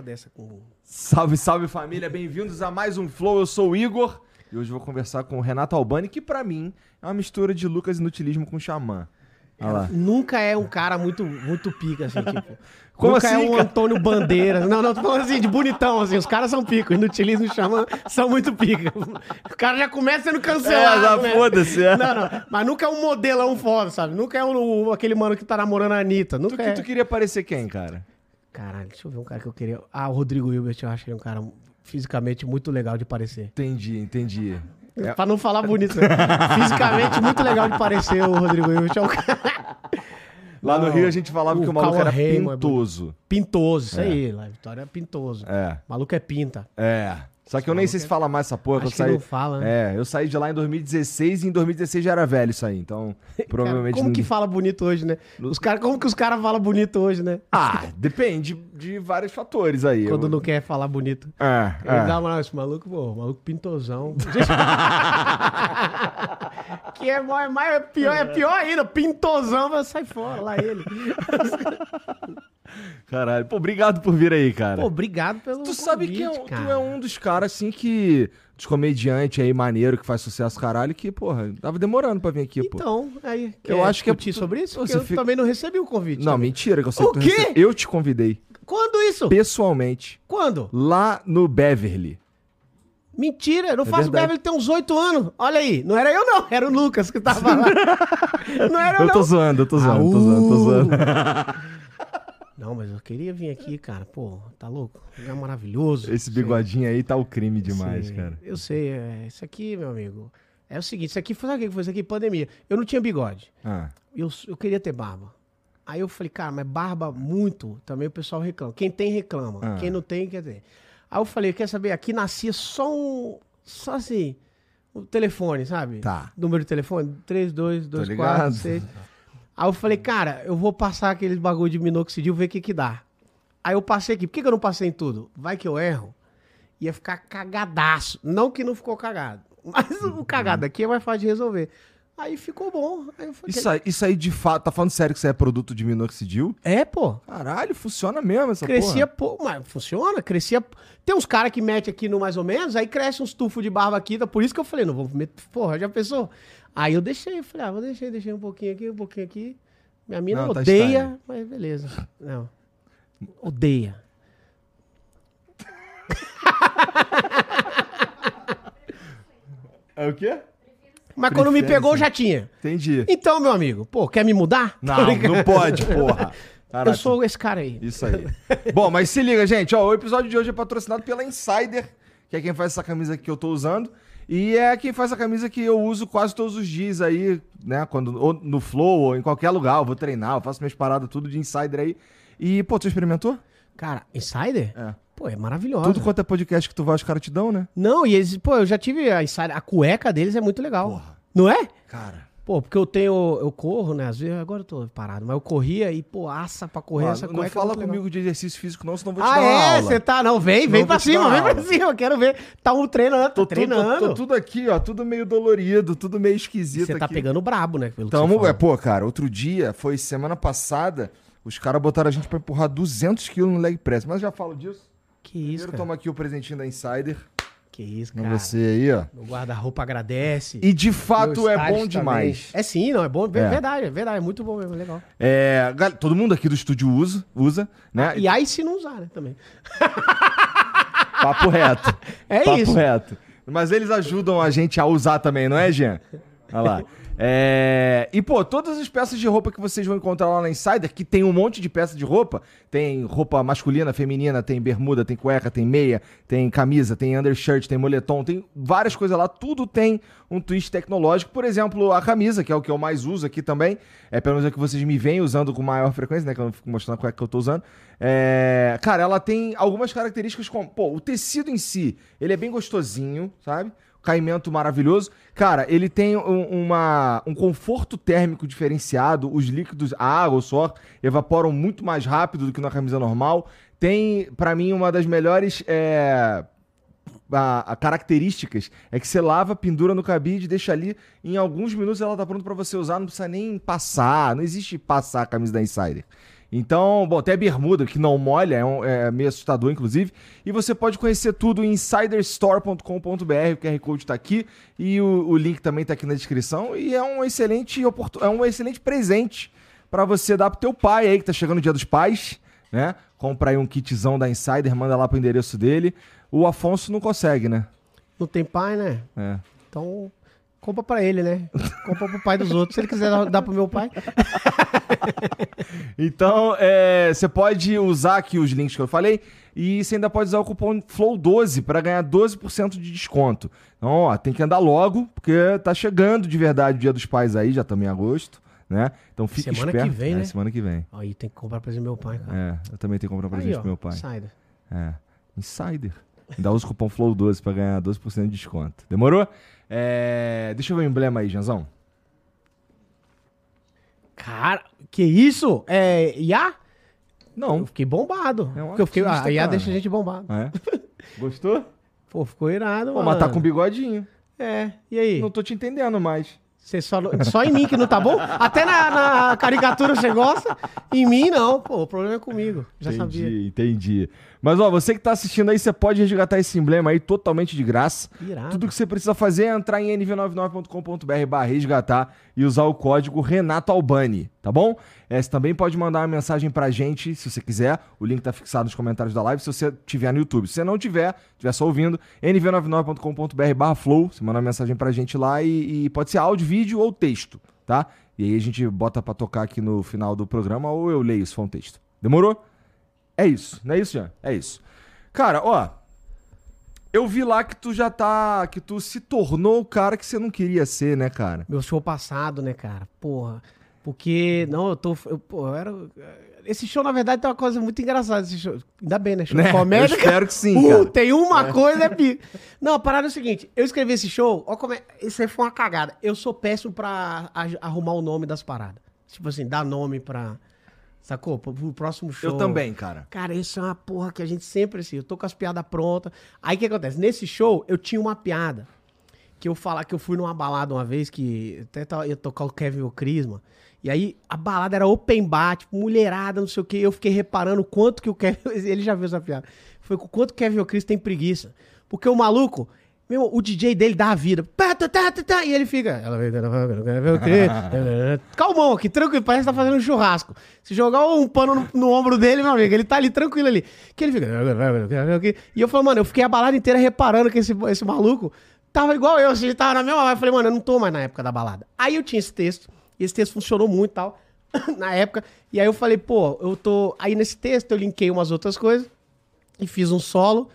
uma dessa com. Salve, salve família, bem-vindos a mais um Flow. Eu sou o Igor e hoje vou conversar com o Renato Albani, que pra mim é uma mistura de Lucas Inutilismo com Xamã. Lá. Nunca é um cara muito, muito pica, assim, tipo. Como nunca assim, é um cara? Antônio Bandeira. Não, não, tô falando assim, de bonitão, assim. Os caras são pica. Inutilismo e Xamã são muito pica. O cara já começa sendo cancelado. É, já né? foda-se, é. Não, não. Mas nunca é um modelão foda, sabe? Nunca é um, aquele mano que tá namorando a Anitta. Tu, Nunca que é. tu queria parecer quem, cara? Caralho, deixa eu ver um cara que eu queria. Ah, o Rodrigo Hilbert, eu acho ele um cara fisicamente muito legal de parecer. Entendi, entendi. É- Pra não falar bonito. né? fisicamente muito legal de parecer o Rodrigo Hilbert. É um cara Lá no Rio a gente falava o que o maluco era é pintoso. pintoso, isso aí. Lá, Vitória é pintoso. É, O maluco é pinta. é. Só que eu nem sei se fala mais essa porra. que Acho eu que saí... não fala, né? É, eu saí de lá em 2016 e em 2016 já era velho isso aí, então provavelmente... Cara, como não- que fala bonito hoje, né? Os cara, como que os caras falam bonito hoje, né? Ah, depende de vários fatores aí. Quando Eu- não quer falar bonito. É, Ele é. dá uma, esse maluco, pô, maluco pintosão. que é, mais, mais, é, pior, é pior ainda, pintosão, vai sair fora, lá ele. Caralho. Pô, obrigado por vir aí, cara. Pô, obrigado pelo tu sabe que é um- convite, tu é um dos caras, assim, que... Dos comediantes aí, maneiro, que faz sucesso, caralho, que, porra, tava demorando pra vir aqui, pô. Então, aí, Eu acho que é- discutir sobre isso? Você eu fica- também não recebi o convite. Não, também. mentira, que eu sei O que quê? Eu te convidei, Quando isso? pessoalmente, Quando? lá no Beverly. Mentira, eu não faço É verdade. Beverly tem uns oito anos. Olha aí, não era eu não, era o Lucas que tava lá. não era eu, Eu tô zoando, eu tô zoando, tô zoando, tô zoando. Não, mas eu queria vir aqui, cara. Pô, tá louco? Lugar maravilhoso. Esse bigodinho aí tá o crime demais, Sim, cara. Eu sei, é, isso aqui, meu amigo. É o seguinte, isso aqui foi, sabe o que foi isso aqui? Pandemia. Eu não tinha bigode. Ah, Eu, eu queria ter barba. Aí eu falei, cara, mas barba muito, também o pessoal reclama. Quem tem, reclama. Ah. Quem não tem, quer dizer. Aí eu falei, quer saber? Aqui nascia só um. Só assim. O telefone, sabe? Tá. Número de telefone? 3, 2, 2, ligado. 4, 6. Aí eu falei, cara, eu vou passar aqueles bagulho de minoxidil, ver o que que dá. Aí eu passei aqui. Por que, que eu não passei em tudo? Vai que eu erro. Ia ficar cagadaço. Não que não ficou cagado. Mas o cagado aqui é mais fácil de resolver. Aí ficou bom. Aí eu falei, isso aí, isso aí de fato, tá falando sério que isso aí é produto de minoxidil? É, pô. Caralho, funciona mesmo essa Crescia, porra. pô, mas funciona, crescia. Tem uns caras que metem aqui no mais ou menos, aí cresce uns tufos de barba aqui, tá? por isso que eu falei, não vou meter, porra, já pensou? Aí eu deixei, eu falei, ah, vou deixar, deixei um pouquinho aqui, um pouquinho aqui. Minha mina Não, tá odeia, style. mas beleza. Não. Odeia. É o quê? Mas quando me pegou, já tinha. Entendi. Então, meu amigo, pô, quer me mudar? Não, não pode, porra. Eu Caraca. sou esse cara aí. Isso aí. Bom, mas se liga, gente. Ó, o episódio de hoje é patrocinado pela Insider, que é quem faz essa camisa que eu tô usando. E é quem faz a camisa que eu uso quase todos os dias aí, né? Quando, ou no Flow, ou em qualquer lugar. Eu vou treinar, eu faço minhas paradas tudo de Insider aí. E, pô, tu experimentou? Cara, Insider? É. Pô, é maravilhosa. Tudo quanto é podcast que tu vai, os caras te dão, né? Não, e eles, pô, eu já tive a Insider, a cueca deles é muito legal. Porra. Não é? Cara. Pô, porque eu tenho. Eu corro, né? Às vezes, agora eu tô parado, mas eu corria e, pô, assa pra correr Ó, essa não cueca. é fala comigo de exercício físico, não, senão eu vou te Ah, dar é? aula. Você tá. Não, vem, vem eu pra cima, vem pra cima. Quero ver. Tá um treinando, tá Tô, tudo, treinando. tô tudo aqui, ó, tudo meio dolorido, tudo meio esquisito Você tá aqui. pegando brabo, né? Pelo Tamo, é, pô, cara, outro dia, foi semana passada, os caras botaram a gente pra empurrar 200 quilos no leg press, mas eu já falo disso. Que isso, Primeiro toma aqui o presentinho da Insider, Que isso, cara. você aí, ó. O guarda-roupa agradece. E de fato é bom também. demais. É sim, não, é bom. É É. verdade, é verdade. É muito bom mesmo, legal. É, todo mundo aqui do estúdio usa, usa, né? E aí se não usar, né, também. Papo reto. É Papo isso. reto. Mas eles ajudam a gente a usar também, não é, Jean? Olha lá. É, E, pô, todas as peças de roupa que vocês vão encontrar lá na Insider, que tem um monte de peça de roupa, tem roupa masculina, feminina, tem bermuda, tem cueca, tem meia, tem camisa, tem undershirt, tem moletom, tem várias coisas lá, tudo tem um twist tecnológico. Por exemplo, a camisa, que é o que eu mais uso aqui também, é pelo menos é o que vocês me veem usando com maior frequência, né, que eu não fico mostrando a cueca que eu tô usando. É, Cara, ela tem algumas características como, pô, o tecido em si, ele é bem gostosinho, sabe? Caimento maravilhoso. Cara, ele tem um, uma, um conforto térmico diferenciado. Os líquidos, a água, o suor, evaporam muito mais rápido do que na camisa normal. Tem, pra mim, uma das melhores é, a- a características é que você lava, pendura no cabide, deixa ali. Em alguns minutos ela tá pronta pra você usar. Não precisa nem passar. Não existe passar a camisa da Insider. Então, bom, tem a bermuda que não molha, é, um- é meio assustador, inclusive. E você pode conhecer tudo em insiderstore.com.br. O QR Code tá aqui e o, o link também tá aqui na descrição. E é um excelente, é um excelente presente para você dar pro teu pai aí, que tá chegando o dia dos pais, né? Compra aí um kitzão da Insider, manda lá pro endereço dele. O Afonso não consegue, né? Não tem pai, né? É. Então, compra pra ele, né? Compra pro pai dos outros. Se ele quiser dar, pro meu pai. Então, é, você pode usar aqui os links que eu falei e você ainda pode usar o cupom FLOW12 para ganhar 12% de desconto. Então, ó, tem que andar logo, porque tá chegando de verdade o Dia dos Pais aí, já estamos em agosto, né? Então fica Semana esperto. que vem, É, né? Semana que vem. Aí tem que comprar presente do meu pai, cara. É, eu também tenho que comprar presente Aí, pro ó, meu pai. Insider. É, Insider. Ainda usa o cupom FLOW12 para ganhar 12% de desconto. Demorou? É, deixa eu ver o emblema aí, Janzão. Cara, que isso? É IA? Não. Eu fiquei bombado. É um eu fiquei, artista, a IA deixa a gente bombado. É? Gostou? Pô, ficou irado, Pô, mano. mas tá com bigodinho. É, e aí? Não tô te entendendo mais. Você só, só em mim que não tá bom? Até na, na caricatura você gosta? Em mim, não. Pô, o problema é comigo. Já entendi, sabia. entendi. Mas ó, você que tá assistindo aí, você pode resgatar esse emblema aí totalmente de graça. Irado. Tudo que você precisa fazer é entrar em nv99.com.br barra resgatar e usar o código Renato Albani, tá bom? É, você também pode mandar uma mensagem pra gente, se você quiser. O link tá fixado nos comentários da live, se você tiver no YouTube. Se você não tiver, tiver só ouvindo, nv99.com.br barra flow, você manda uma mensagem pra gente lá e, e pode ser áudio, vídeo ou texto, tá? E aí a gente bota pra tocar aqui no final do programa ou eu leio se for um texto. Demorou? É isso, não é isso, Jean? É isso. Cara, ó. Eu vi lá que tu já tá. que tu se tornou o cara que você não queria ser, né, cara? Meu show passado, né, cara? Porra. Porque, não, eu tô. Eu, pô, eu era. Esse show, na verdade, tem uma coisa muito engraçada. Esse show. Ainda bem, né? Show Né? comédia. Eu espero que sim, Uh, tem uma coisa, é. Não, a parada é o seguinte: eu escrevi esse show, ó como é. Isso aí foi uma cagada. Eu sou péssimo pra arrumar o nome das paradas. Tipo assim, dar nome pra. Sacou? Pro, pro próximo show. Eu também, cara. Cara, isso é uma porra que a gente sempre assim, eu tô com as piadas prontas. Aí o que acontece? Nesse show, eu tinha uma piada que eu falar que eu fui numa balada uma vez que até ia tocar o Kevin o Crisma. E aí a balada era open bar, tipo, mulherada, não sei o que. Eu fiquei reparando o quanto que o Kevin. Ele já viu essa piada. Foi com o quanto o Kevin o Cris tem preguiça. Porque o maluco, meu, o DJ dele dá a vida. Tá, tá, tá, e ele fica. Ela. Calmão aqui, tranquilo, parece que tá fazendo um churrasco. Se jogar um pano no, no ombro dele, meu amigo, ele tá ali tranquilo ali. Que ele fica. E eu falo, mano, eu fiquei a balada inteira reparando que esse, esse maluco tava igual eu, assim, ele tava na mesma. Eu falei, mano, eu não tô mais na época da balada. Aí eu tinha esse texto, e esse texto funcionou muito e tal, na época. E aí eu falei, pô, eu tô. Aí nesse texto eu linkei umas outras coisas e fiz um solo.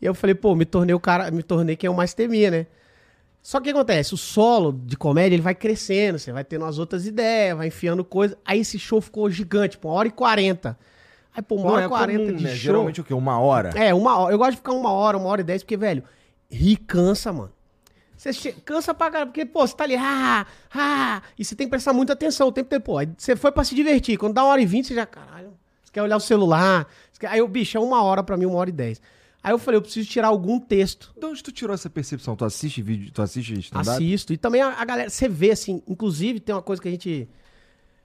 E eu falei, pô, me tornei o cara, me tornei quem eu mais temia, né? Só que o que acontece? O solo de comédia ele vai crescendo, você vai tendo as outras ideias, vai enfiando coisa. Aí esse show ficou gigante, pô, uma hora e quarenta. Aí, pô, uma Não hora é e quarenta comum, de né? show. Geralmente o quê? Uma hora? É, uma hora. Eu gosto de ficar uma hora, uma hora e dez, porque, velho, rir cansa, mano. Você che- cansa pra caralho, porque, pô, você tá ali, ah, ah, e você tem que prestar muita atenção o tempo inteiro, pô. Aí você foi pra se divertir. Quando dá uma hora e vinte, você já, caralho, você quer olhar o celular. quer- Aí, o bicho, é uma hora pra mim, uma hora e dez. Aí eu falei, eu preciso tirar algum texto. De onde tu tirou essa percepção? Tu assiste vídeo, tu assiste stand-up? Assisto. E também a, a galera, você vê assim, inclusive tem uma coisa que a gente.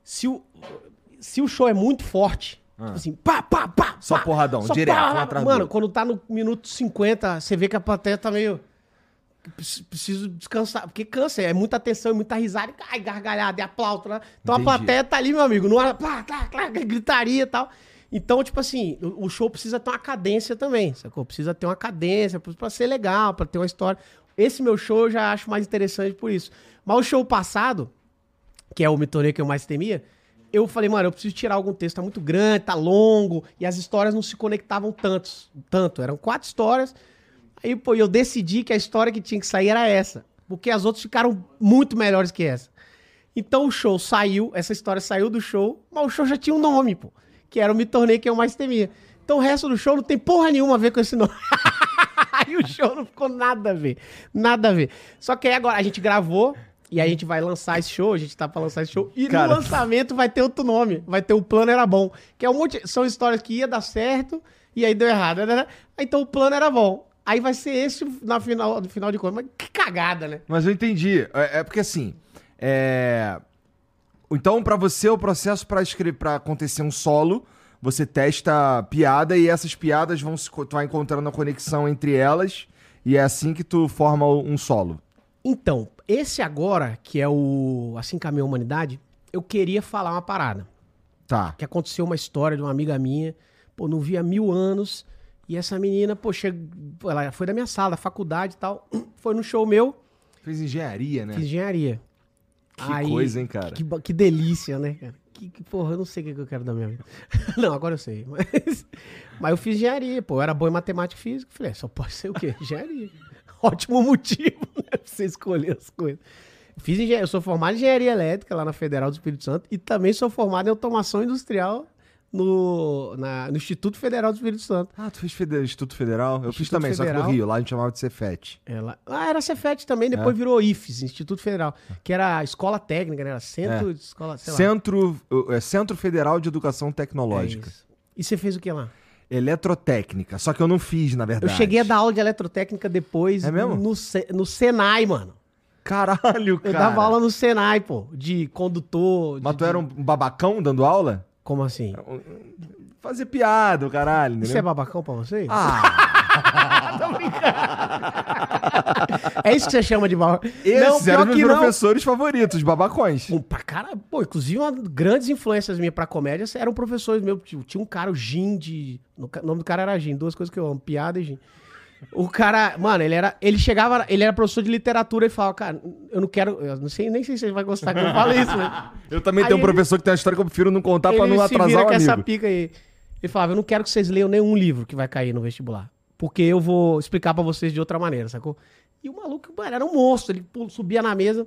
Se o, se o show é muito forte, tipo assim, pá, pá, pá. Ah. Só pá, porradão, direto, um atrás do Mano, outro. quando tá no minuto 50, você vê que a plateia tá meio. Preci- Preciso descansar, porque cansa, é muita atenção, é muita risada, ai, gargalhada, e aplauso, né? Então Entendi. a plateia tá ali, meu amigo, numa plá, plá, plá, gritaria e tal. Então, tipo assim, o show precisa ter uma cadência também, sacou? Precisa ter uma cadência pra ser legal, pra ter uma história. Esse meu show eu já acho mais interessante por isso. Mas o show passado, que é o Me Tornei que eu mais temia, eu falei, mano, eu preciso tirar algum texto, tá muito grande, tá longo, e as histórias não se conectavam tantos, tanto. Eram quatro histórias. Aí, pô, eu decidi que a história que tinha que sair era essa. Porque as outras ficaram muito melhores que essa. Então o show saiu, essa história saiu do show, mas o show já tinha um nome, pô. Que era o Me Tornei que eu mais temia. Então o resto do show não tem porra nenhuma a ver com esse nome. aí o show não ficou nada a ver. Nada a ver. Só que aí agora a gente gravou. E a gente vai lançar esse show, a gente tá pra lançar esse show. E Cara. no lançamento vai ter outro nome. Vai ter o plano era bom. Que é um monte. São histórias que ia dar certo e aí deu errado. Então o plano era bom. Aí vai ser esse na final, no final de contas. Mas que cagada, né? Mas eu entendi. É, é porque assim. É. Então, pra você, o processo pra escrever, para acontecer um solo, você testa piada e essas piadas vão se, tu vai encontrando a conexão entre elas e é assim que tu forma um solo. Então, esse agora, que é o Assim Caminhou a Humanidade, eu queria falar uma parada. Tá. Que aconteceu uma história de uma amiga minha, pô, não via mil anos, e essa menina, pô, che... pô, ela foi da minha sala, da faculdade e tal, foi no show meu, Fez engenharia, né? fiz engenharia. Que coisa, hein, cara? Que, que delícia, né, cara? Que, que porra, eu não sei o que que eu quero da minha vida. não, agora eu sei. Mas, mas eu fiz engenharia, pô. Eu era bom em matemática e física. Falei, é, só pode ser o quê? Engenharia. Ótimo motivo, né? Pra você escolher as coisas. Fiz engenharia, eu sou formado em engenharia elétrica lá na Federal do Espírito Santo e também sou formado em automação industrial no, na- no Instituto Federal do Espírito Santo. Ah, tu fez fede- Instituto Federal? Eu fiz Instituto também, só que Federal. no Rio. Lá a gente chamava de Cefet. Ela, ah, era Cefet também, depois virou IFES, Instituto Federal, que era a escola técnica, né? Era centro de escola. Centro, é, Centro Federal de Educação É Tecnológica. isso. E você fez o que lá? Eletrotécnica. Só que eu não fiz, na Eu verdade. cheguei a dar aula de eletrotécnica depois É mesmo? No, no Senai, mano. Caralho, Eu cara. dava aula no Senai, pô, de condutor. Mas de- tu era um babacão dando aula? Como assim? Fazer piada, o caralho, entendeu? Isso é babacão pra você? Ah, É isso que você chama de babacão? esses eram meus que não. professores favoritos, babacões. Pô, pra cara, pô, inclusive uma grandes influências minhas pra comédia eram professores meus. Tinha um cara, o Gin, de. O nome do cara era Gin, duas coisas que eu amo, piada e Gin. O cara, mano, ele era. Ele chegava, ele era professor de literatura e falava, cara, eu não quero. Eu não sei nem sei se você vai gostar que eu fale isso, né? Eu também Aí tenho um professor que tem uma história que eu prefiro não contar pra não atrasar vira o com amigo. essa pica aí. Ele falava, eu não quero que vocês leiam nenhum livro que vai cair no vestibular. Porque eu vou explicar pra vocês de outra maneira, sacou? E o maluco, mano, era um monstro. Ele subia na mesa.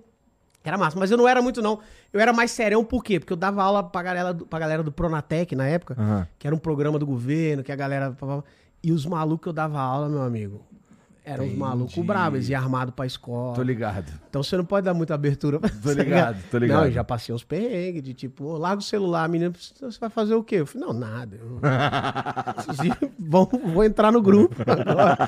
Era massa. Mas eu não era muito, não. Eu era mais serão, por quê? Porque eu dava aula pra galera do, pra galera do Pronatec na época, Aham. que era um programa do governo, que a galera... E os malucos que eu dava aula, meu amigo, eram os Entendi. malucos bravos. Eles iam armados pra escola. Tô ligado. Então você não pode dar muita abertura. pra- Tô ligado, tô ligado. Não, eu já passei uns perrengues de tipo, ô, larga o celular, a menina, você vai fazer o quê? Eu falei, não, nada. Eu... Vão, vou entrar no grupo agora.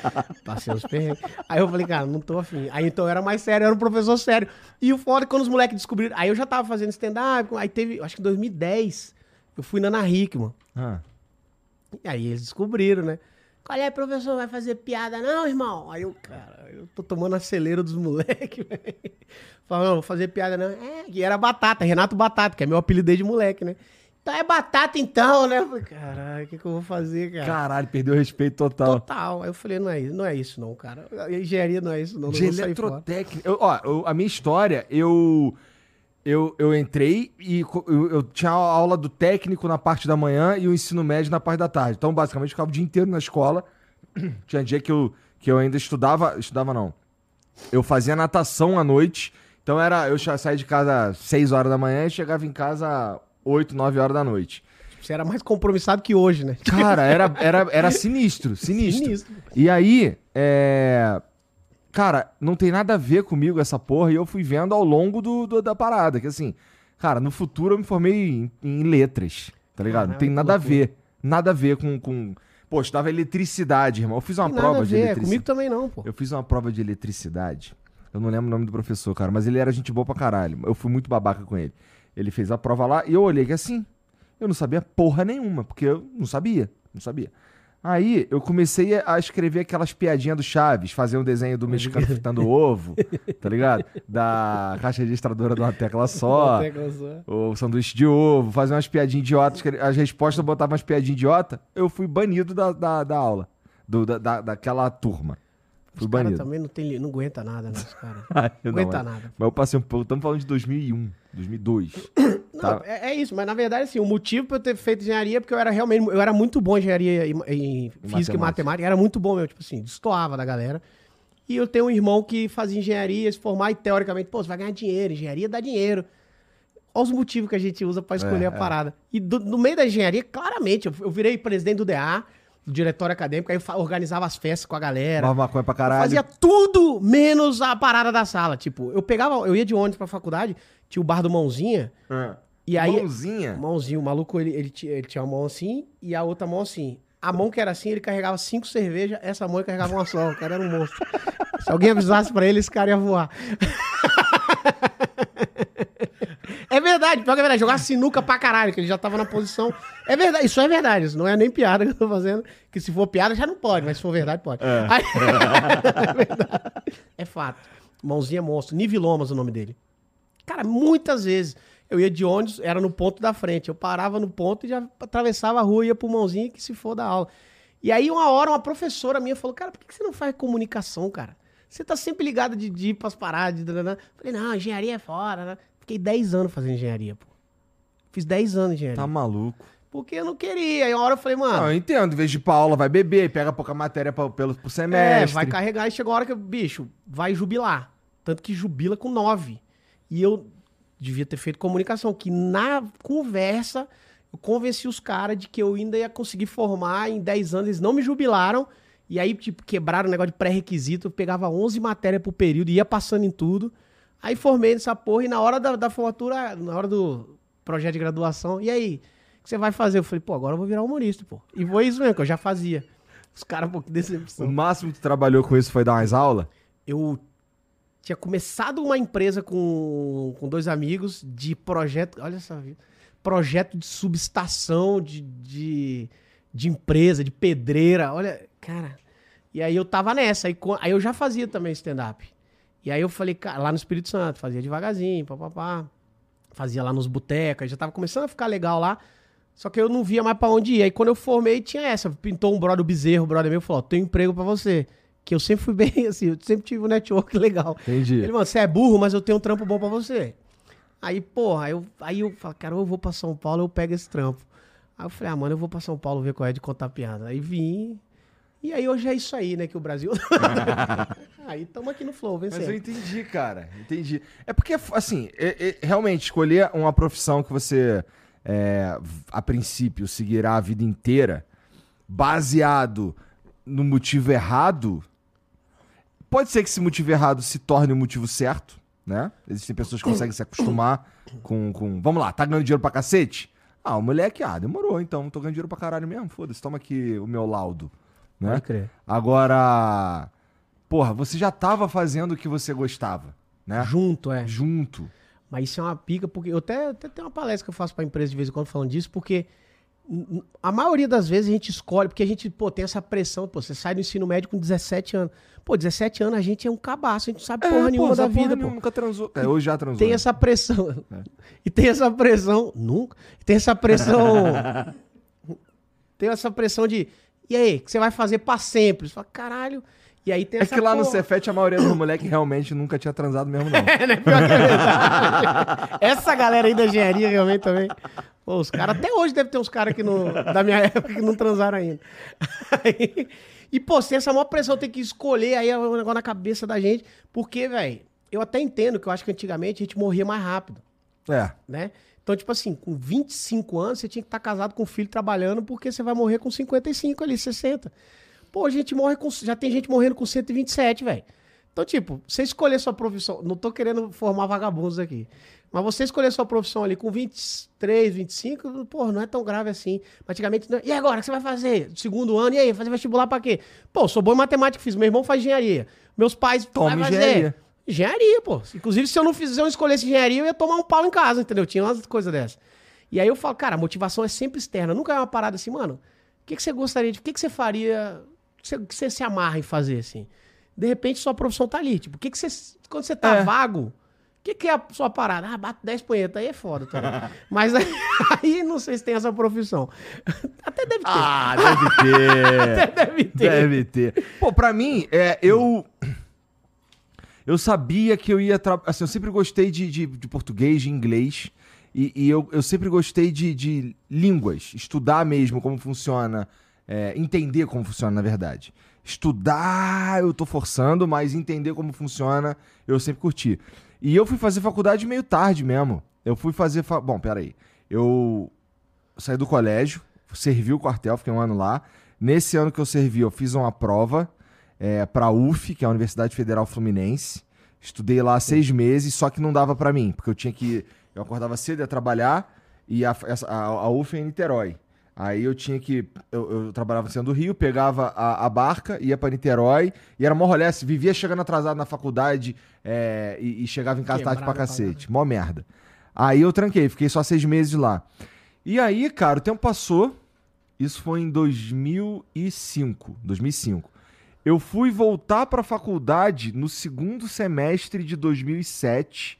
Passei uns perrengues. Aí eu falei, cara, não tô afim. Aí então eu era mais sério, eu era um professor sério. E o foda é quando os moleques descobriram. Aí eu já tava fazendo stand-up, aí teve, acho que em 2010, eu fui na Ana Hickman. Ah. E aí eles descobriram, né? Qual é, professor? Vai fazer piada, não, irmão? Aí eu, cara, eu tô tomando acelero dos moleques, velho. Falando, não, vou fazer piada, não. É, e era Batata, Renato Batata, que é meu apelido desde moleque, né? Então é batata então, né? Eu falei, caralho, o que, que eu vou fazer, cara? Caralho, perdeu o respeito total. Total. Aí eu falei, não é isso, não é isso, não, cara. A engenharia não é isso, não. não De eletrotécnica. Eu, ó, eu- a minha história, eu, eu, eu entrei e eu, eu tinha aula do técnico na parte da manhã e o ensino médio na parte da tarde. Então, basicamente, eu ficava o dia inteiro na escola. Tinha dia que eu, que eu ainda estudava. Estudava não. Eu fazia natação à noite. Então era. Eu saía de casa às 6 horas da manhã e chegava em casa às 8, 9 horas da noite. Você era mais compromissado que hoje, né? Cara, era, era, era sinistro, sinistro. Sinistro. E aí, é. Cara, não tem nada a ver comigo essa porra, e eu fui vendo ao longo do, do- da parada, que assim, cara, no futuro eu me formei em, em letras, tá ligado? não tem nada a ver. Nada a ver com. com... Pô, eu estudava eletricidade, irmão. Eu fiz uma Tem prova a de ver, eletricidade. comigo também não, pô. Eu fiz uma prova de eletricidade. Eu não lembro o nome do professor, cara, mas ele era gente boa pra caralho. Eu fui muito babaca com ele. Ele fez a prova lá e eu olhei que assim, eu não sabia porra nenhuma, porque eu não sabia, não sabia. Aí eu comecei a escrever aquelas piadinhas do Chaves, fazer um desenho do mexicano fritando ovo, tá ligado? Da caixa registradora de uma tecla só. O sanduíche de ovo, fazer umas piadinhas idiotas. As respostas eu botava umas piadinhas idiota. Eu fui banido da, da, da aula. do- da, da- daquela turma. Fui Os caras banido. também não, tem, não aguenta nada, né, os caras. Não aguenta mas- nada. Mas eu passei um pouco. Estamos falando de 2001, 2002. Não, Tá. é, é isso, mas na verdade, assim, o motivo pra eu ter feito engenharia é porque eu era realmente. Eu era muito bom em engenharia em, em física e matemática. matemática. Era muito bom, meu, tipo assim, destoava da galera. E eu tenho um irmão que fazia engenharia, se formar e teoricamente, pô, você vai ganhar dinheiro, engenharia dá dinheiro. Olha os motivos que a gente usa pra escolher É, a é. parada. E do- no meio da engenharia, claramente, eu, eu virei presidente do DA, do diretório acadêmico, aí eu organizava as festas com a galera. Fumava maconha pra caralho. Fazia tudo menos a parada da sala. Tipo, eu pegava, eu ia de ônibus pra faculdade, tinha o bar do Mãozinha, Ah. e aí. Mãozinha. Mãozinho, o maluco, ele, ele, tinha, ele tinha uma mão assim e a outra mão assim. A mão que era assim, ele carregava cinco cervejas, essa mão ele carregava uma só. O cara era um monstro. Se alguém avisasse pra ele, esse cara ia voar. é verdade. pior que é verdade. Jogar sinuca pra caralho, que ele já tava na posição. É verdade, isso é verdade. Isso não é nem piada que eu tô fazendo. Que se for piada já não pode, mas se for verdade, pode. É, Aí- é verdade. É fato. Mãozinha monstro. Nivilomas o nome dele. Cara, muitas vezes eu ia de ônibus, era no ponto da frente. Eu parava no ponto e já atravessava a rua, ia pro mãozinha que se for da aula. E aí, uma hora, uma professora minha falou: Cara, por que você não faz comunicação, cara? Você tá sempre ligado de, ir pras paradas. De... dananã." Falei: Não, engenharia é fora. Né? Fiquei 10 anos fazendo engenharia, pô. Fiz 10 anos de engenharia. Tá maluco. Porque eu não queria. Aí uma hora eu falei, mano. Não, eu entendo. Em vez de ir pra aula, vai beber, pega pouca matéria pra, pelo, pro É, semestre. vai carregar e chegou a hora que, bicho, vai jubilar. Tanto que jubila com nove. E eu devia ter feito comunicação, que na conversa eu convenci os caras de que eu ainda ia conseguir formar em 10 anos. Eles não me jubilaram. E aí, tipo, quebraram o negócio de pré-requisito. Eu pegava 11 matérias por período, ia passando em tudo. Aí formei nessa porra e na hora da, da formatura, na hora do projeto de graduação, e aí? O que você vai fazer? Eu falei, pô, agora eu vou virar humorista, pô. E foi isso mesmo, que eu já fazia. Os caras, pô, que O decepção. máximo que tu trabalhou com isso foi dar umas aulas? eu tinha começado uma empresa com, com dois amigos de projeto. Olha essa vida. Projeto de subestação, de, de, de empresa, de pedreira. Olha, cara. E aí eu tava nessa. Aí, aí eu já fazia também stand-up. E aí eu falei, cara, lá no Espírito Santo, fazia devagarzinho, papapá. Fazia lá nos botecos, já tava começando a ficar legal lá. Só que eu não via mais pra onde ir. Aí quando eu formei, tinha essa. Pintou um brother, Bezerro, o brother meu, falou: tem emprego pra você. Que eu sempre fui bem assim, eu sempre tive um network legal. Entendi. Ele, mano, você é burro, mas eu tenho um trampo bom pra você. Aí, porra, eu, aí eu falo, cara, eu vou pra São Paulo, eu pego esse trampo. Aí eu falei, ah, mano, eu vou pra São Paulo ver qual é de contar piada. Aí vim. E aí hoje é isso aí, né, que o Brasil. aí tamo aqui no Flow, Mas eu vencendo. entendi, cara. Entendi. É porque, assim, é- é- realmente, escolher uma profissão que você, é, a princípio, seguirá a vida inteira, baseado no motivo errado, pode ser que esse motivo errado se torne o motivo certo, né? Existem pessoas que conseguem se acostumar com, com. Vamos lá, tá ganhando dinheiro pra cacete? Ah, o moleque, ah, demorou, então, tô ganhando dinheiro pra caralho mesmo, foda-se, toma aqui o meu laudo, né? Pode crer. Agora, porra, você já tava fazendo o que você gostava, né? Junto, é. Junto. Mas isso é uma pica, porque eu até, até tenho uma palestra que eu faço pra empresa de vez em quando falando disso, porque a maioria das vezes a gente escolhe, porque a gente, pô, tem essa pressão, pô, você sai do ensino médio com 17 anos. Pô, 17 anos a gente é um cabaço, a gente não sabe porra nenhuma da porra vida, nenhuma, pô. Nunca transou. É, hoje já transou. Tem né? essa pressão. E tem essa pressão. Nunca. Tem essa pressão. tem essa pressão de. E aí, o que você vai fazer pra sempre? Você fala, caralho. E aí tem É essa. que lá no porra. Cefete a maioria dos moleques realmente nunca tinha transado mesmo, não. É, né? Pior que é verdade. Essa galera aí da engenharia realmente também. Pô, os caras, até hoje deve ter uns caras que não, da minha época que não transaram ainda. Aí- e, pô, sem essa maior pressão, tem que escolher aí é um negócio na cabeça da gente. Porque, velho, eu até entendo que eu acho que antigamente a gente morria mais rápido, É. né? Então, tipo assim, com 25 anos, você tinha que estar casado com um filho trabalhando, porque você vai morrer com 55 ali, 60. Pô, a gente morre com. Já tem gente morrendo com 127, velho. Então, tipo, você escolher sua profissão. Não tô querendo formar vagabundos aqui. Mas você escolher sua profissão ali com 23, 25, porra, não é tão grave assim. Antigamente, não- e agora, o que você vai fazer? Segundo ano, e aí, fazer vestibular pra quê? Pô, sou bom em matemática, fiz. Meu irmão faz engenharia. Meus pais. Toma engenharia. Engenharia, pô. Inclusive, se eu não fizer, eu escolhesse engenharia, eu ia tomar um pau em casa, entendeu? Tinha umas coisas dessas. E aí eu falo, cara, a motivação é sempre externa. Nunca é uma parada assim, mano. O que, que você gostaria de. O que, que você faria. O que você, que você se amarra em fazer, assim? De repente, sua profissão tá ali. Tipo, o que, que você. Quando você tá É. vago, o que, que é a sua parada? Ah, bato 10 punhetas, aí é foda também. Mas aí, aí não sei se tem essa profissão. Até deve ter. Ah, deve ter. Até deve ter. Deve ter. Pô, pra mim, é, eu. Eu sabia que eu ia. Tra... Assim, eu sempre gostei de, de, de português, de inglês. E, e eu, eu sempre gostei de, de línguas. Estudar mesmo como funciona. é, entender como funciona, na verdade. Estudar, eu tô forçando, mas entender como funciona, eu sempre curti. E eu fui fazer faculdade meio tarde mesmo. Eu fui fazer. Fa... Bom, peraí. Eu saí do colégio, servi o quartel, fiquei um ano lá. Nesse ano que eu servi, eu fiz uma prova é, para a UF, que é a Universidade Federal Fluminense. Estudei lá seis meses, só que não dava para mim, porque eu tinha que. Eu acordava cedo, ia trabalhar, e a, a, a UF é em Niterói. Aí eu tinha que. Eu, eu trabalhava no centro do Rio, pegava a, a barca, ia para Niterói, e era mó rolê, assim, vivia chegando atrasado na faculdade é, e, e chegava em casa tarde pra cacete. Mó merda. Aí eu tranquei, fiquei só seis meses lá. E aí, cara, o tempo passou. Isso foi em 2005. 2005. Eu fui voltar pra faculdade no segundo semestre de 2007,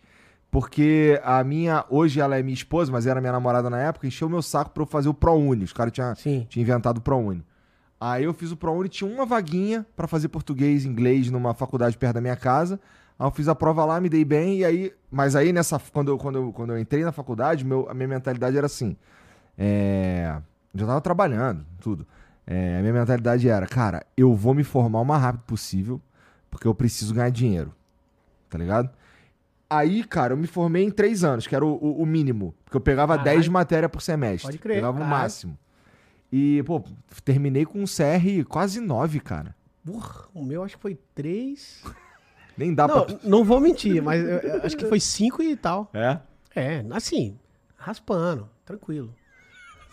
porque a minha, hoje ela é minha esposa, mas era minha namorada na época, encheu meu saco pra eu fazer o ProUni. Os caras tinham tinha inventado o ProUni. Aí eu fiz o ProUni, tinha uma vaguinha pra fazer português e inglês numa faculdade perto da minha casa. Aí eu fiz a prova lá, me dei bem, e aí. Mas aí nessa. Quando eu, quando eu, quando eu entrei na faculdade, meu, a minha mentalidade era assim. É, já tava trabalhando, tudo. É, a minha mentalidade era, cara, eu vou me formar o mais rápido possível, porque eu preciso ganhar dinheiro. Tá ligado? Aí, cara, eu me formei em três anos, que era o, o- o mínimo. Porque eu pegava Caralho. 10 matérias por semestre. Pode crer, Pegava o máximo. E, pô, terminei com um CR quase 9, cara. Porra, o meu acho que foi três. Nem dá Não, pra. não vou mentir, mas eu- eu acho que foi cinco e tal. É? É, assim, raspando, tranquilo.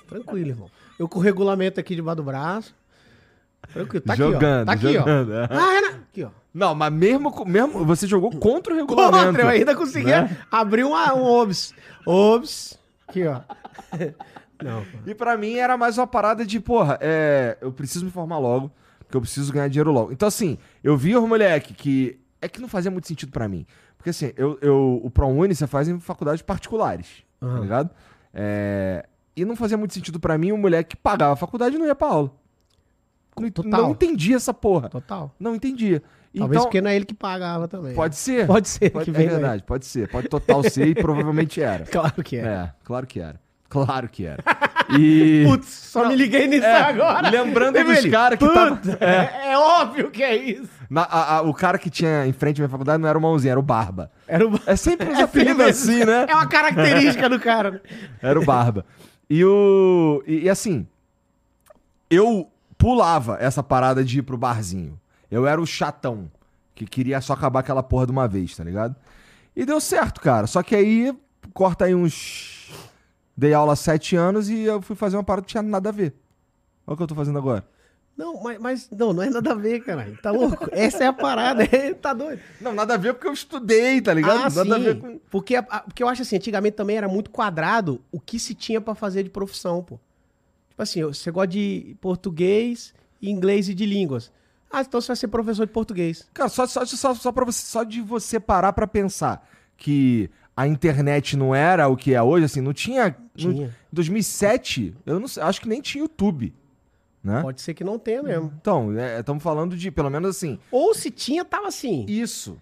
Tranquilo, irmão. Eu com o regulamento aqui debaixo do braço. Tranquilo, tá Jogando, aqui, ó. Tá aqui, jogando, ó. é. Ah, Renan. Aqui, ó. Não, mas mesmo, mesmo você jogou contra o regulamento. Contra, eu ainda conseguia né? abrir uma, um OBS. OBS. Aqui, ó. Não. E pra mim era mais uma parada de, porra, é, eu preciso me formar logo, porque eu preciso ganhar dinheiro logo. Então, assim, eu vi os moleque que. É que não fazia muito sentido pra mim. Porque, assim, eu, eu, o ProUni você faz em faculdades particulares, tá Aham. ligado? É, e não fazia muito sentido pra mim o moleque que pagava a faculdade e não ia pra aula. Não, Total. não entendia essa porra. Total. Não entendia. Talvez então, porque não é ele que pagava também. pode ser. Pode ser Pode- que é daí. verdade, pode ser. Pode total ser e provavelmente era. Claro que é. É, claro que era. Claro que era. E. Putz, só me liguei nisso É, agora. lembrando Lembra dos ele? cara que tava- Puta, é. é óbvio que é isso. Na- a- a- o cara que tinha em frente à minha faculdade não era o mãozinho, era o Barba. Era o... É sempre uns É apelidos assim, né? É uma característica do cara. né? Era o Barba. E o. E, e assim. Eu pulava essa parada de ir pro barzinho. Eu era o chatão. Que queria só acabar aquela porra de uma vez, tá ligado? E deu certo, cara. Só que aí, corta aí uns. Dei aula há sete anos e eu fui fazer uma parada que tinha nada a ver. Olha o que eu tô fazendo agora. Não, mas, mas não, não é nada a ver, caralho. Tá louco? Essa é a parada. tá doido. Não, nada a ver porque eu estudei, tá ligado? Ah, nada a sim. ver com. Porque, a- a- porque eu acho assim, antigamente também era muito quadrado o que se tinha pra fazer de profissão, pô. Tipo assim, você gosta de português, inglês e de línguas. Ah, então você vai ser professor de português. Cara, só, só, só, só, você, só de você parar pra pensar que a internet não era o que é hoje, assim, não tinha. no- Tinha. em 2007, eu não sei, acho que nem tinha YouTube. Né? Pode ser que não tenha mesmo. Então, estamos falando de, pelo menos assim, Ou se tinha, tava assim. isso.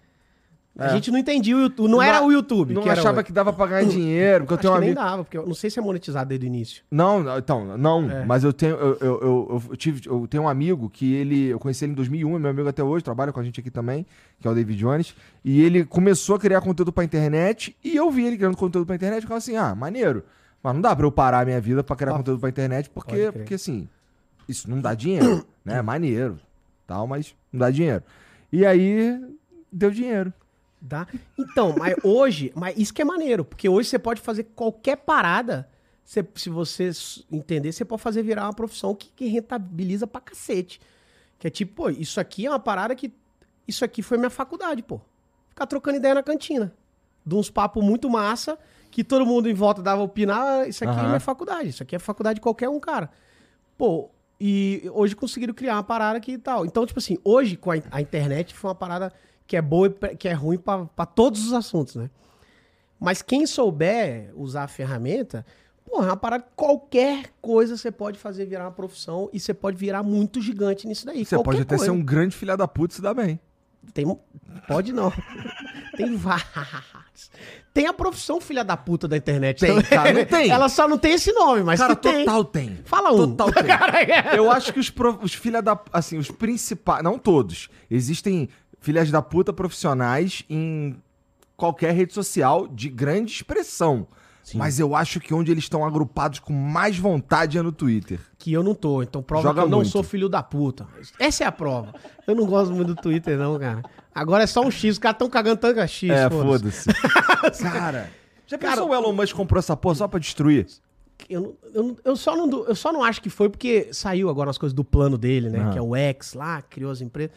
A É. gente não entendia o YouTube. Não, Não era o YouTube. Não que achava que dava pra ganhar dinheiro, porque eu Acho tenho um que nem amigo. dava, porque eu não sei se é monetizado desde o início. Não, então, não, É. mas eu tenho, eu, eu, eu, tive, eu tenho um amigo que ele, eu conheci ele em 2001, é meu amigo até hoje, trabalha com a gente aqui também, que é o David Jones, e ele começou a criar conteúdo pra internet, e eu vi ele criando conteúdo pra internet, e ficava assim, ah, maneiro, mas não dá pra eu parar a minha vida pra criar Ó, conteúdo pra internet, porque, porque assim, isso não dá dinheiro, né, maneiro, tal, mas não dá dinheiro. E aí, deu dinheiro. Dá. Então, mas hoje, mas isso que é maneiro, porque hoje você pode fazer qualquer parada, você- se você entender, você pode fazer virar uma profissão que, que rentabiliza pra cacete. Que é tipo, pô, isso aqui é uma parada que. Isso aqui foi minha faculdade, pô. Ficar trocando ideia na cantina. De uns papos muito massa, que todo mundo em volta dava opinar, "Ah, isso aqui é Aham. minha faculdade, isso aqui é faculdade de qualquer um, cara. Pô, e hoje conseguiram criar uma parada que tal. Então, tipo assim, hoje com a, a internet foi uma parada que é boa e que é ruim pra pra todos os assuntos, né? Mas quem souber usar a ferramenta, porra, é uma parada que qualquer coisa você pode fazer virar uma profissão e você pode virar muito gigante nisso daí. Você pode até coisa. ser um grande filha da puta e se dá bem. Tem, pode não. tem vários. Tem a profissão filha da puta da internet. Tem, cara, não tem. Ela só não tem esse nome, mas Cara, tem. total tem. Fala um. Total tem. É. Eu acho que os, os filha da. Assim, os principais. Não todos. Existem filhas da puta profissionais em qualquer rede social de grande expressão. Mas eu acho que onde eles estão agrupados com mais vontade é no Twitter. Que eu não tô, então prova Joga que eu não muito. sou filho da puta. Essa é a prova. Eu não gosto muito do Twitter, não, cara. Agora é só um X, os caras tão cagando tanga X. é, foda-se. cara. Já Cara, pensou o Elon Musk comprou essa porra só pra destruir? Eu, não- eu, não- eu só não, eu só não acho que foi porque saiu agora as coisas do plano dele, né? Que é o X lá, criou as empresas.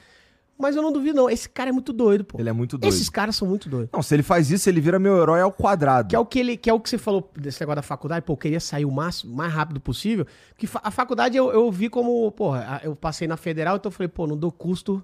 Mas eu não duvido, não. Esse cara é muito doido, pô. Ele é muito doido. Esses caras são muito doidos. Não, se ele faz isso, ele vira meu herói ao quadrado. Que é o que ele, que é o que você falou desse negócio da faculdade, pô, eu queria sair o máximo, mais rápido possível. Que a faculdade eu, eu vi como, porra, eu passei na federal, então eu falei, pô, não dou custo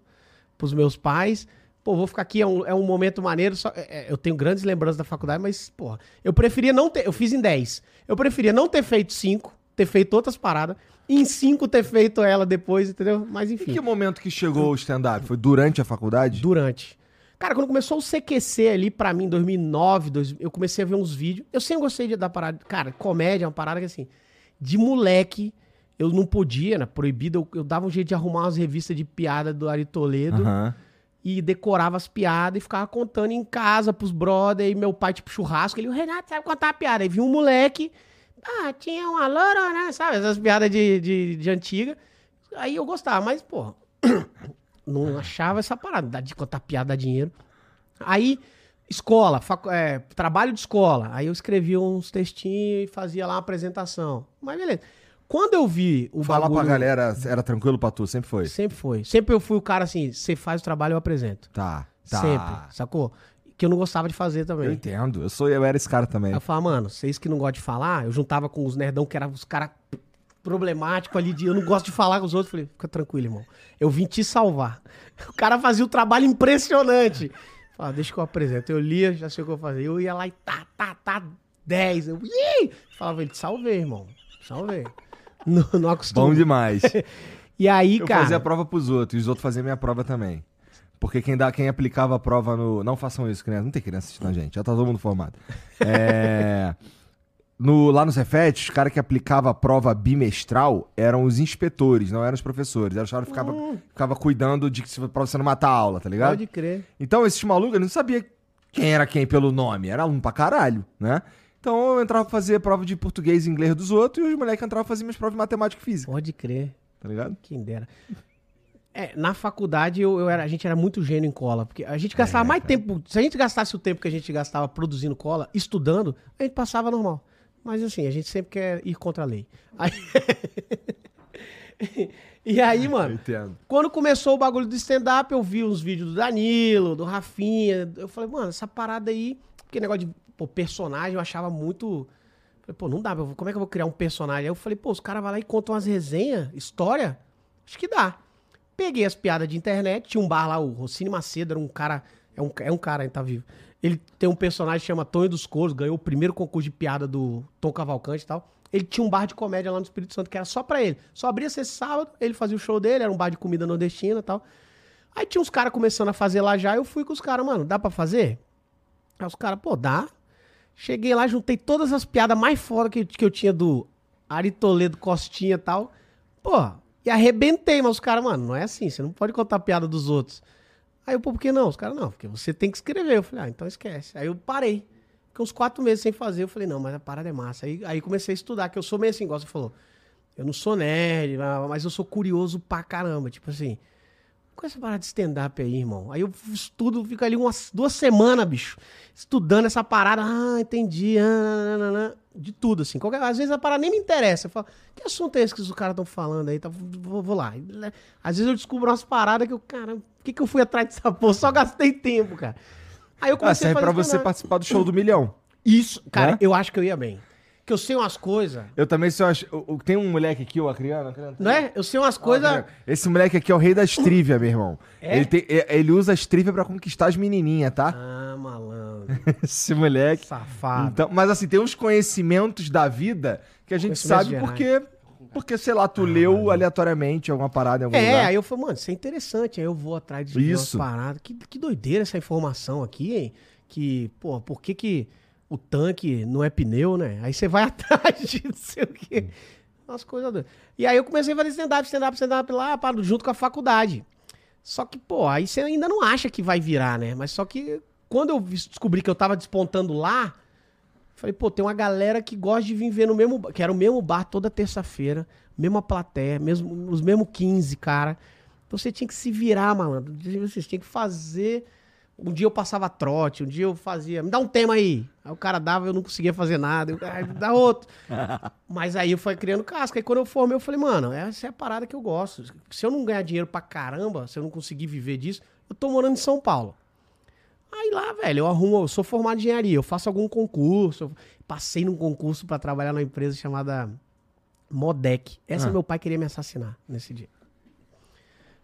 pros meus pais. Pô, vou ficar aqui, é um, é um momento maneiro. Só, é- é, eu tenho grandes lembranças da faculdade, mas, porra, eu preferia não ter. Eu fiz em 10. Eu preferia não ter feito 5, ter feito outras paradas. Em 5 ter feito ela depois, entendeu? Mas Em enfim. que momento que chegou o stand-up? Foi durante a faculdade? Durante. Cara, quando começou o CQC ali, pra mim, em 2009, 2000, eu comecei a ver uns vídeos. Eu sempre gostei de, da parada. Cara, comédia é uma parada que, assim, de moleque, eu não podia, né? Proibido. Eu, eu dava um jeito de arrumar umas revistas de piada do Ari Toledo Aham. e decorava as piadas e ficava contando em casa pros brother. E meu pai, tipo, churrasco. Ele, o Renato sabe contar a piada. Aí vinha um moleque. Ah, tinha uma loura, né? Sabe? Essas piadas de, de, de antiga. Aí eu gostava, mas, pô, não achava essa parada de contar piada, dar dinheiro. Aí, escola, facu- é, trabalho de escola. Aí eu escrevia uns textinhos e fazia lá uma apresentação. Mas beleza. Quando eu vi o Falar pra bagulho- galera era tranquilo pra tu? Sempre foi? Sempre foi. Sempre eu fui o cara assim, você faz o trabalho, eu apresento. Tá, tá. Sempre, sacou? Que eu não gostava de fazer também. Eu entendo. Eu, sou, eu era esse cara também. Aí eu falava, mano, vocês que não gostam de falar, eu juntava com os nerdão que eram os caras problemáticos ali de eu não gosto de falar com os outros. Falei, fica tranquilo, irmão. Eu vim te salvar. O cara fazia um trabalho impressionante. Falava, deixa que eu apresento. Eu lia, já sei o que eu fazia. Eu ia lá e tá, tá, tá, 10. Eu, Ih! Falava, ele, te salvei, irmão. Salvei. Não, não. Bom demais. E aí, Eu cara. fazia a prova pros outros, e os outros faziam minha prova também. Porque quem, dá, quem aplicava a prova no. Não façam isso, criança. Não tem criança assistindo a gente, já tá todo mundo formado. É. No, lá no Cefet, os caras que aplicavam a prova bimestral eram os inspetores, não eram os professores. Era os caras que ficava, ficava cuidando de que se, pra você não matar a aula, tá ligado? Pode crer. Então, esses malucos, não sabia quem era quem pelo nome. Era aluno pra caralho, né? Então, eu entrava pra fazer prova de português e inglês dos outros e os moleques entravam pra fazer minhas provas de matemática e física, Pode crer. tá ligado? Quem dera. É, na faculdade eu, eu era, a gente era muito gênio em cola, porque a gente gastava mais tempo. Se a gente gastasse o tempo que a gente gastava produzindo cola, estudando, a gente passava normal. Mas assim, a gente sempre quer ir contra a lei. Aí- e aí, mano, entendo. quando começou o bagulho do stand-up, eu vi uns vídeos do Danilo, do Rafinha. Eu falei, mano, essa parada aí. Porque negócio de pô, personagem eu achava muito. Falei, pô, não dá, como é que eu vou criar um personagem? Aí eu falei, pô, os caras vão lá e contam umas resenhas, história. Acho que dá. Peguei as piadas de internet, tinha um bar lá, o Rossini Macedo, era um cara. É um, é um cara, ainda tá vivo. Ele tem um personagem que chama Tonho dos Couros, ganhou o primeiro concurso de piada do Tom Cavalcante e tal. Ele tinha um bar de comédia lá no Espírito Santo, que era só pra ele. Só abria esse sábado, ele fazia o show dele, era um bar de comida nordestina e tal. Aí tinha uns caras começando a fazer lá já, eu fui com os caras, mano, dá pra fazer? Aí os caras, pô, dá. Cheguei lá, juntei todas as piadas mais foda que, que eu tinha do Ari Toledo, Costinha e tal. Pô, e arrebentei, mas os caras, mano, não é assim, você não pode contar piada dos outros. Aí eu, pô, por que não? Os caras, não, porque você tem que escrever. Eu falei, ah, então esquece. Aí eu parei. Fiquei uns quatro meses sem fazer. Eu falei, não, mas a parada é massa. Aí, aí comecei a estudar, que eu sou meio assim, igual você falou. Eu não sou nerd, mas eu sou curioso pra caramba. Tipo assim, com essa parada de stand-up aí, irmão. Aí eu estudo, fico ali umas duas semanas, bicho, estudando essa parada. Ah, entendi. Ah, nananana, de tudo, assim. Qualquer, às vezes a parada nem me interessa. Eu falo, que assunto é esse que os caras estão falando aí? Tá, vou, vou lá. Às vezes eu descubro umas paradas que eu, cara, por que, que eu fui atrás dessa porra? Só gastei tempo, cara. Aí eu Ah, comecei serve a pra fazer você stand-up. participar do show do milhão. Isso, cara, Né? eu acho que eu ia bem. Que eu sei umas coisas, Eu também o- o- Tem um moleque aqui, o Acriano. Acriano não é? Eu sei umas coisas. Esse moleque aqui é o rei das trivia, meu irmão. É? Ele, tem- é- ele usa as trivia pra conquistar as menininhas, tá? Ah, malandro. Esse moleque. Safado. Então, mas assim, tem uns conhecimentos da vida que a gente sabe porque, porque, sei lá, tu leu aleatoriamente alguma parada em algum É, lugar. aí eu falei, mano, isso é interessante. Aí eu vou atrás de Isso. umas paradas. Que, que doideira essa informação aqui, hein? Que, pô, por que que o tanque não é pneu, né? Aí você vai atrás de não sei o quê. Umas coisas doidas. E aí eu comecei a fazer stand-up, stand-up, stand-up lá, pá, junto com a faculdade. Só que, pô, aí você ainda não acha que vai virar, né? Mas só que quando eu descobri que eu tava despontando lá, falei, pô, tem uma galera que gosta de vir ver no mesmo, ba- que era o mesmo bar toda terça-feira, mesma plateia, mesmo, os mesmos 15, cara. Então você tinha que se virar, malandro. Você tinha que fazer Um dia eu passava trote, um dia eu fazia, me dá um tema aí. Aí o cara dava, eu não conseguia fazer nada. Eu, "Ah, me dá outro. Mas aí eu fui criando casca. Aí quando eu formei, eu falei, mano, essa é a parada que eu gosto. Se eu não ganhar dinheiro pra caramba, se eu não conseguir viver disso, eu tô morando em São Paulo. Aí lá, velho, eu arrumo, eu sou formado em engenharia, eu faço algum concurso. passei num concurso pra trabalhar numa empresa chamada Modec. Essa Ah. meu pai queria me assassinar nesse dia.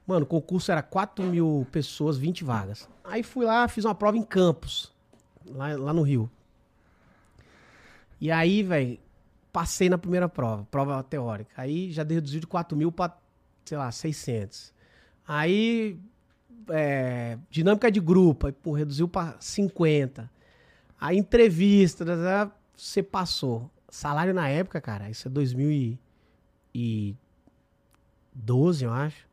Mano, o concurso era 4 mil pessoas, 20 vagas. Aí fui lá, fiz uma prova em Campos, lá, lá no Rio. E aí, velho, passei na primeira prova, prova teórica. Aí já reduziu de 4 mil pra, sei lá, 600. Aí, é, dinâmica de grupo, aí, pô, reduziu pra 50. Aí, entrevista, você passou. Salário na época, cara, isso é 2012, eu acho.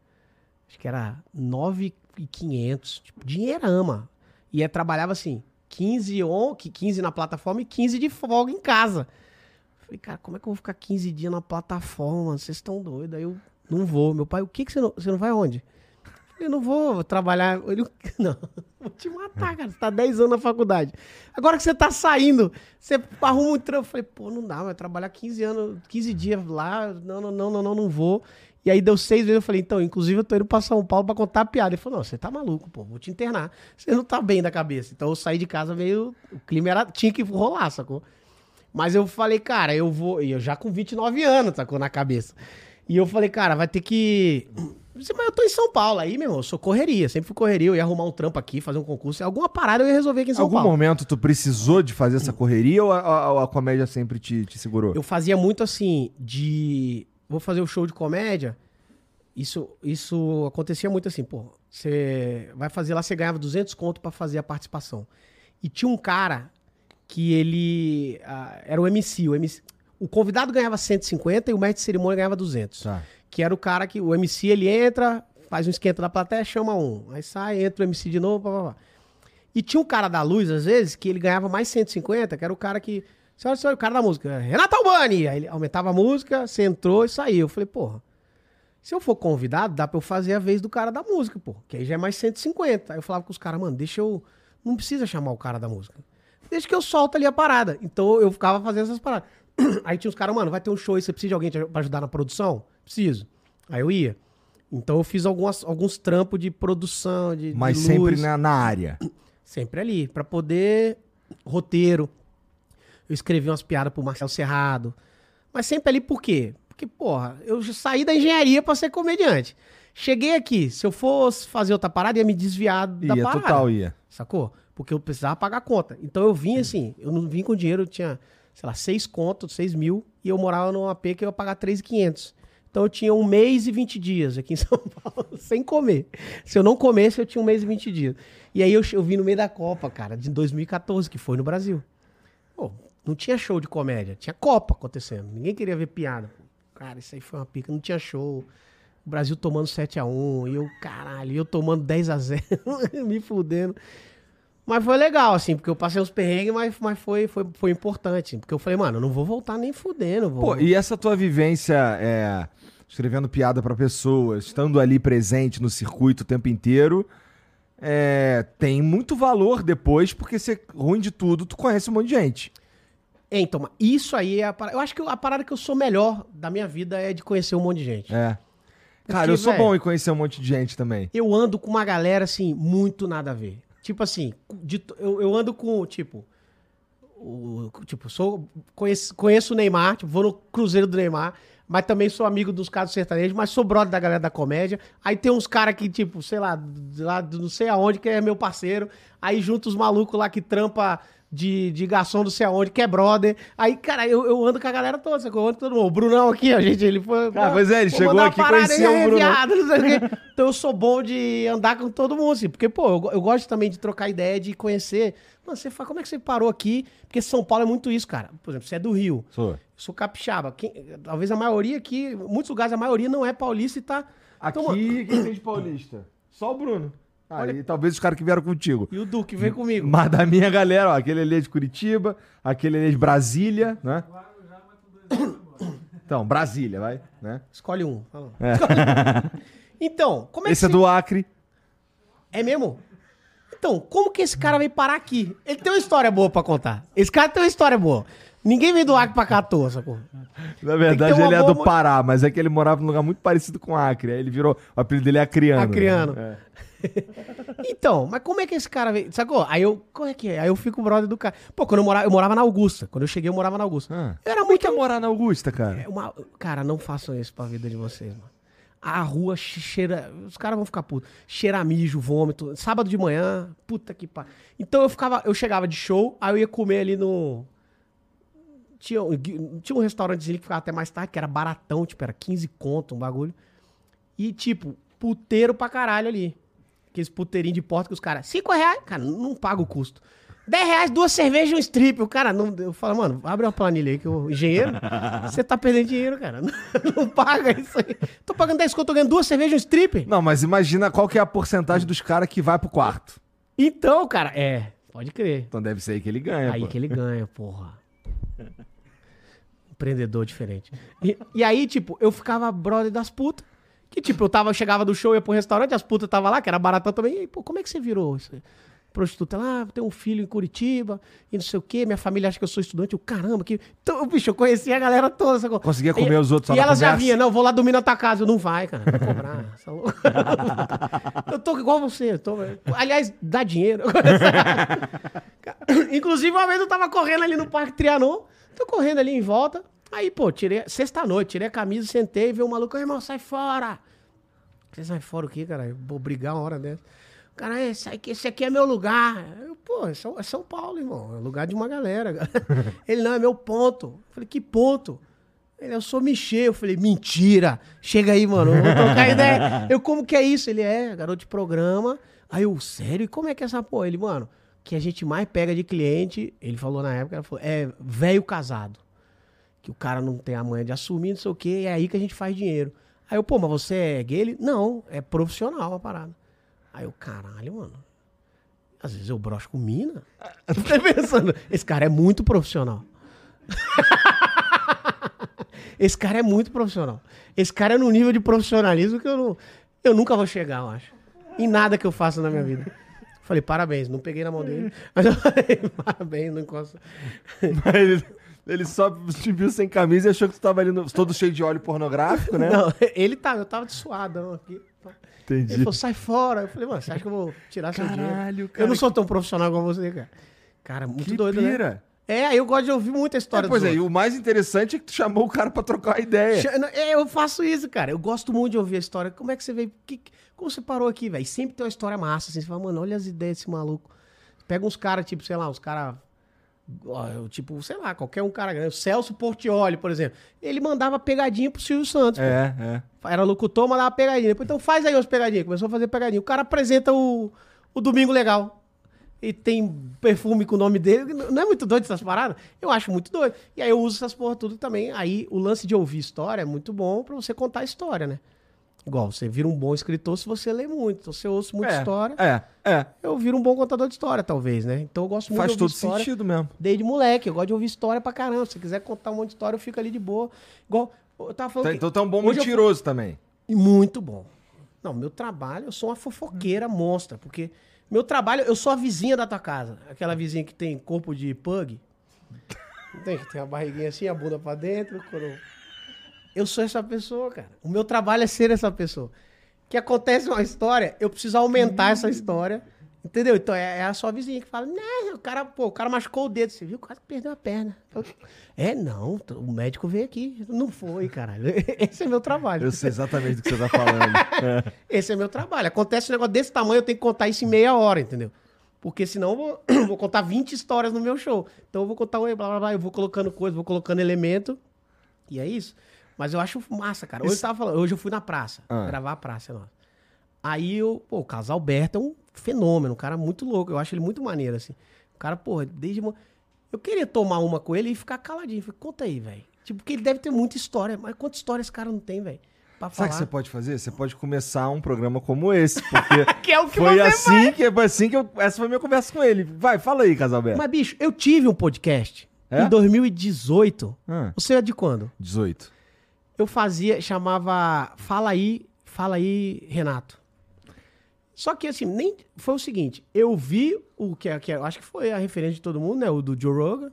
Acho que era 9,500. Tipo, dinheirama. E eu trabalhava assim, 15, on, 15 na plataforma e 15 de folga em casa. Falei, cara, como é que eu vou ficar 15 dias na plataforma? Vocês estão doidos. Aí eu não vou. Meu pai, o que, que você não. Você não vai aonde? Eu não vou trabalhar. Ele, não, vou te matar, cara. Você tá 10 anos na faculdade. Agora que você tá saindo, você arruma um trampo. Eu falei, pô, não dá, vai trabalhar 15 anos, 15 dias lá. Não, não, não, não, não, não vou. E aí deu seis vezes, eu falei, então, inclusive eu tô indo pra São Paulo pra contar a piada. Ele falou, não, você tá maluco, pô, vou te internar. Você não tá bem da cabeça. Então eu saí de casa meio. O clima era, tinha que rolar, sacou? Mas eu falei, cara, eu vou. E eu já com 29 anos, sacou? Na cabeça. E eu falei, cara, vai ter que. Mas eu tô em São Paulo aí, meu irmão. Eu sou correria. Sempre fui correria. Eu ia arrumar um trampo aqui, fazer um concurso. Alguma parada eu ia resolver aqui em São Algum Paulo. momento tu precisou de fazer essa correria ou a, a- a comédia sempre te, te segurou? Eu fazia muito assim, de. Vou fazer o show de comédia. Isso, isso acontecia muito assim, pô. Você vai fazer lá, você ganhava 200 conto pra fazer a participação. E tinha um cara que ele. ah, era o MC, o MC. O convidado ganhava 150 e o mestre de cerimônia ganhava 200. Tá. Que era o cara que. O MC ele entra, faz um esquenta na plateia, chama um. Aí sai, entra o MC de novo, pá, pá, pá. E tinha um cara da luz, às vezes, que ele ganhava mais 150, que era o cara que. Senhora, senhora, o cara da música. Renato Albani! Aí ele aumentava a música, você entrou e saiu. Eu falei, porra. Se eu for convidado, dá pra eu fazer a vez do cara da música, pô. Que aí já é mais 150. Aí eu falava com os caras, mano, deixa eu. Não precisa chamar o cara da música. Deixa que eu solto ali a parada. Então eu ficava fazendo essas paradas. Aí tinha os caras, mano, vai ter um show aí, você precisa de alguém pra ajudar na produção? Preciso. Aí eu ia. Então eu fiz algumas, alguns trampos de produção, de. de Mas sempre luz. na, na área. Sempre ali, pra poder. Roteiro. Eu escrevi umas piadas pro Marcelo Serrado. Mas sempre ali por quê? Porque, porra, eu saí da engenharia pra ser comediante. Cheguei aqui, se eu fosse fazer outra parada, ia me desviar da Ia, parada. total, ia. Sacou? Porque eu precisava pagar a conta. Então eu vim assim, eu não vim com dinheiro, eu tinha, sei lá, seis contos, seis mil, e eu morava num AP que eu ia pagar 3,500. Então eu tinha um mês e 20 dias aqui em São Paulo, sem comer. Se eu não comesse, eu tinha um mês e 20 dias. E aí eu, eu vim no meio da Copa, cara, de 2014, que foi no Brasil. Pô, não tinha show de comédia, tinha Copa acontecendo. Ninguém queria ver piada. Cara, isso aí foi uma pica, não tinha show. O Brasil tomando 7x1, e eu, caralho, eu tomando 10x0, me fudendo. Mas foi legal, assim, porque eu passei uns perrengues, mas, mas foi, foi, foi importante. Porque eu falei, mano, eu não vou voltar nem fudendo. Vou... Pô, e essa tua vivência é, escrevendo piada pra pessoas, estando ali presente no circuito o tempo inteiro, é, tem muito valor depois, porque você, ruim de tudo, tu conhece um monte de gente. É, Então, isso aí é a parada. Eu acho que a parada que eu sou melhor da minha vida é de conhecer um monte de gente. É. Cara, Porque, eu sou velho, bom em conhecer um monte de gente também. Eu ando com uma galera, assim, muito nada a ver. Tipo assim, de- eu, eu ando com, tipo. O, tipo, sou, conheço, conheço o Neymar, tipo, vou no Cruzeiro do Neymar, mas também sou amigo dos caras sertanejos, mas sou brother da galera da comédia. Aí tem uns caras que, tipo, sei lá, lá não sei aonde, que é meu parceiro. Aí junto os malucos lá que trampa de, de garçom não sei aonde, que é brother. Aí, cara, eu, eu ando com a galera toda, sacou? eu ando com todo mundo. O Brunão aqui, ó, gente, ele foi. Ah, pois é, ele chegou aqui, conhecia aí, o Brunão. Então eu sou bom de andar com todo mundo, assim. Porque, pô, eu, eu gosto também de trocar ideia, de conhecer. Mano, você fala, como é que você parou aqui? Porque São Paulo é muito isso, cara. Por exemplo, você é do Rio. Sou. Eu sou capixaba. Quem- talvez a maioria aqui, muitos lugares, a maioria não é paulista e tá. Aqui, Então, quem tem de paulista? Só o Bruno. Ah, e talvez os caras que vieram contigo. E o Duque, vem comigo. Mas da minha galera, ó, aquele ali é de Curitiba, aquele ali é de Brasília, né? Então, Brasília, vai, né? Escolhe um. É. Então, como é Esse é que do Acre. É mesmo? então, como que esse cara veio parar aqui? Ele tem uma história boa pra contar. Esse cara tem uma história boa. Ninguém vem do Acre pra cá à toa, sacou? Na verdade, ele é do Pará, mas é que ele morava num lugar muito parecido com Acre. Aí ele virou. O apelido dele é Acriano. Acriano. É. Então, mas como é que esse cara veio? Sacou? Aí eu, como é que é? Aí eu fico brother do cara. Pô, quando eu morava, eu morava na Augusta. Quando eu cheguei, eu morava na Augusta. Ah. Eu era é muito é morar na Augusta, cara? É uma- Cara, não façam isso pra vida de vocês, mano. A rua che- cheira. Os caras vão ficar putos. Cheira mijo, vômito. Sábado de manhã, puta que pariu. Então eu ficava. Eu chegava de show, aí eu ia comer ali no. Tinha, tinha um restaurantezinho que ficava até mais tarde, que era baratão, tipo, era 15 conto, um bagulho. E, tipo, puteiro pra caralho ali. Aqueles puteirinhos de porta que os caras. 5 reais, cara, não paga o custo. 10 reais, duas cervejas e um strip. O cara não. Eu falo, mano, abre uma planilha aí que o engenheiro. Você tá perdendo dinheiro, cara. Não, não paga isso aí. Tô pagando 10 conto, tô ganhando duas cervejas e um strip. Não, mas imagina qual que é a porcentagem dos caras que vai pro quarto. Então, cara, é. Pode crer. Então deve ser aí que ele ganha, Aí pô. que ele ganha, porra. Empreendedor diferente. E, e aí, tipo, eu ficava brother das putas. Que, tipo, eu tava, chegava do show, ia pro restaurante, as putas tava lá, que era baratão também. E aí, pô, como é que você virou isso? Prostituta lá, ah, tem um filho em Curitiba, e não sei o quê, minha família acha que eu sou estudante. Eu, caramba, que. Então, bicho, eu conhecia a galera toda. Sacou? Conseguia comer E- os outros E elas já vinham, não, vou lá dormir na tua casa. Eu, não vai, cara, vai cobrar. essa louca. eu tô igual você. tô- Aliás, dá dinheiro. Inclusive, uma vez eu tava correndo ali no Parque Trianon, tô correndo ali em volta. Aí, pô, tirei. Sexta-noite, tirei a camisa, sentei, veio o maluco, "Ô, irmão, sai fora. Você sai fora o quê, cara? Vou brigar uma hora dessa. Cara, esse aqui, esse aqui é meu lugar. Eu, pô, é São, é São Paulo, irmão. É lugar de uma galera. Ele, não, é meu ponto. Eu falei, que ponto? Ele, eu sou Michel. Eu falei, mentira. Chega aí, mano. Eu vou trocar ideia. Eu, como que é isso? Ele é, garoto de programa. Aí eu, sério? E como é que é essa porra? Ele, mano, que a gente mais pega de cliente, ele falou na época, falou, é velho casado. Que o cara não tem a manha de assumir, não sei o quê, e é aí que a gente faz dinheiro. Aí eu, pô, mas você é gay? Ele, não, é profissional a parada. Aí eu, caralho, mano. Às vezes eu brocho com mina. Eu fiquei pensando, esse cara é muito profissional. Esse cara é muito profissional. Esse cara é no nível de profissionalismo que eu não, eu nunca vou chegar, eu acho. Em nada que eu faça na minha vida. Falei, parabéns, não peguei na mão dele. Mas eu falei, parabéns, não encosta. Mas ele, só te viu sem camisa e achou que tu tava ali no- todo cheio de óleo pornográfico, né? Não, ele tá, eu tava de suadão aqui. Entendi. Ele falou, sai fora. Eu falei, mano, você acha que eu vou tirar seu Caralho, dinheiro? cara, eu não sou tão profissional como você, cara. Cara, muito Que doido, né? pira. É, aí eu gosto de ouvir muita É, história pois dos é, e o mais interessante é que tu chamou o cara pra trocar uma ideia. É, eu faço isso, cara. Eu gosto muito de ouvir a história. Como é que você veio? Que- como você parou aqui, velho? Sempre tem uma história massa, assim. Você fala, mano, olha as ideias desse maluco. Pega uns caras, tipo, sei lá, uns caras. Tipo, sei lá, qualquer um cara grande. O Celso Portioli, por exemplo. Ele mandava pegadinha pro Silvio Santos. pô. É, é. Era locutor, mandava pegadinha. Depois, então faz aí umas pegadinhas. Começou a fazer pegadinha. O cara apresenta o, o Domingo Legal. E tem perfume com o nome dele. Não é muito doido essas paradas? Eu acho muito doido. E aí eu uso essas porra tudo também. Aí o lance de ouvir história é muito bom pra você contar a história, né? Igual, você vira um bom escritor se você lê muito. Então, se eu ouço muita é, história, É, é. eu viro um bom contador de história, talvez, né? Então eu gosto muito Faz de todo ouvir história. sentido mesmo. Desde moleque, eu gosto de ouvir história pra caramba. Se você quiser contar um monte de história, eu fico ali de boa. Igual, eu tava falando Tá, que- então tá um bom Hoje eu- mentiroso também. e muito bom. Não, meu trabalho, eu sou uma fofoqueira monstra, porque meu trabalho, eu sou a vizinha da tua casa. Aquela vizinha que tem corpo de pug. Tem? Que tem a barriguinha assim, a bunda pra dentro. quando- Eu sou essa pessoa, cara. O meu trabalho é ser essa pessoa. Que acontece uma história, eu preciso aumentar essa história. Entendeu? Então é, é a sua vizinha que fala, né, o cara, pô, o cara machucou o dedo, você viu? Quase que perdeu a perna. Eu, é, não, o médico veio aqui. Não foi, caralho. Esse é meu trabalho. Eu sei exatamente do que você tá falando. Esse é meu trabalho. Acontece um negócio desse tamanho, eu tenho que contar isso em meia hora, entendeu? Porque senão eu vou, vou contar 20 histórias no meu show. Então eu vou contar, um, blá, blá, blá, eu vou colocando coisa, vou colocando elemento. E é isso. Mas eu acho massa, cara. Hoje, eu, tava falando, hoje eu fui na praça, Ah. gravar a praça. Nossa. Aí eu, pô, o casal Alberto é um fenômeno, um cara muito louco. Eu acho ele muito maneiro, assim. O cara, porra, desde. Eu queria tomar uma com ele e ficar caladinho. Falei, conta aí, velho. Tipo, porque ele deve ter muita história. Mas quanta história esse cara não tem, velho? Sabe falar. o que você pode fazer? Você pode começar um programa como esse, porque Que é o que foi assim que foi assim que eu, essa foi a minha conversa com ele. Vai, fala aí, Casalberto. Mas, bicho, eu tive um podcast É? em 2018. Ah, Você é de quando? 18. Eu fazia, chamava Fala aí, Fala aí, Renato. Só que assim, nem foi o seguinte, eu vi o que, é- que é- eu acho que foi a referência de todo mundo, né? O do Joe Rogan.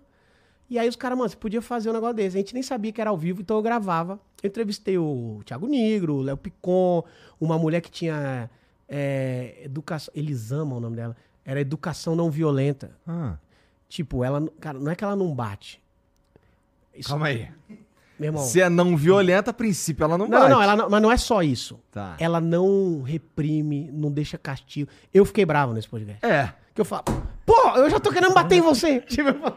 E aí os caras, mano, você podia fazer um negócio desse. A gente nem sabia que era ao vivo, então eu gravava. Eu entrevistei o Thiago Negro, o Léo Picon, uma mulher que tinha é, educação. Eles amam o nome dela. Era educação não violenta. Ah, Tipo, ela. Cara, não é que ela não bate. Isso- calma aí. Irmão. Se é não violenta, a princípio ela não Não, bate. não, ela não, mas não é só isso. Tá. Ela não reprime, não deixa castigo. Eu fiquei bravo nesse podcast. É. Que eu falo, pô, eu já tô querendo bater em você. Tipo,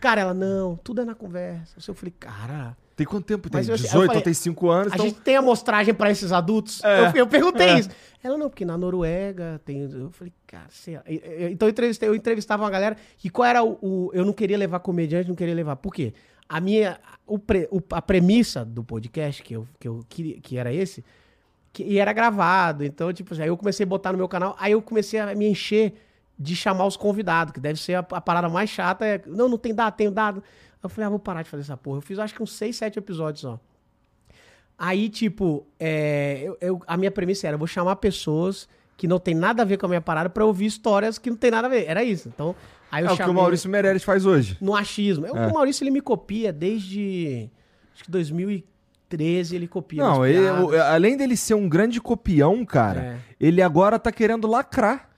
cara, ela, não, tudo é na conversa. Eu falei, cara, Tem quanto tempo? Tem Mas eu- eu 18 falei, ou tem 5 anos? a Então... gente tem amostragem pra esses adultos? É. Eu, eu perguntei É. isso. Ela, não, porque na Noruega tem. Eu falei, cara, sei lá. E- e- Então eu, entrevistei, eu entrevistava uma galera que qual era o, o- Eu não queria levar comediante, não queria levar. Por quê? A minha. O pre- o- a premissa do podcast, que eu, que eu queria, que era esse, que, e era gravado. Então, tipo aí eu comecei a botar no meu canal, aí eu comecei a me encher de chamar os convidados, que deve ser a, a parada mais chata. É, não, não tem dado, tenho dado. Eu falei, ah, vou parar de fazer essa porra. Eu fiz acho que uns 6, 7 episódios só. Aí, tipo, é, eu, eu- a minha premissa era, eu vou chamar pessoas que não tem nada a ver com a minha parada pra ouvir histórias que não tem nada a ver. Era isso. Então, aí eu É o que o Maurício Meirelles faz hoje. no achismo. É. O Maurício, ele me copia desde, acho que 2013 ele copia. Não, ele- piadas. o- além dele ser um grande copião, cara, É. ele agora tá querendo lacrar.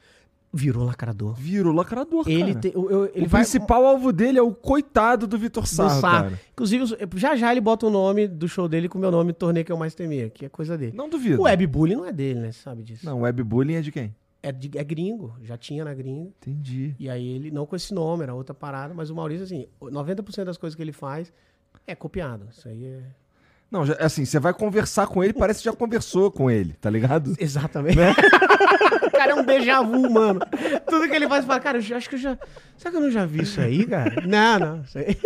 Virou lacrador. Virou lacrador, Ele, cara. tem, eu- eu- ele o vai... principal alvo dele é o coitado do Vitor do Sarro, Sarro. cara. Inclusive, já já ele bota o nome do show dele com o meu nome, Torneio que eu mais temia, que é coisa dele. Não duvido. O webbullying não é dele, né? Você sabe disso. Não, webbullying é de quem? É, de- é gringo, já tinha na gringa. Entendi. E aí ele, não com esse nome, era outra parada, mas o Maurício, assim, 90% das coisas que ele faz é copiado. Isso aí é. Não, já- assim, você vai conversar com ele, parece que já conversou com ele, tá ligado? Exatamente. o cara é um déjà vu, mano. Tudo que ele faz, fala, cara, eu acho que eu já. Será que eu não já vi isso aí, cara? Não, não. Isso aí...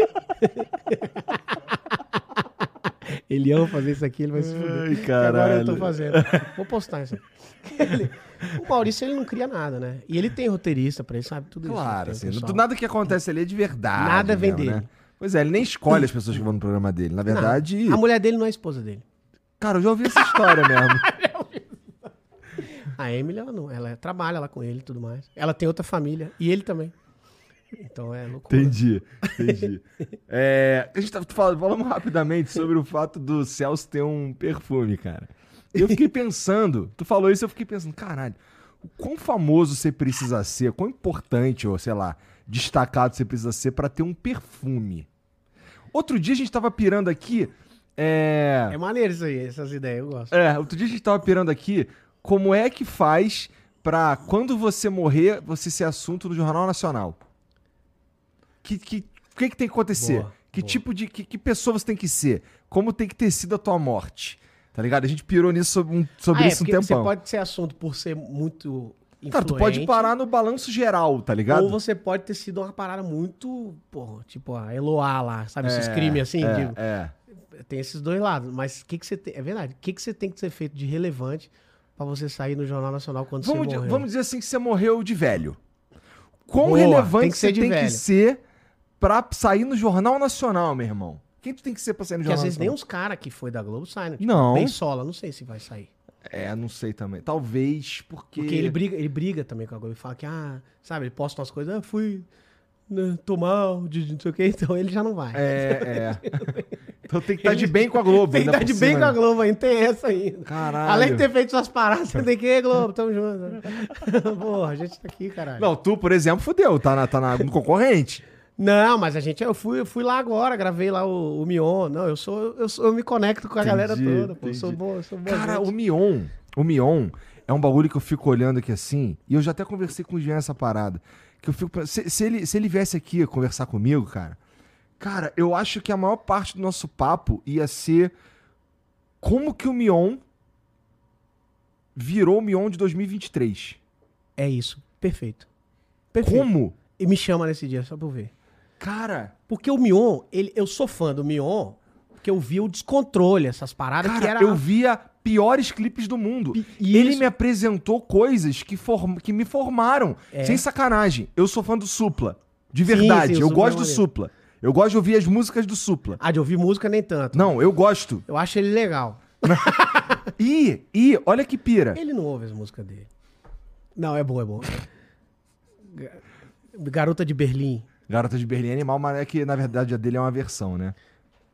ele ama fazer isso aqui, ele vai se fuder. Ai, Que Agora eu tô caralho. fazendo. Vou postar isso. Ele- O Maurício, ele não cria nada, né? E ele tem roteirista pra ele, sabe? Tudo Claro, isso. assim, não- pessoal. nada que acontece ali é de verdade. Nada vem mesmo, dele. Né? Pois é, ele nem escolhe as pessoas que vão no programa dele. Na verdade, Não, a mulher dele não é a esposa dele. cara, eu já ouvi essa história mesmo. A Emily, ela não. Ela trabalha lá com ele e tudo mais. Ela tem outra família. E ele também. Então é loucura. Entendi, entendi. É, a gente tá falando, falamos rapidamente sobre o fato do Celso ter um perfume, cara. Eu fiquei pensando, tu falou isso, eu fiquei pensando, caralho, o quão famoso você precisa ser, quão importante, ou sei lá, destacado você precisa ser pra ter um perfume. Outro dia a gente tava pirando aqui, é... É maneiro isso aí, essas ideias, eu gosto. É, outro dia a gente tava pirando aqui como é que faz pra quando você morrer, você ser assunto do Jornal Nacional. Que que o que, que tem que acontecer? Boa, que boa. tipo de que, que pessoa você tem que ser? Como tem que ter sido a tua morte? Tá ligado? A gente pirou nisso sobre, um- sobre Ah, é, isso um porque tempão. Você pode ser assunto por ser muito Cara, tu pode influente, parar no balanço geral, tá ligado? Ou você pode ter sido uma parada muito, porra, tipo a Eloá lá, sabe? Esses É, crimes assim. é, de- é. Tem esses dois lados. Mas o que, que você tem. É verdade. O que, que você tem que ser feito de relevante pra você sair no Jornal Nacional quando Vamos, você morrer? vamos dizer assim que você morreu de velho. Quão Boa, relevante tem que você de tem que ser pra sair no Jornal Nacional, meu irmão? Quem tu tem que ser pra sair no Porque às Jornal vezes nem uns caras que foi da Globo saem, né? Não. Bem sola, não sei se vai sair. É, não sei também. Talvez porque. Porque ele briga, ele briga também com a Globo. Ele fala que, ah, sabe, ele posta umas coisas, ah, fui né, tomar de não sei o que, então ele já não vai. É, é. Então tem que estar de bem com a Globo. Tem que ainda estar de por bem cima, com a né? Globo ainda, tem essa ainda. Caralho. Além de ter feito suas paradas, você tem que ir, Globo, tamo junto. Porra, a gente tá aqui, caralho. Não, tu, por exemplo, fudeu. Tá, na, tá na, no concorrente. Não, mas a gente, eu fui, eu fui lá agora, gravei lá o, o Mion. Não, eu sou, eu sou, eu me conecto com a galera Entendi, toda, pô. Eu sou bom, sou bom. Cara, o Mion, o Mion é um bagulho que eu fico olhando aqui assim, e eu já até conversei com o Jean essa parada. Que eu fico se, se ele, se ele viesse aqui conversar comigo, cara, cara, eu acho que a maior parte do nosso papo ia ser como que o Mion virou o Mion de 2023. É isso, perfeito. Perfeito. Como? E me chama nesse dia, só pra eu ver. Cara, Porque o Mion, ele, eu sou fã do Mion, porque eu vi o descontrole, essas paradas que cara era. eu via piores clipes do mundo. Ele isso. me apresentou coisas que, form- que me formaram. É. Sem sacanagem. Eu sou fã do Supla. De Sim, verdade. sim, o eu gosto do. Supla. Eu gosto de ouvir as músicas do Supla. Ah, de ouvir música nem tanto. Não, eu gosto. Eu acho ele legal. E, e, olha que pira. Ele não ouve as músicas dele. Não, é bom, é bom. Ga- Garota de Berlim. Garota de Berlim é animal, mas é que na verdade a dele é uma versão, né?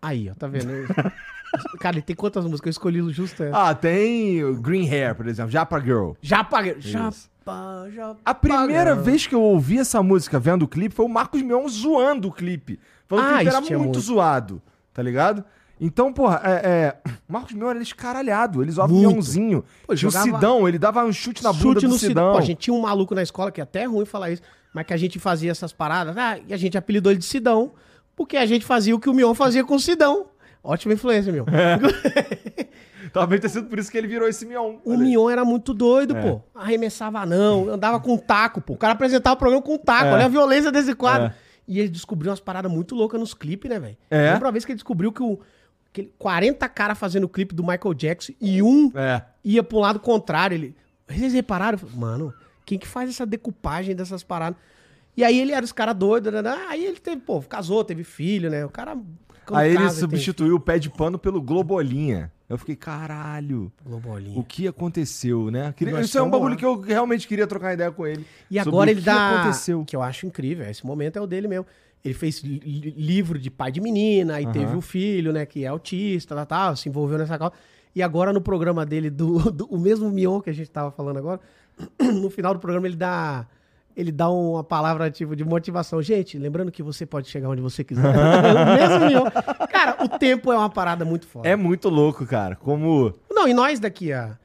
Aí, ó, tá vendo? Cara, ele tem quantas músicas? Eu escolhi justo essa. Ah, tem Green Hair, por exemplo, Japa Girl. Já paguei. Já Isso. pa, já A primeira vez que eu ouvi essa música vendo o clipe foi o Marcos Mion zoando o clipe. Falando que Ah, isso era muito muito. zoado, tá ligado? Então, porra, é, é, o Marcos Mion era escaralhado, ele zoava o Muito. Mionzinho. Pô, jogava- o Sidão, ele dava um chute na bunda Chute do no Sidão. Sidão. Pô, a gente tinha um maluco na escola que é até ruim falar isso, mas que a gente fazia essas paradas, ah, e a gente apelidou ele de Sidão, porque a gente fazia o que o Mion fazia com o Sidão. Ótima influência, Mion. Talvez tenha sido por isso que ele virou esse Mion. O Mion era muito doido, É. pô. Arremessava não, andava com taco, pô. O cara apresentava o programa com taco. Olha a violência desse quadro. É. E ele descobriu umas paradas muito loucas nos clipes, né, velho? É? Lembra uma vez que ele descobriu que o que ele- 40 caras fazendo o clipe do Michael Jackson e um É. ia pro lado contrário. Ele, vocês repararam? Falei, Mano, quem que faz essa decupagem dessas paradas? E aí ele era os caras doidos, né, né? aí ele teve, pô, casou, teve filho, né? O cara. Aí ele substituiu o pé de pano pelo Globolinha. Eu fiquei, caralho. Globolinha. o que aconteceu, né? Queria- Isso é um bagulho lá. que eu realmente queria trocar ideia com ele. E agora o ele que dá. aconteceu. Que eu acho incrível. Esse momento é o dele mesmo. Ele fez li- li- livro de pai de menina, aí Aham. teve o filho, né, que é autista, tal, tal, se envolveu nessa causa. E agora no programa dele, do, do- o mesmo Mion que a gente tava falando agora, no final do programa ele dá. Ele dá uma palavra tipo de motivação. Gente, lembrando que você pode chegar onde você quiser. mesmo Mion. Cara, o tempo é uma parada muito foda. É muito louco, cara. Como. Não, e nós daqui a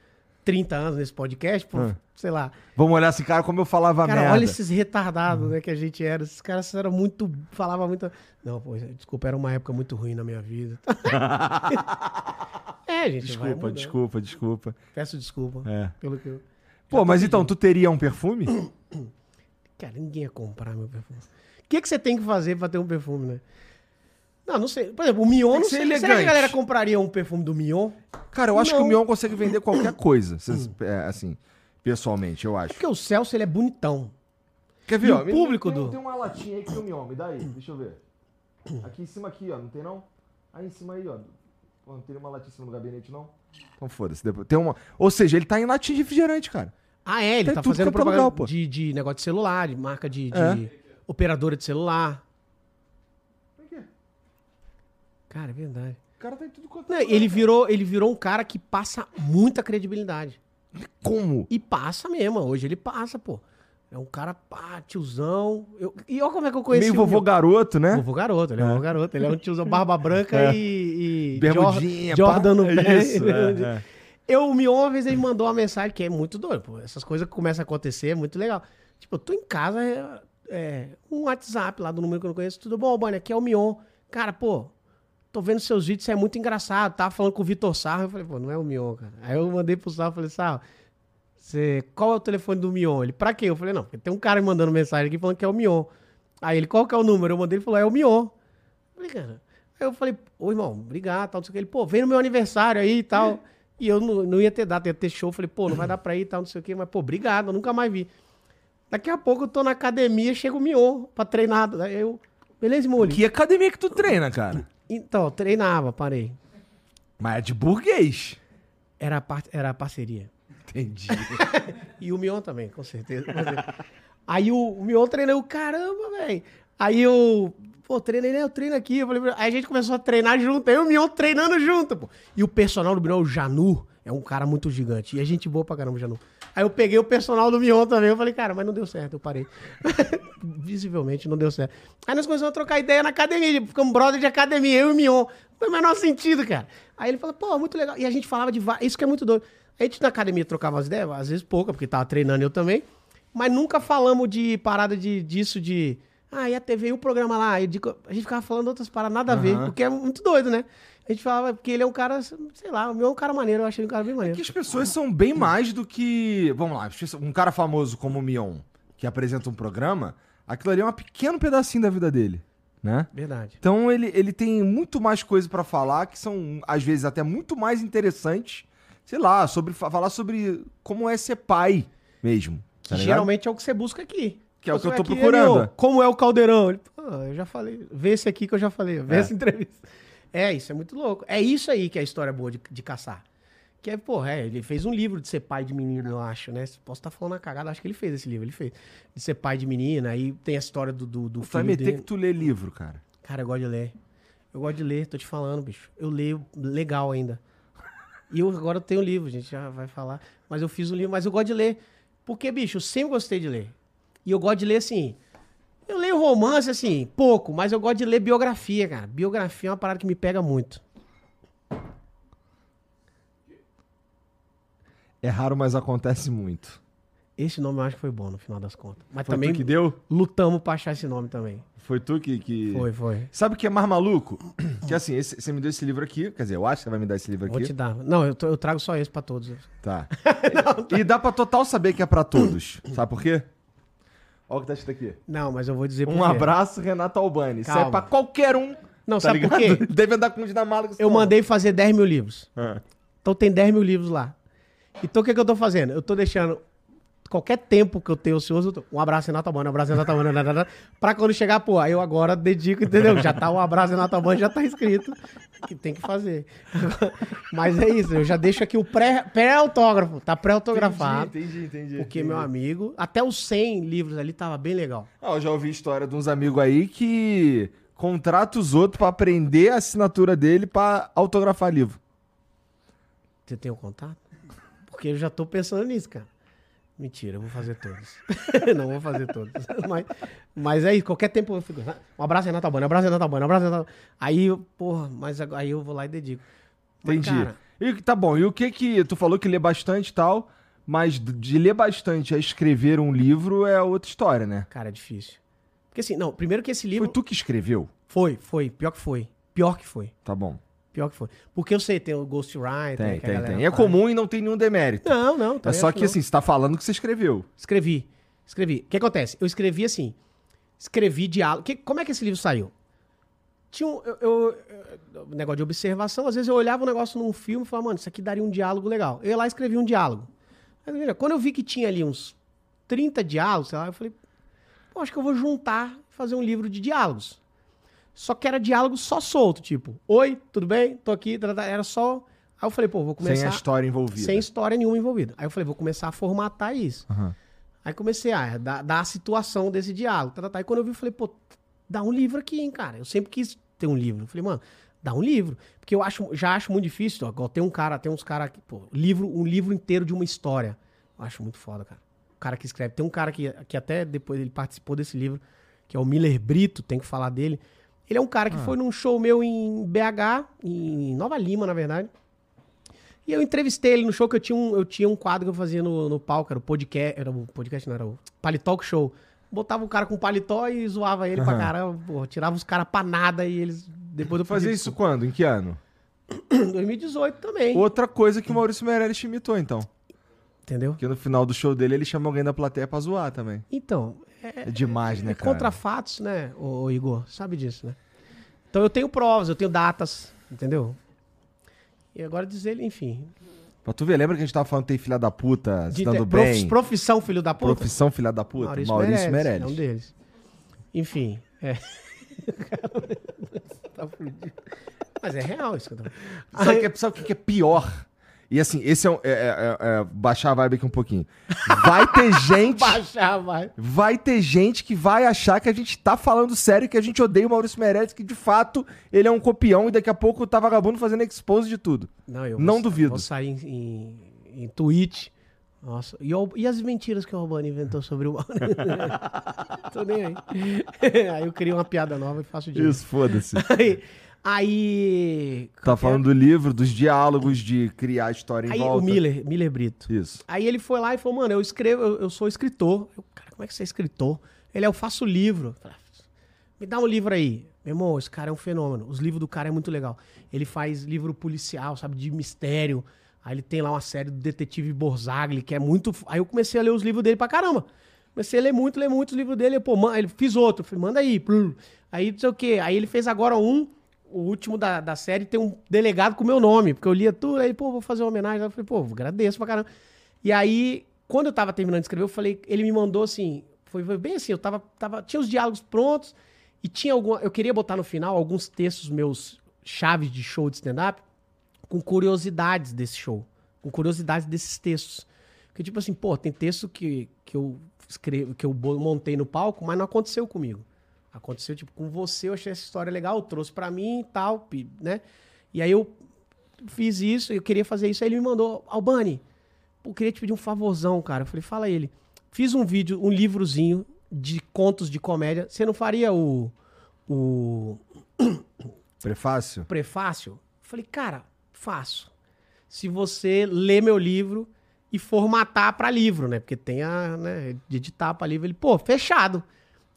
30 anos nesse podcast, pô, Ah. sei lá, Vamos olhar esse cara como eu falava Cara, merda. olha esses retardados, né, que a gente era. Esses caras eram muito. Falavam muito. Não, pô, desculpa, era uma época muito ruim na minha vida. é, gente. Desculpa, desculpa, desculpa. Peço desculpa. É. Pelo que eu. Pô, mas então, tu teria um perfume? Cara, ninguém ia comprar meu perfume. O que, que você tem que fazer pra ter um perfume, né? Não, não sei. Por exemplo, o Mion, não que sei. Será que a galera compraria um perfume do Mion? Cara, eu acho que Não. o Mion consegue vender qualquer coisa. cês- é, assim, pessoalmente, eu acho. Porque o Celso, ele é bonitão. Quer E o público tem, do- Tem uma latinha aí que tem o Mion, me dá aí, deixa eu ver. Aqui em cima aqui, ó, não tem não? Aí em cima aí, ó. Pô, não tem uma latinha em cima no gabinete, não? Então foda-se. depois- Tem uma... Ou seja, ele tá em latinha de refrigerante, cara. Ah, é, ele Tem tá tudo fazendo é propaganda pô. de, de negócio de celular, de marca de, de É. operadora de celular. Cara, é verdade. O cara tá em tudo quanto Não, é lugar, ele virou, ele virou um cara que passa muita credibilidade. Como? E passa mesmo, hoje ele passa, pô. É um cara, pá, tiozão. Eu- e olha como é que eu conheci Meio o vovô meu- garoto, né? Vovô garoto, ele é, É. vovô garoto. Ele é um tiozão barba branca É. e, e Bermudinha, Jor- Jordan pá. no pé. Isso, é, é. Eu, Mion, uma vez ele mandou uma mensagem que é muito doido, pô. Essas coisas que começam a acontecer, é muito legal. Tipo, eu tô em casa, é, é, um WhatsApp lá do número que eu não conheço. Tudo bom, Bonnie? Aqui é o Mion. Cara, pô, tô vendo seus vídeos, isso é muito engraçado. Tava falando com o Vitor Sarro. Eu falei, pô, não é o Mion, cara. Aí eu mandei pro Sarro, falei, Sarro, você, qual é o telefone do Mion? Ele, pra quê? Eu falei, não, porque tem um cara me mandando mensagem aqui falando que é o Mion. Aí ele, qual que é o número? Eu mandei, ele falou, é o Mion. Eu falei, cara. Aí eu falei, ô irmão, obrigado, tal, não sei o que. Ele, pô, vem no meu aniversário aí e tal. E eu não, não ia ter data, ia ter show. Falei, pô, não vai dar pra ir e tal, não sei o que. Mas, pô, obrigado, eu nunca mais vi. Daqui a pouco eu tô na academia, chega o Mion pra treinar. Aí eu, beleza, Muli? Que academia que tu treina, cara? Então, treinava, parei. Mas é de burguês. Era, a par- era parceria. Entendi. E o Mion também, com certeza. com certeza. Aí o, o Mion treinou, caramba, velho. Aí eu, pô, treinei, né? Eu treino aqui. Eu falei, aí a gente começou a treinar junto. Aí o Mion treinando junto, pô. E o personal do Mion, o Janu, é um cara muito gigante. E a gente boa pra caramba, Janu. Aí eu peguei o personal do Mion também. Eu falei, cara, mas não deu certo, eu parei. Visivelmente não deu certo. Aí nós começamos a trocar ideia na academia, ficamos brother de academia, eu e o Mion. Não foi o menor sentido, cara. Aí ele falou, pô, muito legal. E a gente falava de. Isso que é muito doido. A gente na academia trocava as ideias, às vezes pouca, porque tava treinando eu também. Mas nunca falamos de parada de, disso de. Ah, e a TV e o programa lá. Eu digo- a gente ficava falando outras paradas, nada a ver, porque é muito doido, né? A gente falava, porque ele é um cara, sei lá, o meu é um cara maneiro, eu achei um cara bem maneiro. que as pessoas são bem mais do que. Vamos lá, um cara famoso como o Mion, que apresenta um programa, aquilo ali é um pequeno pedacinho da vida dele, né? Verdade. Então ele, ele tem muito mais coisa pra falar, que são, às vezes, até muito mais interessantes. Sei lá, sobre fa- falar sobre como é ser pai mesmo. Que tá geralmente é o que você busca aqui. Que é o que eu tô Aqui, procurando. Emil, como é o caldeirão? Ele, Pô, eu já falei. Vê esse aqui que eu já falei. Vê É. essa entrevista. É, isso é muito louco. É isso aí que é a história boa de, de caçar. Que é, porra, é, ele fez um livro de ser pai de menino, eu acho, né? Posso estar falando a cagada, acho que ele fez esse livro, ele fez. De ser pai de menina, aí tem a história do, do, do vai meter dele. que tu lê livro, cara. Cara, eu gosto de ler. Eu gosto de ler, tô te falando, bicho. Eu leio legal ainda. E eu agora tenho livro, a gente já vai falar. Mas eu fiz um livro, mas eu gosto de ler. Porque, bicho, eu sempre gostei de ler. E eu gosto de ler assim. Eu leio romance, assim, pouco, mas eu gosto de ler biografia, cara. Biografia é uma parada que me pega muito. É raro, mas acontece muito. Esse nome eu acho que foi bom no final das contas. Mas Foi também tu que deu? lutamos pra achar esse nome também. Foi tu que. que... Foi, foi. Sabe o que é mais maluco? Que assim, esse- você me deu esse livro aqui. Quer dizer, eu acho que você vai me dar esse livro Vou aqui. te dar. Não, eu, eu trago só esse pra todos. Tá. E dá pra total saber que é pra todos. Sabe por quê? Olha o que tá escrito aqui. Não, mas eu vou dizer por Um abraço, Renato Albani. Isso é Calma. pra qualquer um. Não, tá sabe por ligado? quê? Deve andar com um dinamarca. Eu mandei fazer 10 mil livros. Ah. Então tem 10 mil livros lá. Então o que, que eu tô fazendo? Eu tô deixando qualquer tempo que eu tenho ocioso, eu tô- um abraço Renato Albani, um abraço Renato Albani, nananana, pra quando chegar, pô, aí eu agora dedico, entendeu? Já tá um abraço Renato Albani, já tá escrito, que tem que fazer. Mas é isso, eu já deixo aqui o pré- pré-autógrafo, tá pré-autografado. Entendi, entendi, entendi. Porque, entendi. meu amigo, até os 100 livros ali tava bem legal. Ah, eu já ouvi história de uns amigos aí que contrata os outros pra aprender a assinatura dele pra autografar livro. Você tem o contato? Porque eu já tô pensando nisso, cara. Mentira, eu vou fazer todos. não vou fazer todos. mas, mas é isso, qualquer tempo eu fico. Um abraço, Renato Albani, um abraço, Renato Albani, um abraço, Renato. Aí, eu, porra, mas aí eu vou lá e dedico. Mas, Entendi. cara, E tá bom, e o que que. Tu falou que lê bastante e tal, mas de ler bastante a escrever um livro é outra história, né? cara, é difícil. Porque assim, não, primeiro que esse livro. Foi tu que escreveu? Foi, foi, pior que foi. Pior que foi. Tá bom. Pior que foi. Porque eu sei, tem o Ghostwriter. Tem, tem, tem. É faz. comum e não tem nenhum demérito. Não, não. É só que assim, você tá falando que você escreveu. Escrevi. Escrevi. O que acontece? Eu escrevi assim. Escrevi diálogo. Que, como é que esse livro saiu? Tinha um. Eu, eu- eu- negócio de observação. Às vezes eu olhava um negócio num filme e falava, mano, isso aqui daria um diálogo legal. Eu ia lá e escrevi um diálogo. Aí, quando eu vi que tinha ali uns 30 diálogos, sei lá, eu falei, pô, acho que eu vou juntar e fazer um livro de diálogos. Só que era diálogo só solto, tipo, oi, tudo bem? Tô aqui, tá, tá, tá. era só. Aí eu falei, pô, vou começar. Sem a história envolvida. Sem história nenhuma envolvida. Aí eu falei, vou começar a formatar isso. Aham. Aí comecei a dar, dar a situação desse diálogo. Tá, tá. E quando eu vi, eu falei, pô, dá um livro aqui, hein, cara. Eu sempre quis ter um livro. Eu falei, mano, dá um livro. Porque eu acho, já acho muito difícil. Ó, igual tem um cara, tem uns caras que, pô, livro, um livro inteiro de uma história. Eu acho muito foda, cara. O cara que escreve. Tem um cara que, que até depois ele participou desse livro, que é o Miller Brito, tem que falar dele. Ele é um cara que foi num show meu em BH, em Nova Lima, na verdade. E eu entrevistei ele no show, que eu tinha um, eu tinha um quadro que eu fazia no, no palco, era o podcast, era o podcast, não, era o Palitalk Show. Botava o cara com paletó e zoava ele pra Aham. caramba, porra, tirava os caras pra nada e eles... Depois eu Fazer isso quando? Em que ano? Em 2018 também, Outra coisa que o Maurício Meirelles te imitou, então. Entendeu? Porque no final do show dele ele chama alguém da plateia pra zoar também. Então, é, É demais, né, é cara? contra fatos, né, ô, ô Igor? Sabe disso, né? Então eu tenho provas, eu tenho datas, entendeu? E agora dizer, enfim... Pra tu ver, lembra que a gente tava falando que tem filha da puta, se dando prof- bem? profissão filho da puta? Profissão filha da puta? Maurício, Meirelles. É um deles. Enfim, é. tá fudido. Mas é real isso que eu tô Sabe, o que é- sabe o que que é pior? E assim, esse é, um, é- é- é- é baixar a vibe aqui um pouquinho. Vai ter gente. Baixar, vai. Vai ter gente que vai achar que a gente tá falando sério, que a gente odeia o Maurício Meirelles, que de fato ele é um copião e daqui a pouco tá vagabundo fazendo expose de tudo. Não, eu Não vou, duvido. Vou sair em, em, em tweet. Nossa, e, o- e as mentiras que o Urbano inventou sobre o? Tô nem aí. aí eu crio uma piada nova e faço dinheiro. Isso, foda-se. Aí, aí Tá falando do livro, dos diálogos, de criar história em aí volta. o Miller, Miller Brito. Isso. Aí ele foi lá e falou, mano, eu escrevo, eu, eu sou escritor. Eu, cara, como é que você é escritor? Ele é, eu faço livro. Eu falei, Me dá um livro aí. Meu irmão, esse cara é um fenômeno. Os livros do cara é muito legal. Ele faz livro policial, sabe, de mistério. Aí ele tem lá uma série do Detetive Borzagli, que é muito... Aí eu comecei a ler os livros dele pra caramba. Comecei a ler muito, ler muito os livros dele. Eu, pô, man... ele fiz outro. Falei, manda aí. Aí não sei o quê. Aí ele fez agora um, o último da, da série, tem um delegado com o meu nome, porque eu lia tudo. Aí, pô, vou fazer uma homenagem. Eu falei, pô, agradeço pra caramba. E aí, quando eu tava terminando de escrever, eu falei, ele me mandou assim, foi, foi bem assim, eu tava, tava, tinha os diálogos prontos e tinha alguma, eu queria botar no final alguns textos meus chaves de show de stand-up com curiosidades desse show, com curiosidades desses textos. Porque, tipo assim, pô, tem texto que, que eu escrevo, que eu montei no palco, mas não aconteceu comigo. Aconteceu, tipo, com você, eu achei essa história legal, trouxe pra mim e tal, né? E aí eu fiz isso, eu queria fazer isso, aí ele me mandou, Albani, eu queria te pedir um favorzão, cara. Eu falei, fala a ele. Fiz um vídeo, um livrozinho de contos de comédia. Você não faria o, o Prefácio? prefácio? Eu falei, cara, faço. Se você ler meu livro e formatar pra livro, né? Porque tem a, né, de editar pra livro. Ele, pô, fechado.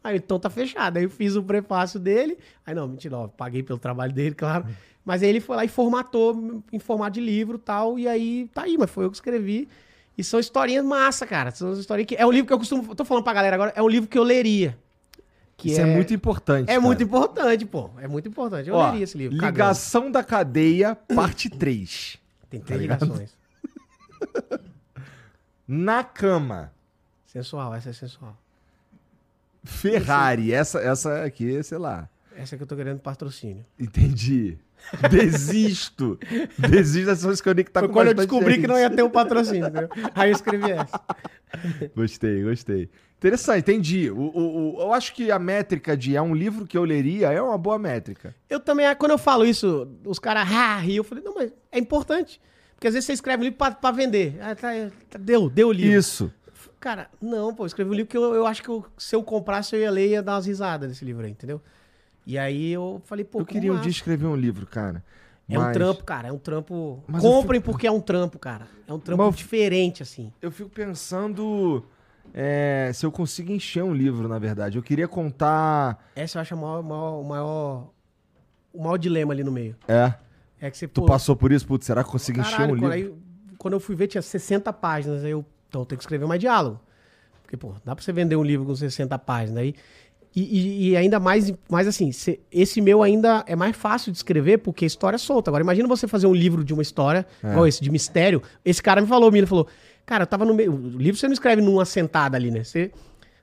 Aí, então tá fechado. Aí eu fiz o prefácio dele. Aí, não, mentira, ó, paguei pelo trabalho dele, claro. Mas aí ele foi lá e formatou em formato de livro e tal. E aí, tá aí, mas foi eu que escrevi. E são historinhas massa, cara. São historinhas que... É um livro que eu costumo... Tô falando pra galera agora, é um livro que eu leria. Que Isso é, muito importante. É cara. muito importante, pô. É muito importante. Eu Ó, leria esse livro. cagando. Ligação da cadeia, parte 3. Tem três Tá ligações. Na cama. Sensual, essa é sensual. Ferrari. Essa, essa aqui, sei lá. Essa que eu tô querendo patrocínio. Entendi. Desisto. Desisto dessas coisas que eu nem que tá Foi com quando eu descobri gente. que não ia ter o patrocínio, entendeu? Aí eu escrevi essa. Gostei, gostei. Interessante, entendi. O, o, o- eu acho que a métrica de é um livro que eu leria é uma boa métrica. Eu também, quando eu falo isso, os caras ah, riam. Eu falei, não, mas é importante. Porque às vezes você escreve um livro pra, pra vender. Ah, tá, tá, deu, deu o livro. Isso. Cara, não, pô, eu escrevi um livro que eu, eu acho que eu- se eu comprasse eu ia ler e ia dar umas risadas nesse livro aí, entendeu? E aí eu falei, pô, eu queria um massa. dia escrever um livro, cara. É um Mas trampo, cara, é um trampo. Mas Comprem porque é um trampo, cara. É um trampo Mas diferente, assim. Eu fico pensando é, se eu consigo encher um livro, na verdade. Eu queria contar. Essa eu acho o maior, maior- o maior, o maior dilema ali no meio. É. É que você, Tu pô, passou por isso? Putz, será que eu consigo encher um livro? aí, quando eu fui ver tinha 60 páginas, aí eu, então eu tenho que escrever mais diálogo. Porque, pô, dá pra você vender um livro com 60 páginas aí. E, e- e ainda mais, mais assim, cê- esse meu ainda é mais fácil de escrever porque a história é solta. Agora, imagina você fazer um livro de uma história, É. igual esse, de mistério. Esse cara me falou, ele falou, cara, eu tava no meio. O livro você não escreve numa sentada ali, né? Você,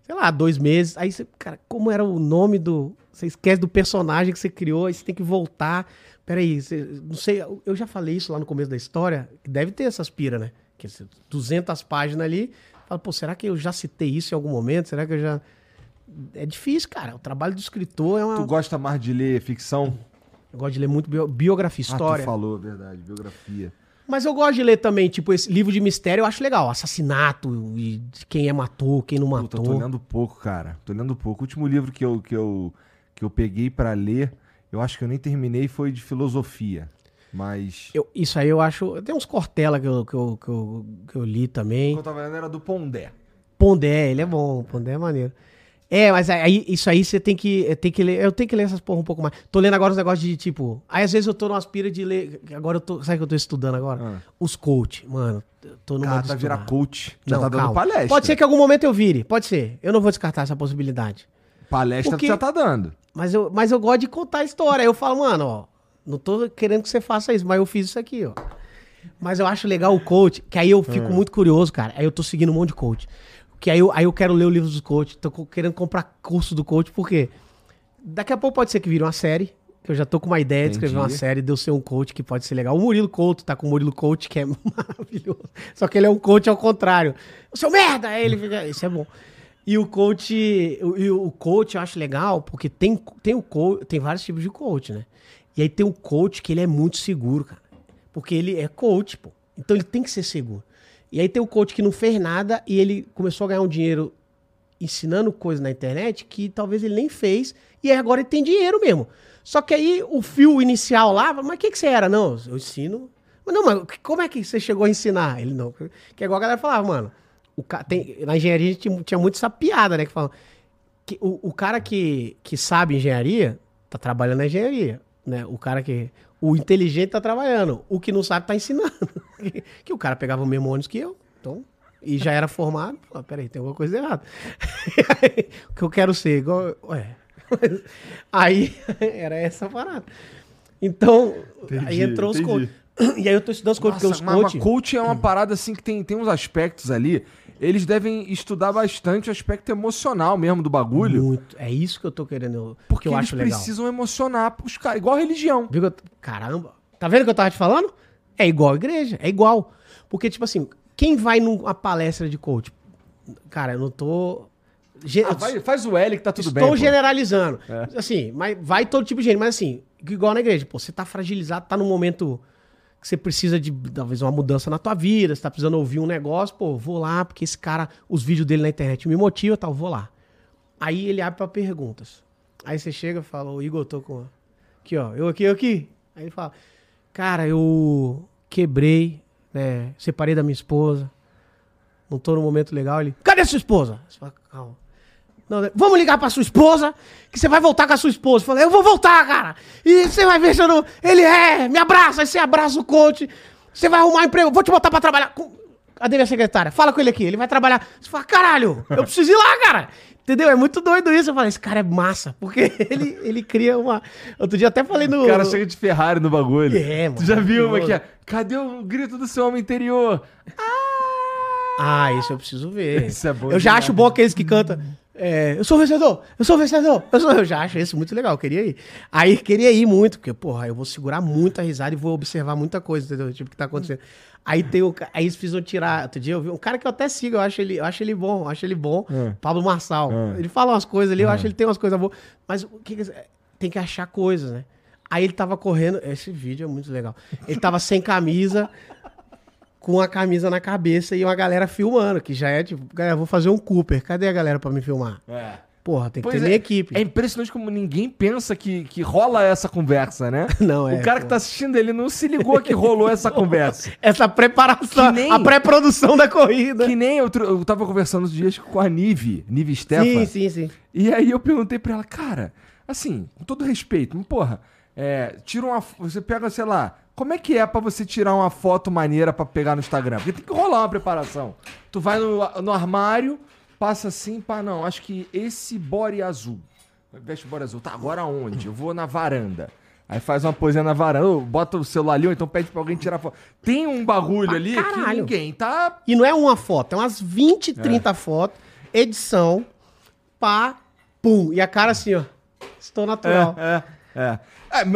sei lá, dois meses. Aí você, cara, como era o nome do. Você esquece do personagem que você criou, aí você tem que voltar. Peraí, você, não sei, eu- já falei isso lá no começo da história, que deve ter essas pira, né? Que esse 200 páginas ali. Fala, pô, será que eu já citei isso em algum momento? Será que eu já. É difícil, cara. O trabalho do escritor é uma. Tu gosta mais de ler ficção? Eu gosto de ler muito bio- biografia, Ah, história. tu falou, verdade, biografia. Mas eu gosto de ler também, tipo, esse livro de mistério eu acho legal. Assassinato e quem é matou, quem não Puta, matou. tô lendo pouco, cara. Tô lendo pouco. O último livro que eu, que eu, que eu peguei pra ler, eu acho que eu nem terminei, foi de filosofia. Mas. Eu- isso aí eu acho. Tem uns Cortella que eu, que eu, que eu, que eu li O que também. eu tava lendo era do Pondé. Pondé, ele é bom. Pondé é maneiro. É, mas aí, isso aí você tem que, tem que ler. Eu tenho que ler essas porra um pouco mais. Tô lendo agora os negócios de tipo. Aí às vezes eu tô numa aspira de ler. Agora eu tô. Sabe o que eu tô estudando agora? Ah. Os coach. Mano, tô no Cara, tá virar coach. Já Não, tá dando calma. palestra. Pode ser que em algum momento eu vire. Pode ser. Eu não vou descartar essa possibilidade. Palestra Porque- tu já tá dando. Mas eu, mas eu gosto de contar a história. Aí eu falo, mano, ó, não tô querendo que você faça isso, mas eu fiz isso aqui, ó. Mas eu acho legal o coach, que aí eu fico muito curioso, cara. Aí eu tô seguindo um monte de coach. Que aí eu, aí eu quero ler o livro dos coach, tô querendo comprar curso do coach, porque daqui a pouco pode ser que vire uma série, eu já tô com uma ideia de escrever uma série de eu ser um coach que pode ser legal. O Murilo Couto tá com o Murilo Coach, que é maravilhoso. Só que ele é um coach ao contrário. O seu merda! Aí ele fica. Isso é bom. E o coach, e o coach eu acho legal, porque tem, tem o coach, tem vários tipos de coach, né? E aí tem o coach que ele é muito seguro, cara. Porque ele é coach, pô. Então ele tem que ser seguro. E aí tem o coach que não fez nada e ele começou a ganhar um dinheiro ensinando coisa na internet que talvez ele nem fez e agora ele tem dinheiro mesmo. Só que aí o fio inicial lá, mas o que, que você era? Não, eu ensino. Mas não, mas como é que você chegou a ensinar? Ele não. Que é igual a galera falava, mano. O ca... tem... Na engenharia a gente tinha- muito essa piada, né? Que fala que o, o cara que, que sabe engenharia tá trabalhando na engenharia, né? O cara que o inteligente tá trabalhando, o que não sabe tá ensinando. que, que o cara pegava o mesmo ônibus que eu, então e já era formado. Pô, peraí, tem alguma coisa errada. o que eu quero ser igual, ué. Aí era essa parada. Então, aí Entendi, entrou os entendi. coaches. E aí eu tô estudando os coaches, porque Nossa, os mas, mas coaches coach é uma parada assim que tem, tem uns aspectos ali. Eles devem estudar bastante o aspecto emocional mesmo do bagulho. muito, é isso que eu tô querendo, Porque que eu eles acho legal. precisam emocionar os caras. Igual religião. Viu Caramba. Tá vendo o que eu tava te falando? É igual a igreja, é igual. Porque, tipo assim, quem vai numa palestra de coach? Cara, eu não tô. ge- Ah, vai- faz o L que tá tudo Estou bem. pô. generalizando. É. Assim, mas vai todo tipo de gente. Mas assim, igual na igreja. Pô, você tá fragilizado, tá num momento que você precisa de, talvez, uma mudança na tua vida, você tá precisando ouvir um negócio, pô, vou lá, porque esse cara, os vídeos dele na internet me motivam tal, vou lá. Aí ele abre pra perguntas. Aí você chega e fala, ô Igor, eu tô com... Aqui, ó, eu aqui, eu aqui. Aí ele fala, cara, eu quebrei, né, separei da minha esposa, não tô num momento legal. Ele, cadê sua esposa? Você fala, calma. Não, vamos ligar pra sua esposa, que você vai voltar com a sua esposa. Eu falei, eu vou voltar, cara. E você vai ver se eu não... Ele é, me abraça. Aí você abraça o coach. Você vai arrumar um emprego, vou te botar pra trabalhar. Cadê minha secretária? Fala com ele aqui, ele vai trabalhar. Você fala, caralho, eu preciso ir lá, cara. Entendeu? É muito doido isso. Eu falei, esse cara é massa. Porque ele, ele cria uma... Outro dia até falei no... O cara chega de Ferrari no bagulho. É, Tu já mano, viu uma que é? Cadê o grito do seu homem interior? Ah, isso eu preciso ver. Isso é bom Eu já acho bom aqueles que cantam. É, eu sou vencedor, eu sou vencedor, eu, sou, eu já acho isso muito legal, eu queria ir. Aí queria ir muito, porque, porra, eu vou segurar muita risada e vou observar muita coisa, entendeu? Tipo, o que tá acontecendo. Aí tem o. Aí eles precisam tirar. Outro dia eu vi um cara que eu até sigo, eu acho ele, eu acho ele bom, eu acho ele bom. É. Pablo Marçal. É. Ele fala umas coisas ali, eu acho que ele tem umas coisas boas. Mas o que que- tem que achar coisas, né? Aí ele tava correndo. Esse vídeo é muito legal. Ele tava sem camisa com a camisa na cabeça e uma galera filmando, que já é tipo, galera, vou fazer um Cooper. Cadê a galera pra me filmar? É. Porra, tem que Pois ter é, minha equipe. É impressionante como ninguém pensa que, que rola essa conversa, né? Não, é, O cara pô. que tá assistindo ele não se ligou que rolou essa conversa. Essa preparação, nem- a pré-produção da corrida. Que nem eu, eu tava conversando os dias com a Nive, Nive Stefan. Sim, sim, sim. E aí eu perguntei pra ela, cara, assim, com todo respeito, porra, é, tira uma. Você pega, sei lá, como é que é pra você tirar uma foto maneira pra pegar no Instagram? Porque tem que rolar uma preparação. Tu vai no, no armário, passa assim, pá, não, acho que esse body azul. Veste body azul. Tá, agora onde? Eu vou na varanda. Aí faz uma poesia na varanda, ou bota o celular ali, ou então pede pra alguém tirar foto. Tem um bagulho Pra ali que caralho. ninguém tá. E não é uma foto, é umas 20, 30 fotos, edição, pá, pum. E a cara assim, ó. Estou natural. É, é. É,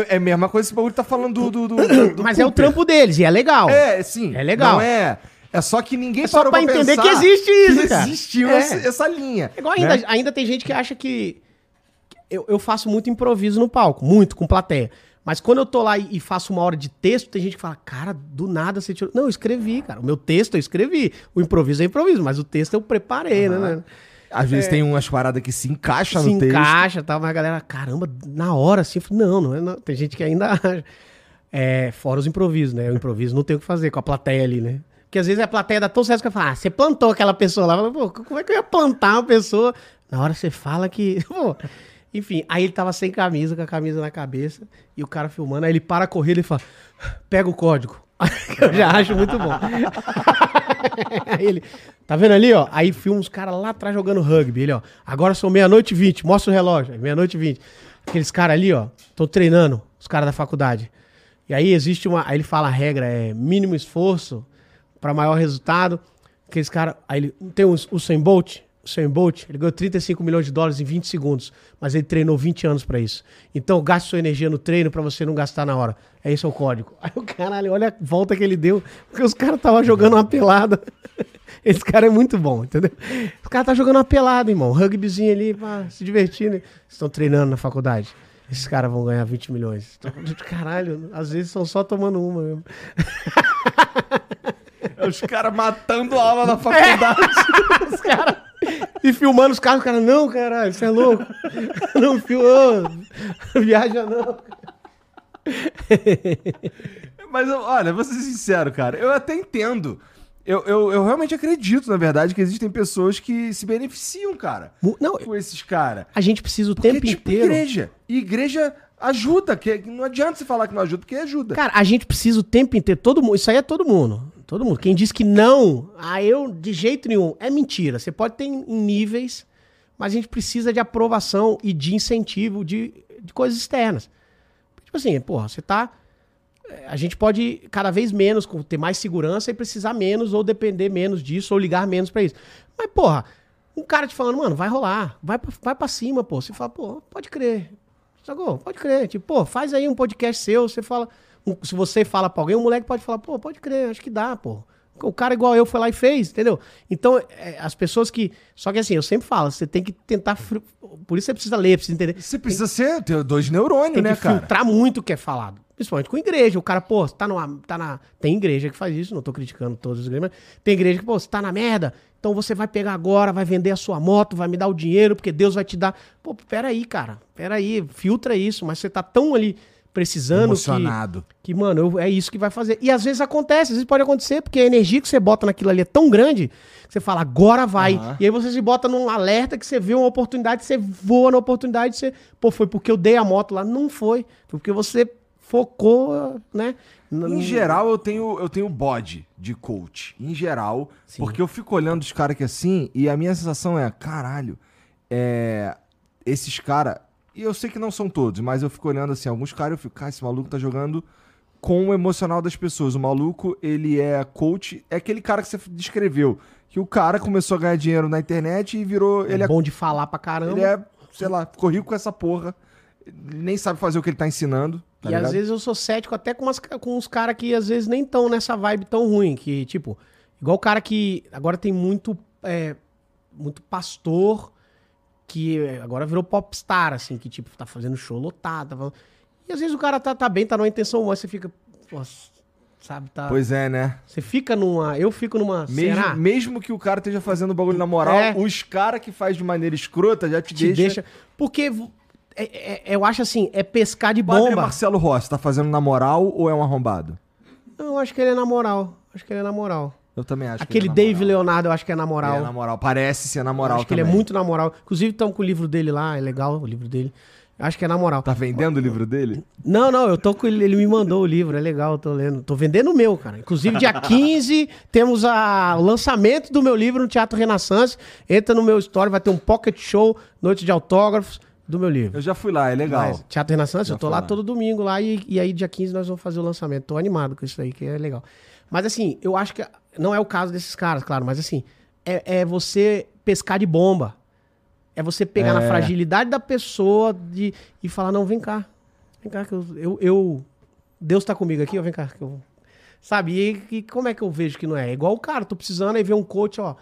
é a mesma coisa que esse bagulho tá falando do. do, do- do Mas é o trampo deles, e é legal. É, sim. É legal. Não é. É só que ninguém É só parou pra entender que existe isso, que cara. existiu É. essa, essa linha. É Igual ainda, né? ainda tem gente que acha que. Eu, eu faço muito improviso no palco, muito, com plateia. Mas quando eu tô lá e, faço uma hora de texto, tem gente que fala, cara, do nada você tirou. Não, eu escrevi, cara. O meu texto eu escrevi. O improviso é improviso, mas o texto eu preparei, né? Às vezes tem umas paradas que se encaixam Se no texto. encaixa e tal, mas a galera, caramba, na hora assim, não, não é. Não. Tem gente que ainda acha. É, fora os improvisos, né? O improviso não tem o que fazer com a plateia ali, né? Porque às vezes a plateia dá tão certo que eu falo, ah, você plantou aquela pessoa lá. Eu falo, Pô, como é que eu ia plantar uma pessoa? Na hora você fala que. Pô. Enfim, aí ele tava sem camisa, com a camisa na cabeça, e o cara filmando, aí ele para a corrida e fala, pega o código. eu já acho muito bom. aí ele, tá vendo ali, ó? Aí filma os caras lá atrás jogando rugby. Ele, ó, agora são meia-noite e vinte, mostra o relógio. Meia-noite e vinte. Aqueles caras ali, ó, estão treinando, os caras da faculdade. E aí existe uma. Aí ele fala a regra, é mínimo esforço para maior resultado. Aqueles caras. Aí ele tem o, Usain Bolt. O Usain Bolt, ele ganhou 35 milhões de dólares em 20 segundos, mas ele treinou 20 anos pra isso. Então gaste sua energia no treino pra você não gastar na hora. É esse é o código. Aí o caralho, olha a volta que ele deu, porque os caras estavam jogando uma pelada. Esse cara é muito bom, entendeu? Os caras tá jogando uma pelada, irmão. Rugbyzinho ali, pá, se divertindo. Estão treinando na faculdade. Esses caras vão ganhar 20 milhões. Caralho, às vezes estão só tomando uma mesmo. É Os caras matando a aula na faculdade. Os caras. E filmando os caras, os caras, não, caralho, você é louco. Não filmou. Viaja não. Mas, olha, vou ser sincero, cara. Eu até entendo. Eu, eu, eu realmente acredito, na verdade, que existem pessoas que se beneficiam, cara, Não, com esses caras. a gente precisa o Porque tempo é tipo inteiro. igreja. E igreja ajuda, que que não adianta você falar que não ajuda, porque ajuda. Cara, a gente precisa o tempo inteiro. Todo mundo. Isso aí é todo mundo. Todo mundo. Quem diz que não, ah, eu de jeito nenhum, é mentira. Você pode ter em níveis, mas a gente precisa de aprovação e de incentivo de, de coisas externas. Tipo assim, porra, você tá. eh, A gente pode cada vez menos ter mais segurança e precisar menos, ou depender menos disso, ou ligar menos pra isso. Mas, porra, um cara te falando, mano, vai rolar, vai pra, vai pra cima, pô. Você fala, pô, pode crer. Sacou? Pode crer. Tipo, pô, faz aí um podcast seu, você fala. Um- se você fala pra alguém, um moleque pode falar, pô, pode crer, acho que dá, pô. O cara igual eu foi lá e fez, entendeu? Então, é, as pessoas que. Só que assim, eu sempre falo, você tem que tentar. Por isso você precisa ler, precisa entender. Você precisa ser, ter dois neurônios, Tem né, que cara? filtrar muito o que é falado. Principalmente com igreja. O cara, pô, você tá, numa, tá na. Tem igreja que faz isso, não tô criticando todas as igrejas, mas tem igreja que, pô, você tá na merda, então você vai pegar agora, vai vender a sua moto, vai me dar o dinheiro, porque Deus vai te dar. Pô, peraí, cara. Peraí, filtra isso, mas você tá tão ali precisando que, Emocionado. que, mano, eu- é isso que vai fazer. E às vezes acontece, às vezes pode acontecer, porque a energia que você bota naquilo ali é tão grande que você fala, agora vai. Aham. E aí você se bota num alerta que você vê uma oportunidade, você voa na oportunidade, você, pô, foi porque eu dei a moto lá. Não foi. Foi porque você focou, né? Em geral, eu tenho, eu tenho bode de coach. Em geral, porque eu fico olhando os caras que assim, e a minha sensação é, caralho, é, esses caras. E eu sei que não são todos, mas eu fico olhando assim, alguns caras eu fico, cara, esse maluco tá jogando com o emocional das pessoas. O maluco, ele é coach, é aquele cara que você descreveu. Que o cara começou a ganhar dinheiro na internet e virou. É ele é bom de falar pra caramba. Ele é, sei lá, ficou rico com essa porra. Ele nem sabe fazer o que ele tá ensinando. Tá e às ligado? vezes eu sou cético até com, umas- com uns caras que às vezes nem estão nessa vibe tão ruim. Que, tipo, igual o cara que agora tem muito, é, muito pastor que é, agora virou popstar, assim, que, tipo, tá fazendo show lotado. tá falando- E às vezes o cara tá, tá bem, tá numa intenção, mas você fica, pô, sabe, tá... Pois é, né? Você fica numa... Eu fico numa... Mesmo, será? mesmo que o cara esteja fazendo bagulho na moral, É. os caras que faz de maneira escrota já te, Te deixa. deixa... Porque é- é- eu acho assim, é pescar de O padre bomba. Marcelo Rossi tá fazendo na moral ou é um arrombado? Eu acho que ele é na moral. Acho que ele é na moral. Eu também acho Aquele que ele é Dave moral. Leonardo, eu acho que é na moral. Ele é na moral. Parece ser na Eu moral acho que também. ele é muito na moral. Inclusive, estamos com o livro dele lá, é legal o livro dele. Acho que é na moral. Tá vendendo o livro dele? Não, não, eu tô com ele, ele me mandou o livro, é legal, eu tô lendo. Tô vendendo o meu, cara. Inclusive, dia 15, temos a, o lançamento do meu livro no Teatro Renaissance. Entra no meu story, vai ter um pocket show, noite de autógrafos do meu livro. Eu já fui lá, é legal. Mas, Teatro Renaissance, Já eu tô lá lá. todo domingo lá e, e aí dia 15 nós vamos fazer o lançamento. Tô animado com isso aí, que é legal. Mas assim, eu acho que não é o caso desses caras, claro, mas assim, é, é você pescar de bomba. É você pegar na É. fragilidade da pessoa de, e falar, não, vem cá. Vem cá que eu... eu, eu- Deus tá comigo aqui, ó, vem cá. Que eu... Sabe? E, e como é que eu vejo que não é? É igual o cara, tô precisando aí ver um coach, ó.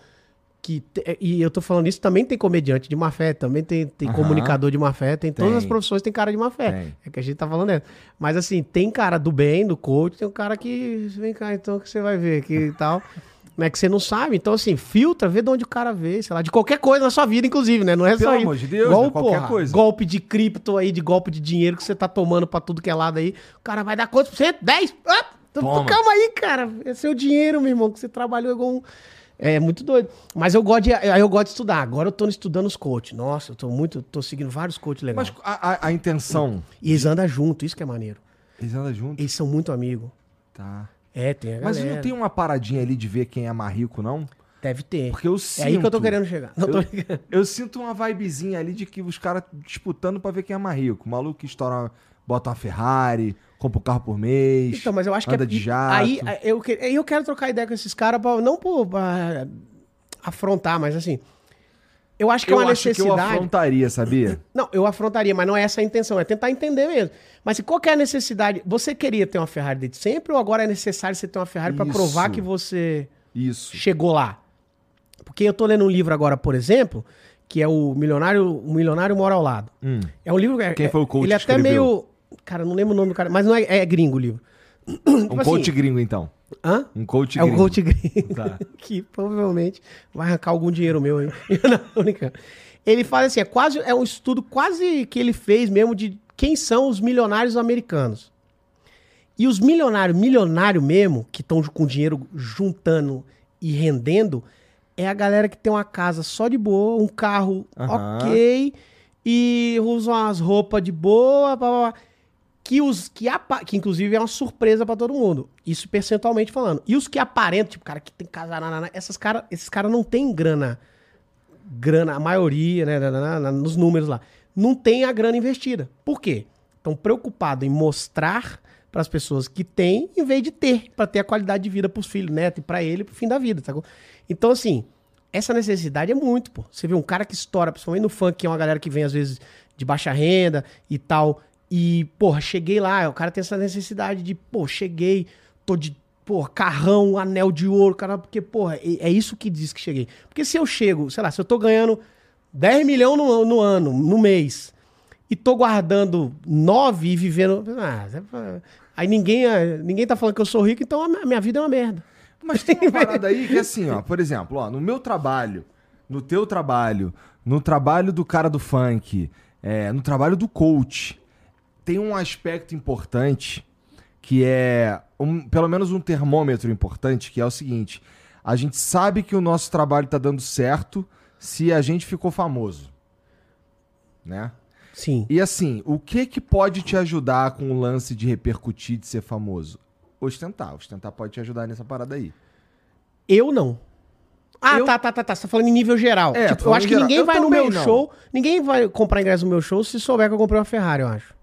Que te- e eu tô falando isso, também tem comediante de má fé, também tem, tem Aham. comunicador de má fé, tem, todas Tem. as profissões tem cara de má fé. Tem. É que a gente tá falando dessa. Mas assim, tem cara do bem, do coach, tem um cara que. Vem cá, então, que você vai ver aqui e tal. Né, que você não sabe. Então, assim, filtra, vê de onde o cara vê, sei lá, de qualquer coisa na sua vida, inclusive, né? Não é Pelo só amor de Deus, né? Qualquer porra, coisa. Golpe de cripto aí, de golpe de dinheiro que você tá tomando pra tudo que é lado aí. O cara vai dar quantos por cento? 10? Ah, então, Toma. calma aí, cara. É seu dinheiro, meu irmão, que você trabalhou igual um. É muito doido. Mas eu gosto de, aí eu gosto de estudar. Agora eu tô estudando os coaches. Nossa, eu tô muito. tô seguindo vários coaches legais. Mas a, a- a intenção. E eles andam junto, isso que é maneiro. Eles andam juntos? Eles são muito amigos. Tá. É, tem a Mas galera. não tem uma paradinha ali de ver quem é mais rico, não? Deve ter. Porque eu É aí que eu tô sinto- querendo chegar. Não tô Eu, ligando. eu sinto uma vibezinha ali de que os caras disputando pra ver quem é mais rico. O maluco que estoura, bota uma Ferrari, compra um carro por mês. Então, mas eu acho que anda é, de jato. Aí eu, que- eu quero trocar ideia com esses caras, pra- não por pra afrontar, mas assim. Eu acho que eu é uma acho que eu necessidade. afrontaria, sabia? Não, eu afrontaria, mas não é essa a intenção, é tentar entender mesmo. Mas se qual que é a necessidade? Você queria ter uma Ferrari desde sempre ou agora é necessário você ter uma Ferrari Isso. provar que você Isso. chegou lá? Porque eu tô lendo um livro agora, por exemplo, que é o Milionário, o Milionário Mora ao Lado. Hum. É um livro. é- Quem foi o coach Ele é que até escreveu? meio. Cara, não lembro o nome do cara, mas não é, é gringo o livro. Um Tipo coach assim, gringo, então. Hã? Um coach É gringo. coach gringo. Tá. que provavelmente vai arrancar algum dinheiro meu aí. não, brincando. Ele fala assim: é quase é um estudo quase que ele fez mesmo de quem são os milionários americanos. E os milionários, milionário mesmo, que estão com dinheiro juntando e rendendo, é a galera que tem uma casa só de boa, um carro ok, e usa umas roupas de boa, blá, blá, blá, que os que, que inclusive é uma surpresa pra todo mundo. Isso percentualmente falando. E os que aparentam, tipo, cara que tem casa, nanana, essas cara, esses caras não tem grana, grana, a maioria, né, nos números lá, não tem a grana investida. Por quê? Estão preocupados em mostrar para as pessoas que têm, em vez de ter, para ter a qualidade de vida para os filhos, neto e para ele pro fim da vida, sacou? Então, assim, essa necessidade é muito, pô. Você vê um cara que estoura, principalmente no funk, que é uma galera que vem às vezes de baixa renda e tal. E, porra, cheguei lá, o cara tem essa necessidade de, pô, cheguei, tô de, porra, carrão, anel de ouro, cara, porque, porra, é, isso que diz que cheguei. Porque se eu chego, sei lá, se eu tô ganhando 10 milhões no, no ano, no mês, e tô guardando 9 e vivendo. Ah, aí ninguém, ninguém tá falando que eu sou rico, então a minha vida é uma merda. Mas tem uma parada aí que é assim, ó, por exemplo, ó, no meu trabalho, no teu trabalho, no trabalho do cara do funk, é, no trabalho do coach, tem um aspecto importante que é um, pelo menos um termômetro importante, que é o seguinte: a gente sabe que o nosso trabalho está dando certo se a gente ficou famoso, né? Sim. E assim, o que que pode te ajudar com o lance de repercutir, de ser famoso? Ostentar. Ostentar pode te ajudar nessa parada aí. Eu não. Ah, eu... tá, tá, tá, tá. Você tá falando em nível geral. É, tipo, eu acho que geral. ninguém eu vai no meu não. show, ninguém vai comprar ingresso no meu show se souber que eu comprei uma Ferrari, eu acho.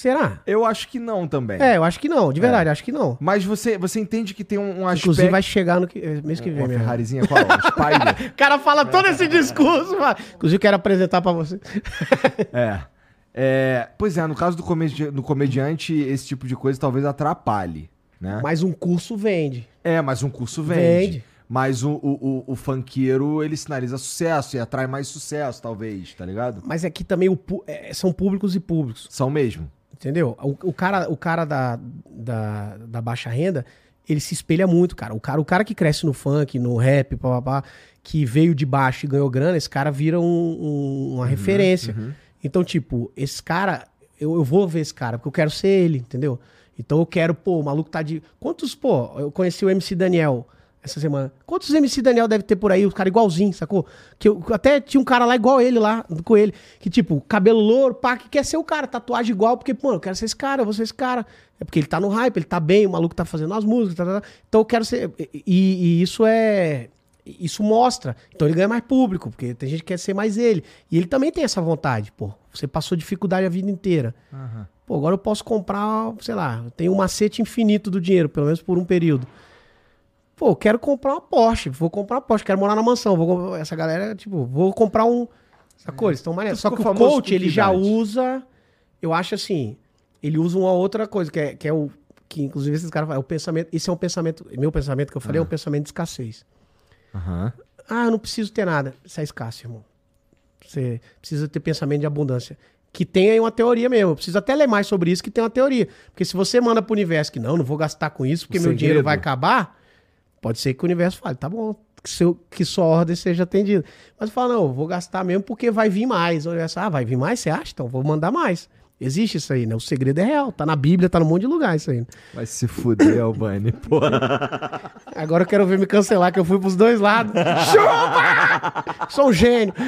Será? Eu acho que não também. É, eu acho que não, de verdade, é. acho que não. Mas você, você entende que tem um, um aspecto... Inclusive vai chegar no que, eh, mês que vem. Uma mesmo. Ferrarizinha qual? Spider. o cara fala todo esse discurso, mano. Inclusive quero apresentar pra você. é. é. Pois é, no caso do, comedi do comediante, esse tipo de coisa talvez atrapalhe, né? Mas um curso vende. É, mas um curso vende. Vende. Mas o, o, o, o funkeiro, ele sinaliza sucesso e atrai mais sucesso, talvez, tá ligado? Mas aqui também o, é, são públicos e públicos. São mesmo. Entendeu? O, o cara, o cara da, da, da, baixa renda, ele se espelha muito, cara. O cara, o cara que cresce no funk, no rap, papapá, que veio de baixo e ganhou grana, esse cara vira um, um, uma uhum, referência. Uhum. Então, tipo, esse cara, eu, eu vou ver esse cara, porque eu quero ser ele, entendeu? Então eu quero, pô, o maluco tá de. Quantos, pô, eu conheci o MC Daniel essa semana. Quantos MC Daniel deve ter por aí? O cara igualzinho, sacou? Que eu, até tinha um cara lá igual ele lá, com ele. Que tipo, cabelo louro, pá, que quer ser o cara, tatuagem igual, porque, mano, eu quero ser esse cara, eu vou ser esse cara. É porque ele tá no hype, ele tá bem, o maluco tá fazendo as músicas, tá, tá, tá. então eu quero ser. E, e, isso é. Isso mostra. Então ele ganha mais público, porque tem gente que quer ser mais ele. E ele também tem essa vontade, pô. Você passou dificuldade a vida inteira. Uhum. Pô, agora eu posso comprar, sei lá, tem um macete infinito do dinheiro, pelo menos por um período. Pô, quero comprar uma Porsche, vou comprar uma Porsche, quero morar na mansão. Vou, essa galera, tipo, vou comprar um. Sacou? Eles estão maneiros. Só que o coach, ele já usa. Eu acho assim. Ele usa uma outra coisa, que é, que é o. Que inclusive esses caras falam, é o pensamento. Esse é um pensamento. Meu pensamento que eu falei é um ah. pensamento de escassez. Uhum. Ah, eu não preciso ter nada. Isso é escasso, irmão. Você precisa ter pensamento de abundância. Que tem aí uma teoria mesmo. Eu preciso até ler mais sobre isso, que tem uma teoria. Porque se você manda pro universo que não, não vou gastar com isso, porque o meu segredo. dinheiro vai acabar Pode ser que o universo fale, tá bom, que, seu, que sua ordem seja atendida. Mas fala, não, vou gastar mesmo porque vai vir mais. O universo, ah, vai vir mais? Você acha? Então vou mandar mais. Existe isso aí, né? O segredo é real. Tá na Bíblia, tá num monte de lugar isso aí. Vai se fuder, Albani, porra. Agora eu quero ver me cancelar, que eu fui pros dois lados. Chupa! Sou um gênio.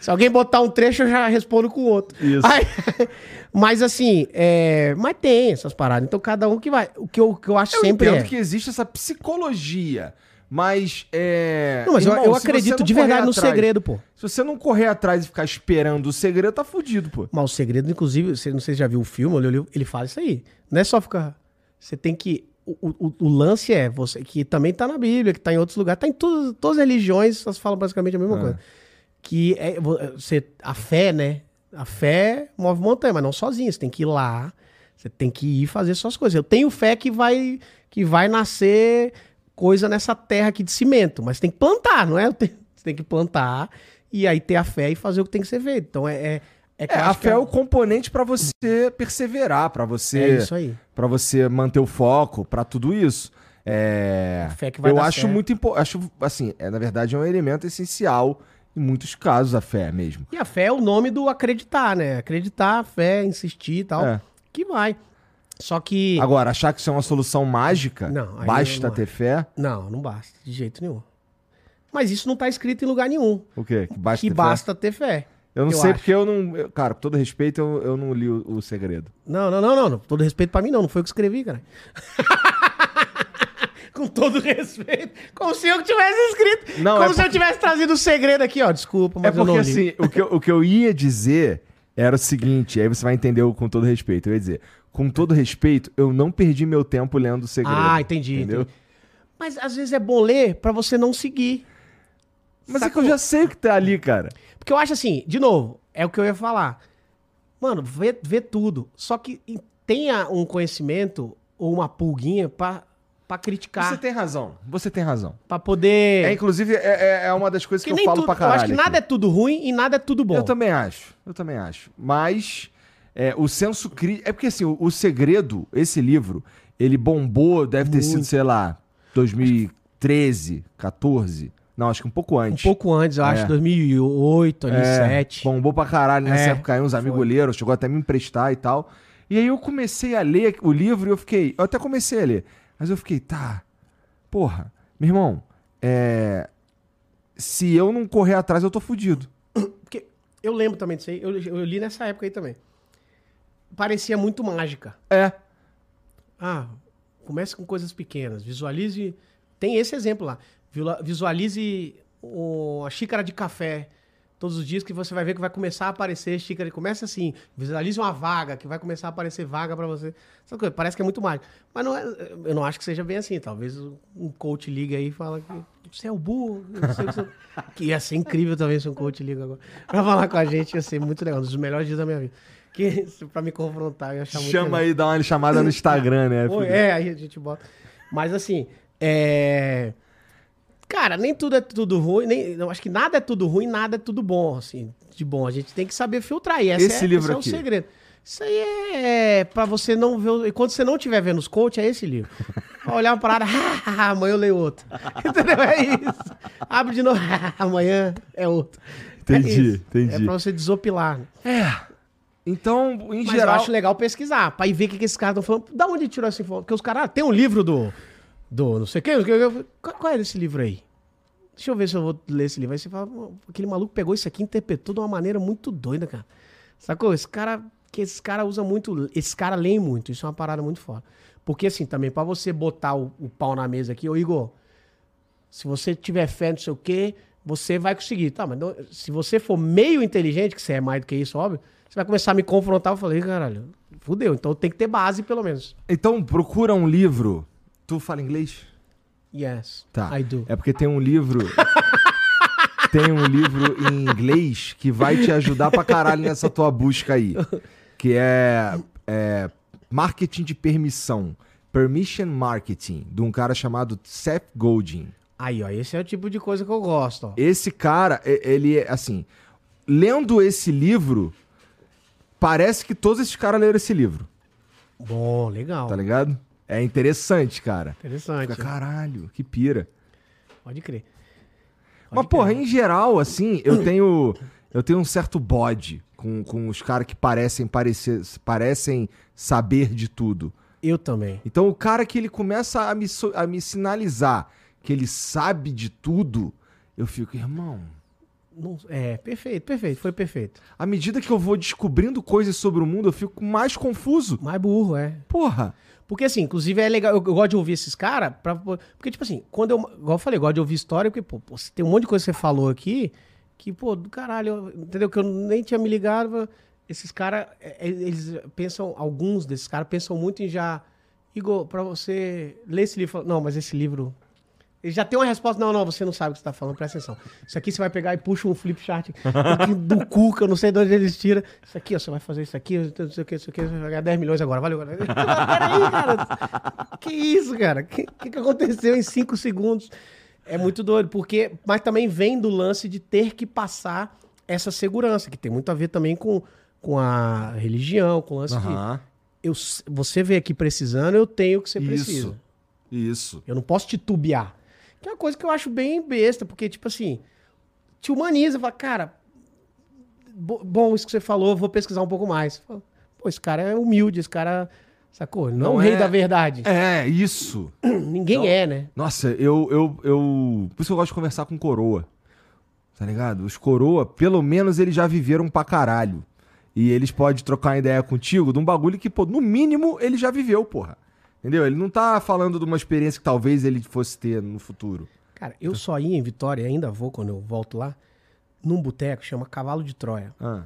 Se alguém botar um trecho, eu já respondo com o outro. Isso. Aí, mas assim, é, mas tem essas paradas. Então cada um que vai. O que eu, que eu acho eu sempre. Eu entendo é... que existe essa psicologia. Mas é. Não, mas Irmão, eu, eu acredito de verdade no segredo, pô. Se você não correr atrás e ficar esperando o segredo, tá fudido, pô. Mas o segredo, inclusive, você, não sei se já viu o filme, ele, ele fala isso aí. Não é só ficar. Você tem que. O, o, o, lance é você que também tá na Bíblia, que tá em outros lugares, tá em todas, todas as religiões, elas falam basicamente a mesma ah. coisa. Que é você, a fé, né? A fé move montanha, mas não sozinho. Você tem que ir lá, você tem que ir fazer suas coisas. Eu tenho fé que vai, que vai nascer coisa nessa terra aqui de cimento, mas tem que plantar, não é? Você tem que plantar e aí ter a fé e fazer o que tem que ser feito. Então é. é, é, é a fé é... é o componente para você perseverar, para você. É isso aí. Para você manter o foco, para tudo isso. É, a fé que vai eu acho certo. muito importante. Acho assim, é, na verdade é um elemento essencial em muitos casos, a fé mesmo. E a fé é o nome do acreditar, né? Acreditar, fé, insistir e tal. É. Que vai. Só que. Agora, achar que isso é uma solução mágica? Não. Basta não ter fé? Não, não basta, de jeito nenhum. Mas isso não tá escrito em lugar nenhum. O quê? Que basta, que ter, basta fé? ter fé. Eu não eu sei acho. porque eu não. Eu, cara, com todo respeito, eu, eu não li o, o segredo. Não, não, não, não, não. Todo respeito pra mim, não. Não foi eu que escrevi, cara. com todo respeito, como se eu tivesse escrito. Não, como é se eu tivesse trazido o segredo aqui, ó. Desculpa, mas é porque, assim, o que, eu, o que eu ia dizer era o seguinte, aí você vai entender com todo respeito. Eu ia dizer, com todo respeito, eu não perdi meu tempo lendo o segredo. Ah, entendi. Entendeu? Entendi. Mas às vezes é bom ler pra você não seguir. Mas é que Sacou? eu já sei o que tá ali, cara. Porque eu acho assim, de novo, é o que eu ia falar. Mano, vê, vê tudo. Só que tenha um conhecimento ou uma pulguinha pra, pra criticar. Você tem razão. Você tem razão. Pra poder. É, inclusive, é, é- é uma das coisas que eu falo tudo, pra eu caralho. acho que nada é tudo ruim e nada é tudo bom. Eu também acho. Eu também acho. Mas é, o senso crítico. É porque assim, o, o segredo, esse livro, ele bombou, deve ter sido, Muito. sei lá, 2013, 14. Não, acho que um pouco Um antes. pouco antes, eu acho, É. 2008, É, 2007. bombou pra caralho nessa É, época aí, uns amigos leram, chegou até a me emprestar e tal. E aí eu comecei a ler o livro e eu fiquei. Eu até comecei a ler. Mas eu fiquei, tá. Porra, meu irmão, é. Se eu não correr atrás, eu tô fudido. Porque eu lembro também disso aí, eu, eu li nessa época aí também. Parecia muito mágica. É. Ah, comece com coisas pequenas, visualize. Tem esse exemplo lá. Visualize o- a xícara de café todos os dias que você vai ver que vai começar a aparecer xícara. Começa assim, visualize uma vaga, que vai começar a aparecer vaga pra você. Essa coisa, parece que é muito mágico. Mas não é, eu não acho que seja bem assim. Talvez um coach liga aí e fala que você é o burro. não sei o que, você... que ia ser incrível também se um coach liga agora. Pra falar com a gente ia ser muito legal. Um dos melhores dias da minha vida. Que, pra me confrontar, eu muito Chama legal. aí, dá uma chamada no Instagram, né? Filho? é, aí a gente bota. Mas assim, é. Cara, nem tudo é tudo ruim, nem, eu acho que nada é tudo ruim, nada é tudo bom, assim, de bom. A gente tem que saber filtrar. E essa Esse é, livro esse é aqui. o segredo. Isso aí é pra você não ver. E quando você não estiver vendo os coach, é esse livro. Pra olhar uma parada, amanhã eu leio outro. Entendeu? É isso. Abre de novo, amanhã é outro. É Entendi, isso. entendi. É pra você desopilar. É. Então, em Mas geral. eu acho legal pesquisar, pra ir ver o que, que esses caras estão falando. Da onde tirou essa informação? Porque os caras, ah, tem um livro do. Do não sei quê. Qual, é esse livro aí? Deixa eu ver se eu vou ler esse livro. Aí você fala, "Pô, aquele maluco pegou isso aqui e interpretou de uma maneira muito doida, cara. Sacou? Esse cara. Que esses caras usam muito. Esses caras leem muito. Isso é uma parada muito foda. Porque, assim, também, pra você botar o, o pau na mesa aqui, ô Igor, se você tiver fé, não sei o quê, você vai conseguir. Tá, mas não- se você for meio inteligente, que você é mais do que isso, óbvio, você vai começar a me confrontar. Eu falei, caralho, fudeu. Então tem que ter base, pelo menos. Então, procura um livro. Tu fala inglês? Yes, Tá. I do. É porque tem um livro. tem um livro em inglês que vai te ajudar pra caralho nessa tua busca aí. Que é, é Marketing de Permissão. Permission Marketing, de um cara chamado Seth Godin. Aí, ó, esse é o tipo de coisa que eu gosto, ó. Esse cara, ele é assim. Lendo esse livro, parece que todos esses caras leram esse livro, Bom, legal. tá ligado? É interessante, cara. Interessante. Fica, caralho, que pira. Pode crer. Mas, porra, em geral, assim, eu tenho. Eu tenho um certo bode com, com os caras que parecem parecer, parecem saber de tudo. Eu também. Então, o cara que ele começa a me, a me sinalizar que ele sabe de tudo, eu fico, irmão. Não- é, perfeito, perfeito. Foi perfeito. À medida que eu vou descobrindo coisas sobre o mundo, eu fico mais confuso. Mais burro, é. Porra. Porque, assim, inclusive é legal, eu, eu gosto de ouvir esses caras, porque, tipo assim, quando eu, igual eu falei, eu gosto de ouvir história, porque, pô, tem um monte de coisa que você falou aqui, que, pô, do caralho, eu- entendeu? Que eu nem tinha me ligado, esses caras, é, é, eles pensam, alguns desses caras pensam muito em já, Igor, pra você ler esse livro, não, mas esse livro, ele já tem uma resposta, não, não, você não sabe o que você tá falando, presta atenção. Isso aqui você vai pegar e puxa um flip chart do cu, que eu não sei de onde eles tiram. Isso aqui, ó, você vai fazer isso aqui, não sei o que, isso aqui, você vai ganhar 10 milhões agora, valeu. Peraí, cara. Que isso, cara? O que, que, que aconteceu em 5 segundos? É muito doido, porque. Mas também vem do lance de ter que passar essa segurança, que tem muito a ver também com, com a religião, com o lance de. Eu, você veio aqui precisando, eu tenho o que você precisa. Isso. Isso. Eu não posso titubear. Que é uma coisa que eu acho bem besta, porque, tipo assim, te humaniza, fala, cara, bo- bom isso que você falou, vou pesquisar um pouco mais. Fala, Pô, esse cara é humilde, esse cara, sacou? Ele Não, é Não o rei é- da verdade. É, isso. Ninguém Não. é, né? Nossa, eu, eu, eu. Por isso que eu gosto de conversar com coroa. Tá ligado? Os coroa, pelo menos eles já viveram pra caralho. E eles podem trocar uma ideia contigo de um bagulho que, pô, no mínimo ele já viveu, porra. Entendeu? Ele não tá falando de uma experiência que talvez ele fosse ter no futuro. Cara, eu só ia em Vitória, ainda vou quando eu volto lá, num boteco chama Cavalo de Troia. Ah.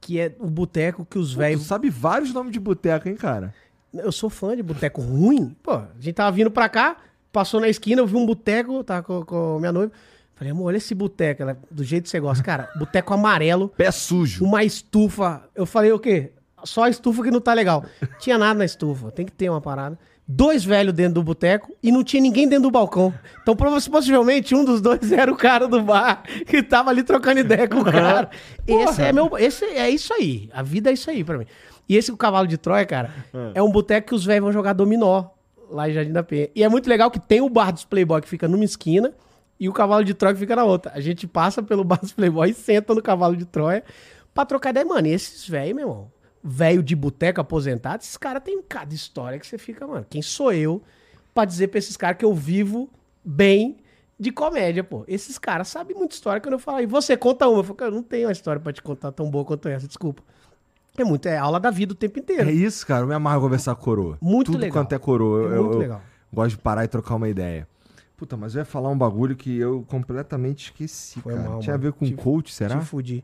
Que é o boteco que os Tu velhos. sabe vários nomes de boteco, hein, cara? Eu sou fã de boteco ruim. Pô, a gente tava vindo pra cá, passou na esquina, eu vi um boteco, tava com, com minha noiva. Falei, amor, olha esse boteco, do jeito que você gosta. Cara, boteco amarelo, Pé sujo. uma estufa. Eu falei, o quê? Só a estufa que não tá legal. Tinha nada na estufa, tem que ter uma parada. Dois velhos dentro do boteco e não tinha ninguém dentro do balcão. Então, possivelmente, um dos dois era o cara do bar que tava ali trocando ideia com o cara. Esse é meu. Esse é isso aí. A vida é isso aí pra mim. E esse o cavalo de Troia, cara, é um boteco que os velhos vão jogar dominó lá em Jardim da Penha. E é muito legal que tem o bar dos Playboy que fica numa esquina e o cavalo de Troia que fica na outra. A gente passa pelo bar dos Playboy e senta no cavalo de Troia pra trocar ideia. Mano, e esses velhos, meu irmão, velho de boteco aposentado, esses caras têm cada história que você fica, mano, quem sou eu pra dizer pra esses caras que eu vivo bem de comédia, pô. Esses caras sabem muita história quando eu falo, e você conta uma. Eu falo, cara, eu não tenho uma história pra te contar tão boa quanto essa, desculpa. É muito, é aula da vida o tempo inteiro. É isso, cara. Eu me amarro conversar com coroa. Muito Tudo legal. quanto é coroa. Eu, É muito eu- legal. gosto de parar e trocar uma ideia. Puta, mas eu ia falar um bagulho que eu completamente esqueci, Foi cara. mal, Tinha a mano. ver com Te- coach, será? Te fudi.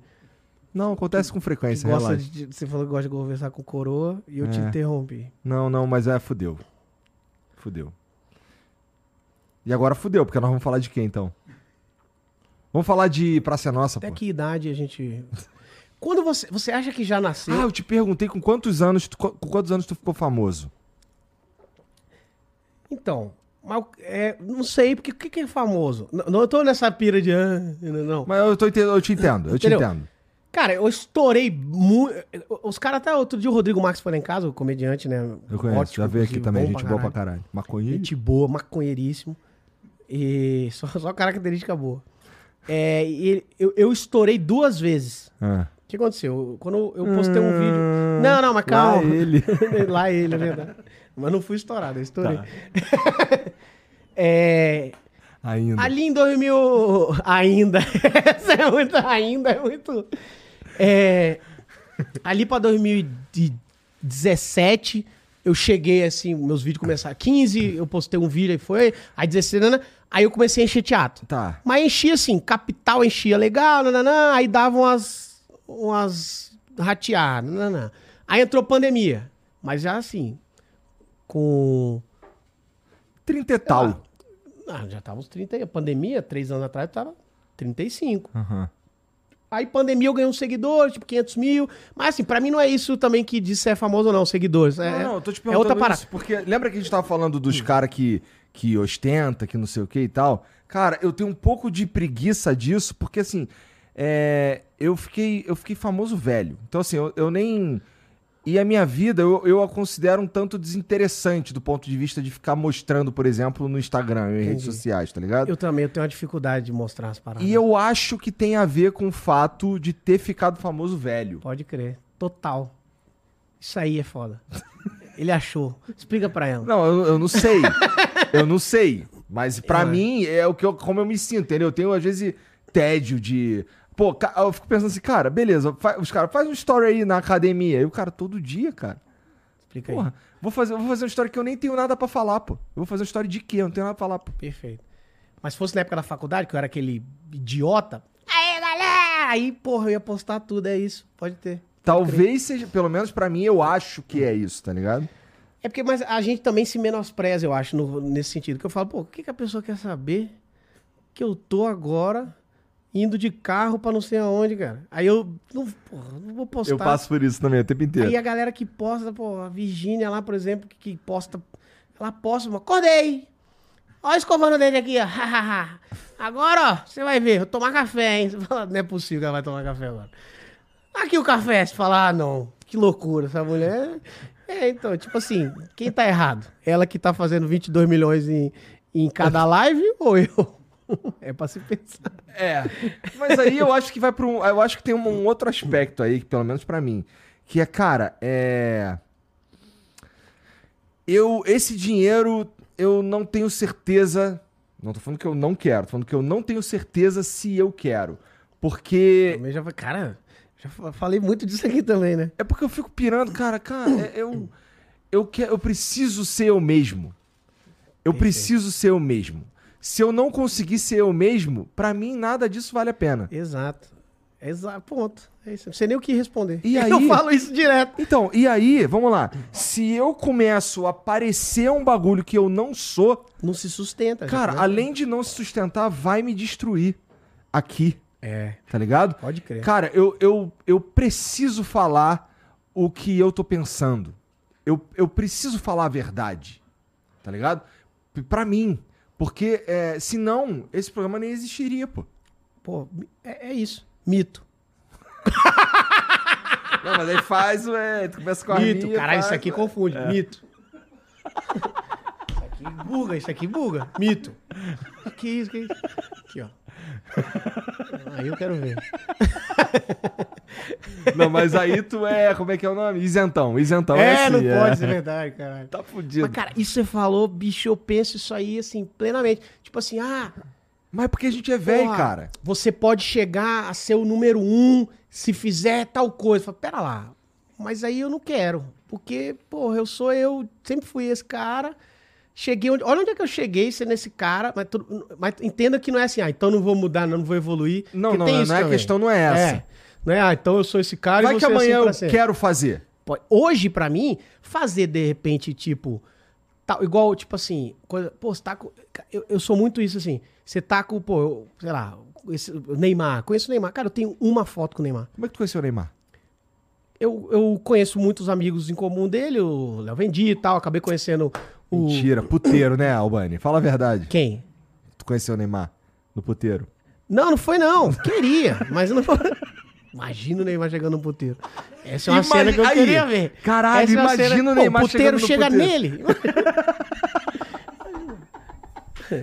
Não, acontece com frequência, Gosta relaxa. de- você falou que gosta de conversar com coroa e eu te É. interrompi. Não, não, mas é, fudeu. Fudeu. E agora fudeu, porque nós vamos falar de quem, então? Vamos falar de Praça Nossa, Até pô. que idade a gente. Quando você. Você acha que já nasceu. Ah, eu te perguntei com quantos anos, tu- com quantos anos tu ficou famoso? Então, mas, é, não sei, porque o que, que é famoso? Não, não eu tô nessa pira de. ah, não. Mas eu, tô eu te entendo, eu te entendo. Cara, eu estourei muito. Os caras até outro dia o Rodrigo Marques foi lá em casa, o comediante, né? Eu conheço, Ótimo, já veio aqui também, gente boa pra caralho. Maconha? Gente boa, maconheiríssimo. E só, só característica boa. É, e eu, eu estourei duas vezes. Ah. O que aconteceu? Quando eu postei um vídeo. Não, não, mas calma. Lá ele. Lá ele, é verdade. Mas não fui estourado, eu estourei. Tá. É, Ainda. ali em 2000. Ainda. Essa é muito. Ainda é muito. É, ali pra 2017, eu cheguei assim, meus vídeos começaram. 15, eu postei um vídeo e foi. Aí 16, nanã, aí eu comecei a encher teatro. Tá. Mas enchia assim, capital enchia legal, nananã, aí dava umas, umas rateadas, nananã. Aí entrou pandemia, mas já assim, com... 30 e tal. Ah, já tava uns 30, aí. a pandemia, três anos atrás, tava 35. Aham. Aí pandemia eu ganhei uns seguidores, tipo 500 mil, mas assim, pra mim não é isso também que diz se é famoso ou não, seguidores. É, Não, não, eu tô te é perguntando outra parada. isso, porque lembra que a gente tava falando dos caras que, que ostenta, que não sei o que e tal? Cara, eu tenho um pouco de preguiça disso, porque assim, é, eu, fiquei, eu fiquei famoso velho. Então assim, eu, eu nem... E a minha vida, eu, eu a considero um tanto desinteressante do ponto de vista de ficar mostrando, por exemplo, no Instagram, em redes sociais, tá ligado? Eu também, eu tenho uma dificuldade de mostrar as paradas. E eu acho que tem a ver com o fato de ter ficado famoso velho. Pode crer, total. Isso aí é foda. Ele achou. Explica pra ela. Não, eu, eu não sei. eu não sei. Mas pra É. mim é o que eu, como eu me sinto, entendeu? Eu tenho, às vezes, tédio de. Pô, eu fico pensando assim, cara, beleza, os caras, faz um story aí na academia. E o cara, todo dia, cara. Explica aí. Porra, vou fazer, vou fazer uma história que eu nem tenho nada pra falar, pô. Eu vou fazer uma história de quê? Eu não tenho nada pra falar, pô. Perfeito. Mas se fosse na época da faculdade, que eu era aquele idiota. Aí, galera! Aí, porra, eu ia postar tudo, é isso. Pode ter. Talvez seja, pelo menos pra mim, eu acho que é isso, tá ligado? É porque mas a gente também se menospreza, eu acho, no- nesse sentido. Que eu falo, pô, o que, que a pessoa quer saber que eu tô agora indo de carro pra não sei aonde, cara? Aí eu não, porra, não vou postar. Eu passo por isso também o tempo inteiro. Aí a galera que posta, pô, a Virgínia lá, por exemplo, que, que posta. Ela posta, uma, acordei! Ó, escovando o dente aqui, ó. agora, ó, você vai ver, vou tomar café, hein? Você fala, não é possível que ela vai tomar café agora. Aqui o café, você fala, ah, não, que loucura, essa mulher. É, então, tipo assim, quem tá errado? Ela que tá fazendo 22 milhões em, em cada live ou eu? É pra se pensar. É. Mas aí eu acho que vai para um. Eu acho que tem um, um outro aspecto aí, que pelo menos pra mim. Que é, cara, é. Eu. Esse dinheiro, eu não tenho certeza. Não tô falando que eu não quero, tô falando que eu não tenho certeza se eu quero. Porque. Também já, cara, já fa- falei muito disso aqui também, né? É porque eu fico pirando, cara, cara, é- eu. Eu, que, eu preciso ser eu mesmo. Eu preciso ser eu mesmo. Se eu não conseguir ser eu mesmo, pra mim nada disso vale a pena. Exato. Exato. Ponto. É isso. Não sei nem o que responder. E aí- Eu falo isso direto. Então, e aí, vamos lá. Se eu começo a parecer um bagulho que eu não sou, Não se sustenta. cara, começa- além de não se sustentar, vai me destruir. aqui, É, tá ligado? pode crer. Cara, eu, eu, eu preciso falar o que eu tô pensando. Eu, eu preciso falar a verdade. Tá ligado? Pra mim. Porque, é, senão, esse programa nem existiria, pô. Pô, é, é isso. Mito. Não, mas aí faz, ué, tu começa com a Mito. minha, Caralho, faz, isso aqui ué. confunde. Mito. isso aqui buga, isso aqui buga. Mito. Que isso, que isso? Aqui, ó. Aí eu quero ver. Não, mas aí tu é, como é que é o nome? Isentão, isentão. é, não assim, pode ser verdade, caralho. Tá fudido. Mas, cara, isso você falou, bicho, eu penso isso aí, assim, plenamente. Tipo assim, ah, Mas porque a gente é velho, cara. Você pode chegar a ser o número um se fizer tal coisa. Fala, Pera lá, mas aí eu não quero. Porque, porra, eu sou eu, sempre fui esse cara. Cheguei onde. Olha onde é que eu cheguei sendo esse cara, mas, tu- mas entenda que não é assim, ah, então não vou mudar, não, não vou evoluir. Não, não, não, isso é a questão não é essa. É. Não é, ah, então eu sou esse cara Vai e que é assim amanhã pra eu quero fazer. Hoje, pra mim, fazer de repente, tipo, tal, igual, tipo assim, coisa, pô, você tá com. Eu, eu sou muito isso assim. Você tá com, pô, eu, sei lá, esse, o Neymar, conheço o Neymar. Cara, eu tenho uma foto com o Neymar. Como é que tu conheceu o Neymar? Eu, eu conheço muitos amigos em comum dele, o Léo Vendi e tal, acabei conhecendo o. Mentira, puteiro, né, Albani? Fala a verdade. Quem? Tu conheceu o Neymar no puteiro. Não, não foi não. Queria, mas não foi. Imagina o Neymar chegando no puteiro. Essa é uma cena que eu aí, queria ver. caralho, Essa é imagina o Pô, Neymar puteiro chegando no chega puteiro. nele.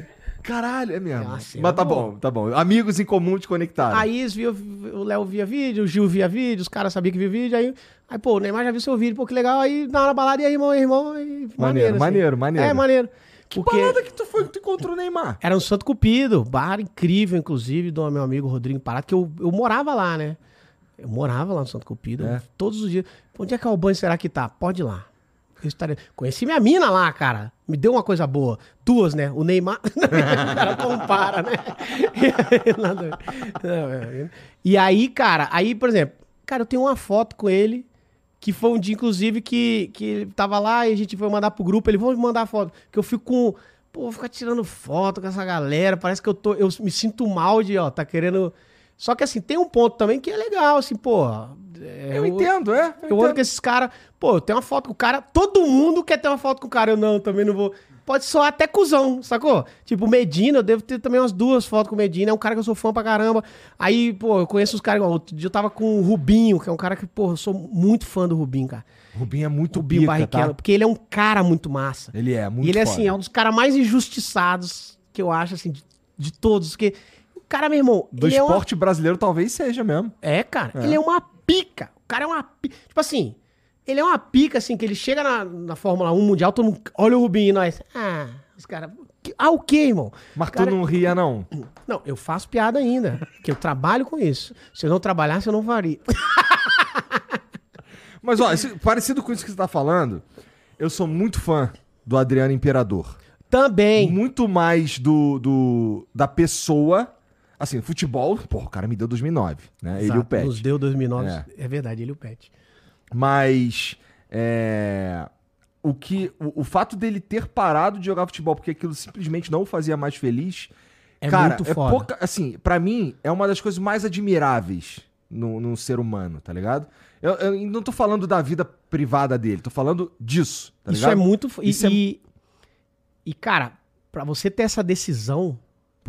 Caralho, é mesmo. Cena Mas tá bom, tá bom. Amigos em comum te conectaram. Aí eles via, o Léo via vídeo, o Gil via vídeo, os caras sabiam que via vídeo, aí, aí, pô, o Neymar já viu seu vídeo, pô, que legal, aí na hora da balada, e aí, irmão, irmão, e Maneiro, assim. maneiro, maneiro. É, maneiro. que Porque balada que tu foi que tu encontrou o Neymar? era no Santo Cupido, bar incrível, inclusive, do meu amigo Rodrigo Parado, que eu, eu morava lá, né? Eu morava lá no Santo Cupido, É. todos os dias. Onde é que é o banho será que tá? Pode ir lá. Eu estarei- Conheci minha mina lá, cara. Me deu uma coisa boa. Duas, né? O Neymar. cara compara, né? A. Não, é. E aí, cara, aí, por exemplo, cara, eu tenho uma foto com ele. Que foi um dia, inclusive, que, que ele tava lá e a gente foi mandar pro grupo. Ele, vamos mandar foto. Que eu fico com. Pô, vou ficar tirando foto com essa galera. Parece que eu tô. Eu me sinto mal de, ó, tá querendo. Só que assim, tem um ponto também que é legal, assim, pô. É, eu entendo, é. eu ando com esses caras. Pô, eu tenho uma foto com o cara. Todo mundo quer ter uma foto com o cara. Eu não, também não vou. Pode soar até cuzão, sacou? Tipo, o Medina, eu devo ter também umas duas fotos com o Medina. É um cara que eu sou fã pra caramba. Aí, pô, eu conheço os caras. igual, Outro dia eu tava com o Rubinho, que é um cara que, pô, eu sou muito fã do Rubinho, cara. Rubinho é muito Rubinho pica, Barrichello. tá? Porque ele é um cara muito massa. Ele é muito e ele, é foda. assim, é um dos caras mais injustiçados que eu acho, assim, de, de todos. Porque o cara, meu irmão. Do ele é uma- esporte brasileiro talvez seja mesmo. é, cara. Ele é uma pica. O cara é uma pica. Tipo assim, ele é uma pica, assim, que ele chega na, na Fórmula 1 Mundial, todo mundo. Olha o Rubinho e nós. Ah, os caras. que- Ah, o quê, irmão? Mas Cara- tu não ria, não. Não, eu faço piada ainda. que eu trabalho com isso. Se eu não trabalhasse, eu não faria. Mas, ó, esse- parecido com isso que você tá falando, eu sou muito fã do Adriano Imperador. Também. Muito mais do, do da pessoa. Assim, futebol, pô, o cara me deu 2009, né? Ele e o Exato, Pet. Nos deu 2009. É. É. verdade, ele e o Pet. Mas é, o que o, o fato dele ter parado de jogar futebol porque aquilo simplesmente não o fazia mais feliz, É cara, muito é foda. pouca, assim, para mim é uma das coisas mais admiráveis no, num ser humano, tá ligado? Eu, eu não tô falando da vida privada dele, tô falando disso, tá Isso ligado? é muito. fo- E, Isso é- e, e, cara, pra você ter essa decisão.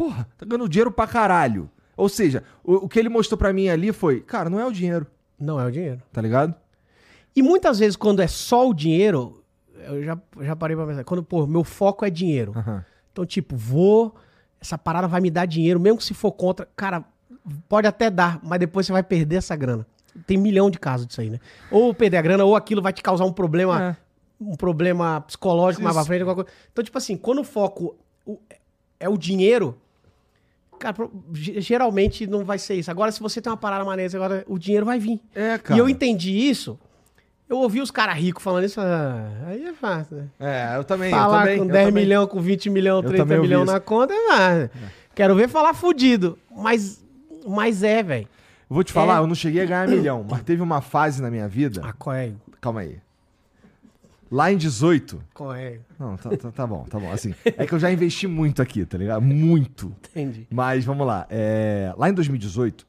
Porra, tá ganhando dinheiro pra caralho. Ou seja, o, o que ele mostrou pra mim ali foi, cara, não é o dinheiro, Não é o dinheiro. tá ligado? E muitas vezes, quando é só o dinheiro, eu já, já parei pra pensar. Quando, pô, meu foco é dinheiro. Aham. Então, tipo, vou. Essa parada vai me dar dinheiro, mesmo que se for contra. Cara, pode até dar, mas depois você vai perder essa grana. Tem milhão de casos disso aí, né? Ou perder a grana, ou aquilo vai te causar um problema, É. um problema psicológico mais pra Isso. frente. alguma coisa. Então, tipo assim, quando o foco é o dinheiro, cara, geralmente não vai ser isso. Agora, se você tem uma parada maneira, agora o dinheiro vai vir. É, cara. E eu entendi isso. Eu ouvi os caras ricos falando isso. ah, aí é fácil, né? É, eu também, eu Falar também. com eu 10 também. milhões, com 20 milhões, Eu 30 também ouvi milhões na conta, é mais. Quero ver falar fudido. Mas, mas é, velho. Vou te falar, É. eu não cheguei a ganhar milhão, mas teve uma fase na minha vida. Ah, qual é? Calma aí. Lá em 18. Correio. Não, tá, tá, tá bom, tá bom. Assim, é que eu já investi muito aqui, tá ligado? Muito. Entendi. Mas vamos lá. É, lá em 2018,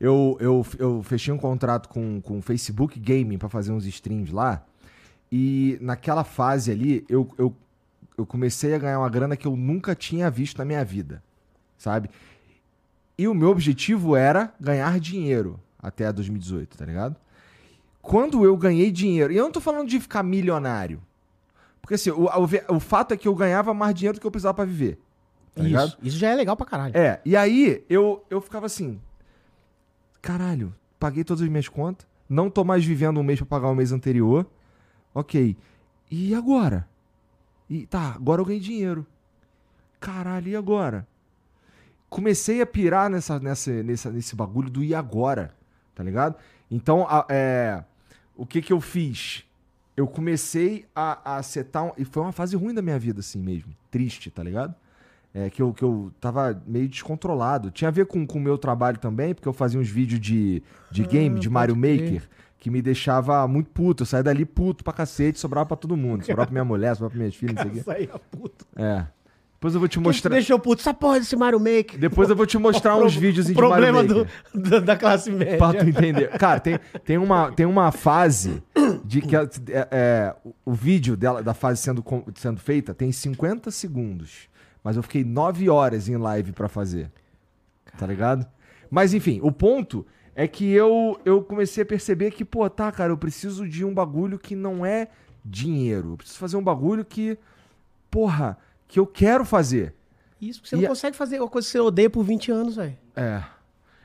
eu, eu, eu fechei um contrato com, com o Facebook Gaming pra fazer uns streams lá. E naquela fase ali, eu, eu, eu comecei a ganhar uma grana que eu nunca tinha visto na minha vida, sabe? E o meu objetivo era ganhar dinheiro até 2018, tá ligado? Quando eu ganhei dinheiro, e eu não tô falando de ficar milionário. Porque assim, o, o, o fato é que eu ganhava mais dinheiro do que eu precisava pra viver. Tá? Isso, isso já é legal pra caralho. É, e aí eu, eu ficava assim, caralho, paguei todas as minhas contas, não tô mais vivendo um mês pra pagar o mês anterior, ok, e agora? E tá, agora eu ganhei dinheiro. Caralho, e agora? Comecei a pirar nessa, nessa, nessa, nesse bagulho do e agora, tá ligado? Então, a- é, o que que eu fiz? Eu comecei a, a setar, um, e foi uma fase ruim da minha vida assim mesmo, triste, tá ligado? É, que, eu, que eu tava meio descontrolado. Tinha a ver com o meu trabalho também, porque eu fazia uns vídeos de, de Ah, game, de pode Mario. Maker, que me deixava muito puto. Eu saía dali puto pra cacete, sobrava pra todo mundo. Sobrava pra minha mulher, sobrava pra minhas filhas, não sei o quê. É puto. É. Depois eu vou te mostrar. te deixou puto? Essa porra desse Mario Maker. Depois eu vou te mostrar uns vídeos de Mario problema Maker. do, do- da classe média. Pra tu entender. Cara, tem, tem, uma, tem uma fase de que é, é, o- vídeo dela, da fase sendo, sendo feita tem 50 segundos. Mas eu fiquei 9 horas em live pra fazer. Tá ligado? Mas enfim, o ponto é que eu, eu comecei a perceber que, pô, tá, cara, eu preciso de um bagulho que não é dinheiro. Eu preciso fazer um bagulho que, porra, que eu quero fazer. Isso, porque você E não a- consegue fazer uma coisa que você odeia por 20 anos, velho. É.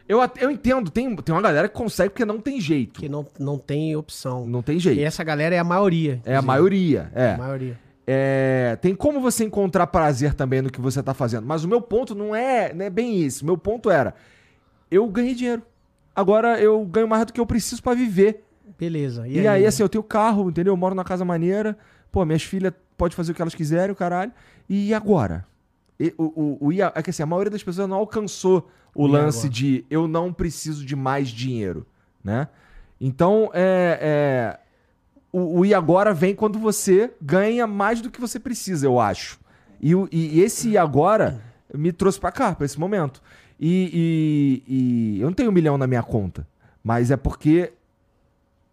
Eu, eu entendo, tem, tem uma galera que consegue porque não tem jeito. Que não, não tem opção. Não tem jeito. E essa galera é a maioria. É a inclusive. maioria, é. A maioria. É, Tem como você encontrar prazer também no que você tá fazendo. Mas o meu ponto não é, não é bem isso. Meu ponto era, eu ganhei dinheiro. Agora eu ganho mais do que eu preciso pra viver. Beleza. E, aí, assim, eu tenho carro, entendeu? Eu moro na casa maneira. Pô, minhas filhas podem fazer o que elas quiserem, o caralho. E agora? E, o, o, o é que assim, a maioria das pessoas não alcançou o E lance agora? de eu não preciso de mais dinheiro, né? Então, é, é, o, o e agora vem quando você ganha mais do que você precisa, eu acho. E, e esse e agora me trouxe pra cá, pra esse momento. E, e- e eu não tenho um milhão na minha conta, mas é porque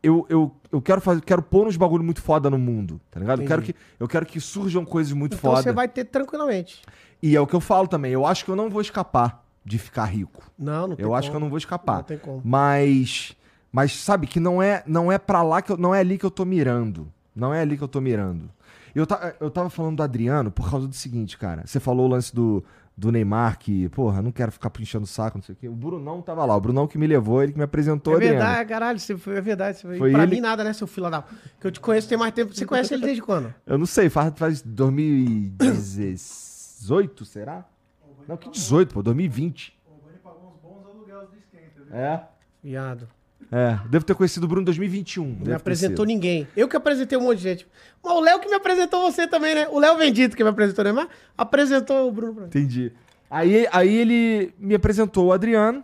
eu, eu, eu quero fazer, quero pôr uns bagulho muito foda no mundo, tá ligado? Eu quero, que, eu quero que surjam coisas muito Então foda. você vai ter tranquilamente. E é o que eu falo também. Eu acho que eu não vou escapar de ficar rico. Não, não tem Eu acho que eu como. não vou escapar. Não tem como. Mas, mas sabe que não é, não é para lá que eu, não é ali que eu tô mirando. Não é ali que eu tô mirando. Eu, ta, eu tava falando do Adriano por causa do seguinte, cara. Você falou o lance do, do Neymar que, porra, não quero ficar enchendo o saco, não sei o quê. O Brunão tava lá. O Brunão que me levou, ele que me apresentou o É Adriano. verdade, caralho, você foi, é verdade. Você foi, pra ele- mim nada, né, seu filho da... Que eu te conheço tem mais tempo. Você conhece ele desde quando? Eu não sei, faz, faz 2018, será? Não, que 18, pô, 2020. É, Viado. É. Devo ter conhecido o Bruno em 2021. Não me apresentou ninguém. Eu que apresentei um monte de gente. Mas o Léo que me apresentou você também, né? O Léo Bendito que me apresentou o Neymar, apresentou o Bruno pra mim. Entendi. Aí, aí ele me apresentou o Adriano.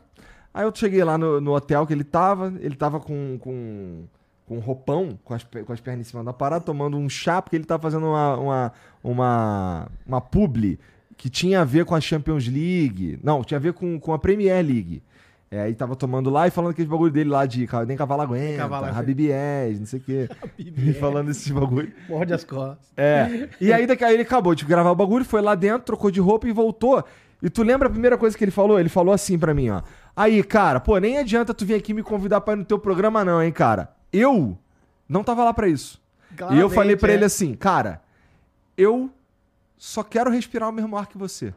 Aí eu cheguei lá no, no hotel que ele tava. Ele tava com, com, com um roupão, com as, com as pernas em cima da parada, tomando um chá, porque ele tava fazendo uma, uma, uma, uma publi que tinha a ver com a Champions League. Não, tinha a ver com, com a Premier League. É, aí tava tomando lá e falando aquele bagulho dele lá de nem cavalo aguenta, cavalo. Rabibiés, não sei o quê. E falando esses bagulho. Morde as costas. É. E aí, daqui, aí ele acabou de gravar o bagulho, foi lá dentro, trocou de roupa e voltou. E tu lembra a primeira coisa que ele falou? Ele falou assim pra mim, ó. Aí, cara, pô, nem adianta tu vir aqui me convidar pra ir no teu programa, não, hein, cara. Eu não tava lá pra isso. e eu Claramente, falei pra é. ele assim, cara, eu só quero respirar o mesmo ar que você.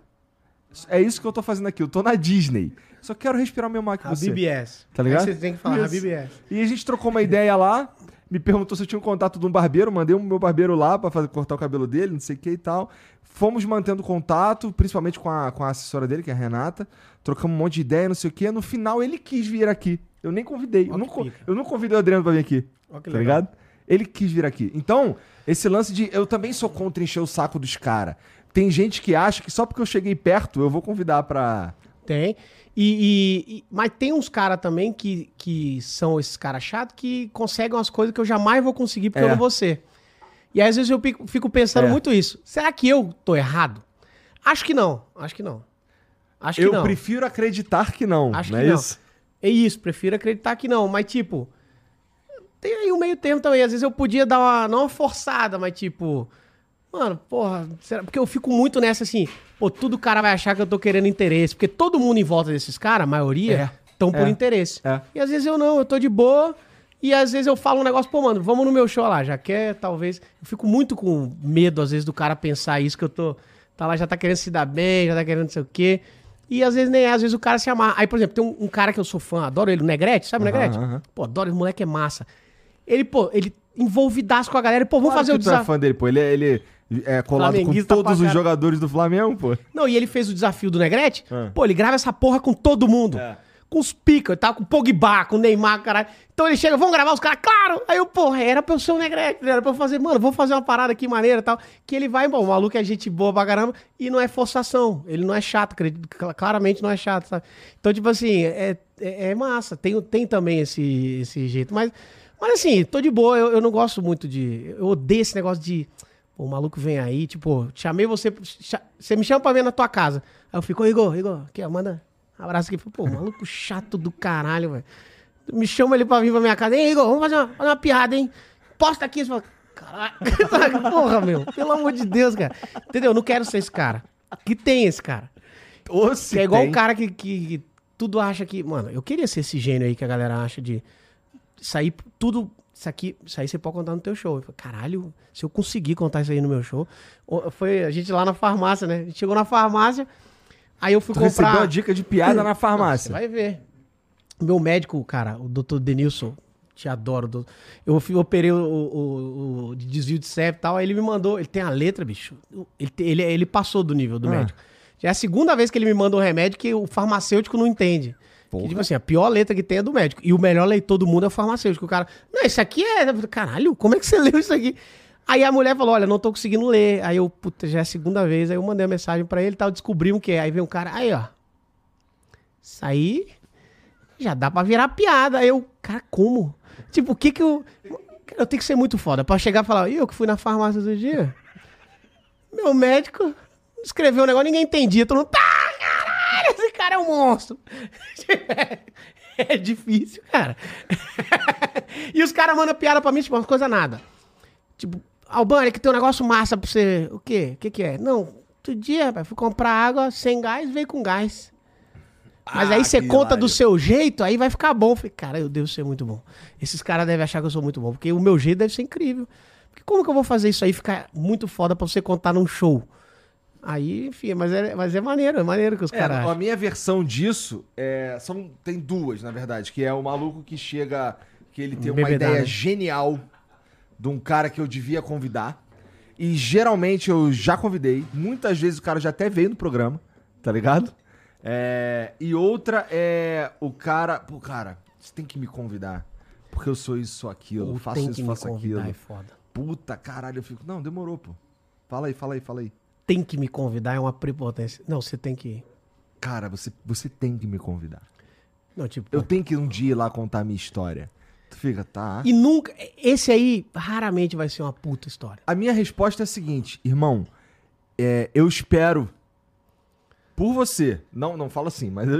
É isso que eu tô fazendo aqui. Eu tô na Disney. Só quero respirar ar que A você. BBS. Tá ligado? Aí você tem que falar. BBS. E a gente trocou uma ideia lá. Me perguntou se eu tinha um contato de um barbeiro. Mandei o meu barbeiro lá pra fazer, cortar o cabelo dele, não sei o que e tal. Fomos mantendo contato, principalmente com a, com a assessora dele, que é a Renata. Trocamos um monte de ideia, não sei o que. No final, ele quis vir aqui. Eu nem convidei. Eu não, pica. eu não convidei o Adriano pra vir aqui. Ó que tá legal. ligado? Ele quis vir aqui. Então, esse lance de. Eu também sou contra encher o saco dos caras. Tem gente que acha que só porque eu cheguei perto eu vou convidar pra, Tem. E, e- e- mas tem uns caras também que, que são esses caras chatos que conseguem umas coisas que eu jamais vou conseguir porque É. eu não vou ser. E aí, às vezes eu fico, fico pensando É. muito isso. Será que eu tô errado? Acho que não. Acho que não. Acho que Eu não. prefiro acreditar que não. Acho não que é não. isso? É isso, prefiro acreditar que não. Mas, tipo, tem aí um meio termo também. Às vezes eu podia dar uma, não uma forçada, mas tipo, mano, porra, será? porque eu fico muito nessa assim, pô, tudo o cara vai achar que eu tô querendo interesse. Porque todo mundo em volta desses caras, a maioria, É, estão por é, interesse. é. E às vezes eu não, eu tô de boa. E às vezes eu falo um negócio, pô, mano, vamos no meu show lá, já quer, talvez. Eu fico muito com medo, às vezes, do cara pensar isso, que eu tô. Tá lá, já tá querendo se dar bem, já tá querendo não sei o quê. E às vezes nem é, às vezes o cara se amarra. Aí, por exemplo, tem um, um cara que eu sou fã, adoro ele, o Negrete, sabe o Negrete? aham. Pô, adoro, esse moleque é massa. Ele, pô, ele envolvidaço com a galera, pô, vamos Claro fazer o que tu é desafio. fã dele, pô. Ele, é- ele é colado com todos os jogadores do Flamengo, pô. Não, e ele fez o desafio do Negrete. Ah. Pô, ele grava essa porra com todo mundo. É. Com os pica, tá? Com o Pogba, com o Neymar, caralho. Então ele chega, vamos gravar os caras, claro! Aí eu, porra, era pra eu ser o Negrete, era pra eu fazer, mano, vamos fazer uma parada aqui maneira e tal. Que ele vai, bom, o maluco é gente boa pra caramba e não é forçação. Ele não é chato, acredito, cl- claramente não é chato, sabe? Então, tipo assim, é, é, é massa. Tem, tem também esse, esse jeito. Mas, mas assim, tô de boa, eu, eu não gosto muito de. Eu odeio esse negócio de. Pô, o maluco vem aí, tipo, chamei você. Você me chama pra vir na tua casa. Aí eu fico, ô Igor, Igor, aqui, ó, manda um abraço aqui. Pô, maluco chato do caralho, velho. Me chama ele pra vir pra minha casa. Ei, Igor, vamos fazer uma, fazer uma piada, hein? Posta aqui. Você fala, caralho. Porra, meu, pelo amor de Deus, cara. Entendeu? Eu não quero ser esse cara. Que tem esse cara. Ou se Que é igual tem. um cara que, que- que tudo acha que. Mano, eu queria ser esse gênio aí que a galera acha de sair tudo. Isso aqui, isso aí você pode contar no teu show. Eu falei, caralho, se eu conseguir contar isso aí no meu show. Foi a gente lá na farmácia, né? A gente chegou na farmácia, aí eu fui Tu recebeu comprar. a dica de piada na Você farmácia. vai ver. Meu médico, cara, o doutor Denilson, te adoro. doutor. Eu fui, operei o, o- o de desvio de septo e tal, aí ele me mandou. Ele tem a letra, bicho. Ele, ele, ele passou do nível do Ah. médico. Já é a segunda vez que ele me manda um remédio que o farmacêutico não entende. Porra. Tipo assim, a pior letra que tem é do médico. E o melhor leitor do mundo é o farmacêutico. O cara, não, isso aqui é. Caralho, como é que você leu isso aqui? Aí a mulher falou: Olha, não tô conseguindo ler. Aí eu, puta, já é a segunda vez. Aí eu mandei a mensagem pra ele e tal, descobrimos o que é. Aí vem um cara, aí ó. Isso aí já dá pra virar piada. Aí eu, cara, como? Tipo, o que que eu. Eu tenho que ser muito foda pra chegar e falar, "Ih, eu que fui na farmácia do dia. Meu médico escreveu um negócio, ninguém entendia. Todo mundo, tá, cara é um monstro. É difícil, cara. e os caras mandam piada pra mim, tipo, umas coisas nada. Tipo, Albani, que tem um negócio massa pra você. O quê? O que que é? Não, outro dia, rapaz, fui comprar água sem gás, veio com gás. Mas Ah, aí você conta hilário. do seu jeito, aí vai ficar bom. Eu Falei, cara, eu devo ser muito bom. Esses caras devem achar que eu sou muito bom, porque o meu jeito deve ser incrível. Porque como que eu vou fazer isso aí ficar muito foda pra você contar num show? Aí, enfim, mas é, mas é maneiro, é maneiro que os É, caras a minha versão disso é, são, tem duas, na verdade, que é o maluco que chega, que ele tem uma ideia né? genial de um cara que eu devia convidar. E geralmente eu já convidei. Muitas vezes o cara já até veio no programa, tá ligado? É, e outra é o cara. Pô, cara, você tem que me convidar. Porque eu sou isso, sou aquilo, Ou faço isso, faço aquilo. é foda. Puta caralho, eu fico. Não, demorou, pô. Fala aí, fala aí, fala aí. Tem que me convidar, é uma prepotência. Não, você tem que ir. Cara, você, você tem que me convidar. Não, tipo. Eu tenho que um dia ir lá contar a minha história. Tu fica, tá. E nunca. Esse aí raramente vai ser uma puta história. A minha resposta é a seguinte, irmão. é, eu espero por você. Não, não falo assim, mas eu,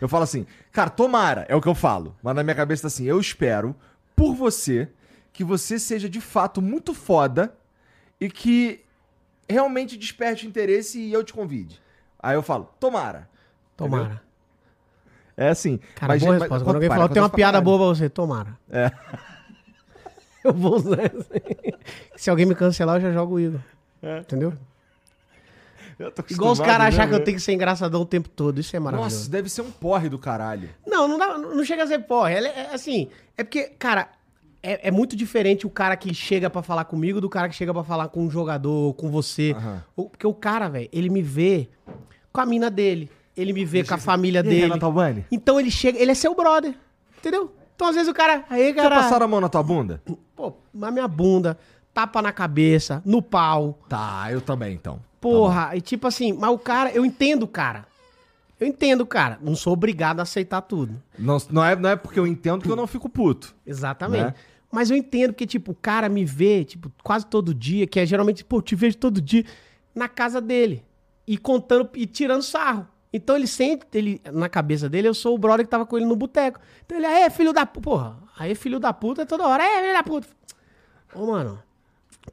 eu falo assim, cara, tomara, é o que eu falo. Mas na minha cabeça tá assim, eu espero por você que você seja de fato muito foda e que realmente desperte interesse e eu te convide. Aí eu falo, tomara. Tomara. É assim. Cara, mas, boa mas- resposta. quando Quando alguém falou, tem uma piada boa pra você, tomara. É. Eu vou usar aí. Se alguém me cancelar, eu já jogo o Igor. Entendeu? Eu tô Igual os caras achar mesmo, que eu né? tenho que ser engraçadão o tempo todo. Isso é maravilhoso. Nossa, deve ser um porre do caralho. Não, não, dá, não chega a ser porra. Ela é, é assim, é porque, cara, é, é muito diferente o cara que chega pra falar comigo do cara que chega pra falar com um jogador, com você. O- Porque o cara, velho, ele me vê com a mina dele. Ele me vê com a família E dele. Renato Albani? Então ele chega, ele é seu brother. Entendeu? Então às vezes o cara. Aí, Já cara. passaram a mão na tua bunda? Pô, na minha bunda, tapa na cabeça, no pau. Tá, eu também, então. Porra, e tipo assim, mas o cara, eu entendo o cara. Eu entendo, cara. Não sou obrigado a aceitar tudo. Não, não, é, não é porque eu entendo que eu não fico puto. Exatamente. Né? Mas eu entendo que, tipo, o cara me vê, tipo, quase todo dia, que é geralmente, pô, te vejo todo dia na casa dele. E contando e tirando sarro. Então ele sente, ele, na cabeça dele, eu sou o brother que tava com ele no boteco. Então ele, é filho da puta. Porra, aí filho da puta toda hora, é filho da puta. Ô, mano.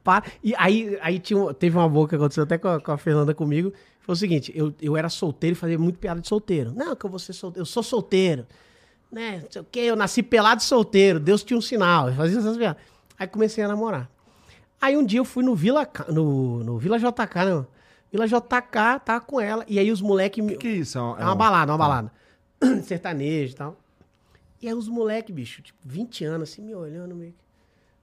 Para. E aí, aí tinha, teve uma boa que aconteceu até com a, com a Fernanda comigo. Foi o seguinte, eu, eu era solteiro e fazia muito piada de solteiro. Não, que eu vou ser solteiro. Eu sou solteiro. Né? Não sei o quê. Eu nasci pelado e solteiro. Deus tinha um sinal. Eu fazia essas piadas. Aí comecei a namorar. Aí um dia eu fui no Vila, no, no Vila JK, não. Vila JK, tava com ela. E aí os moleques. O que é isso? É, um- É uma balada, uma balada. Sertanejo e tal. E aí os moleques, bicho, tipo, 20 anos, assim, me olhando meio que.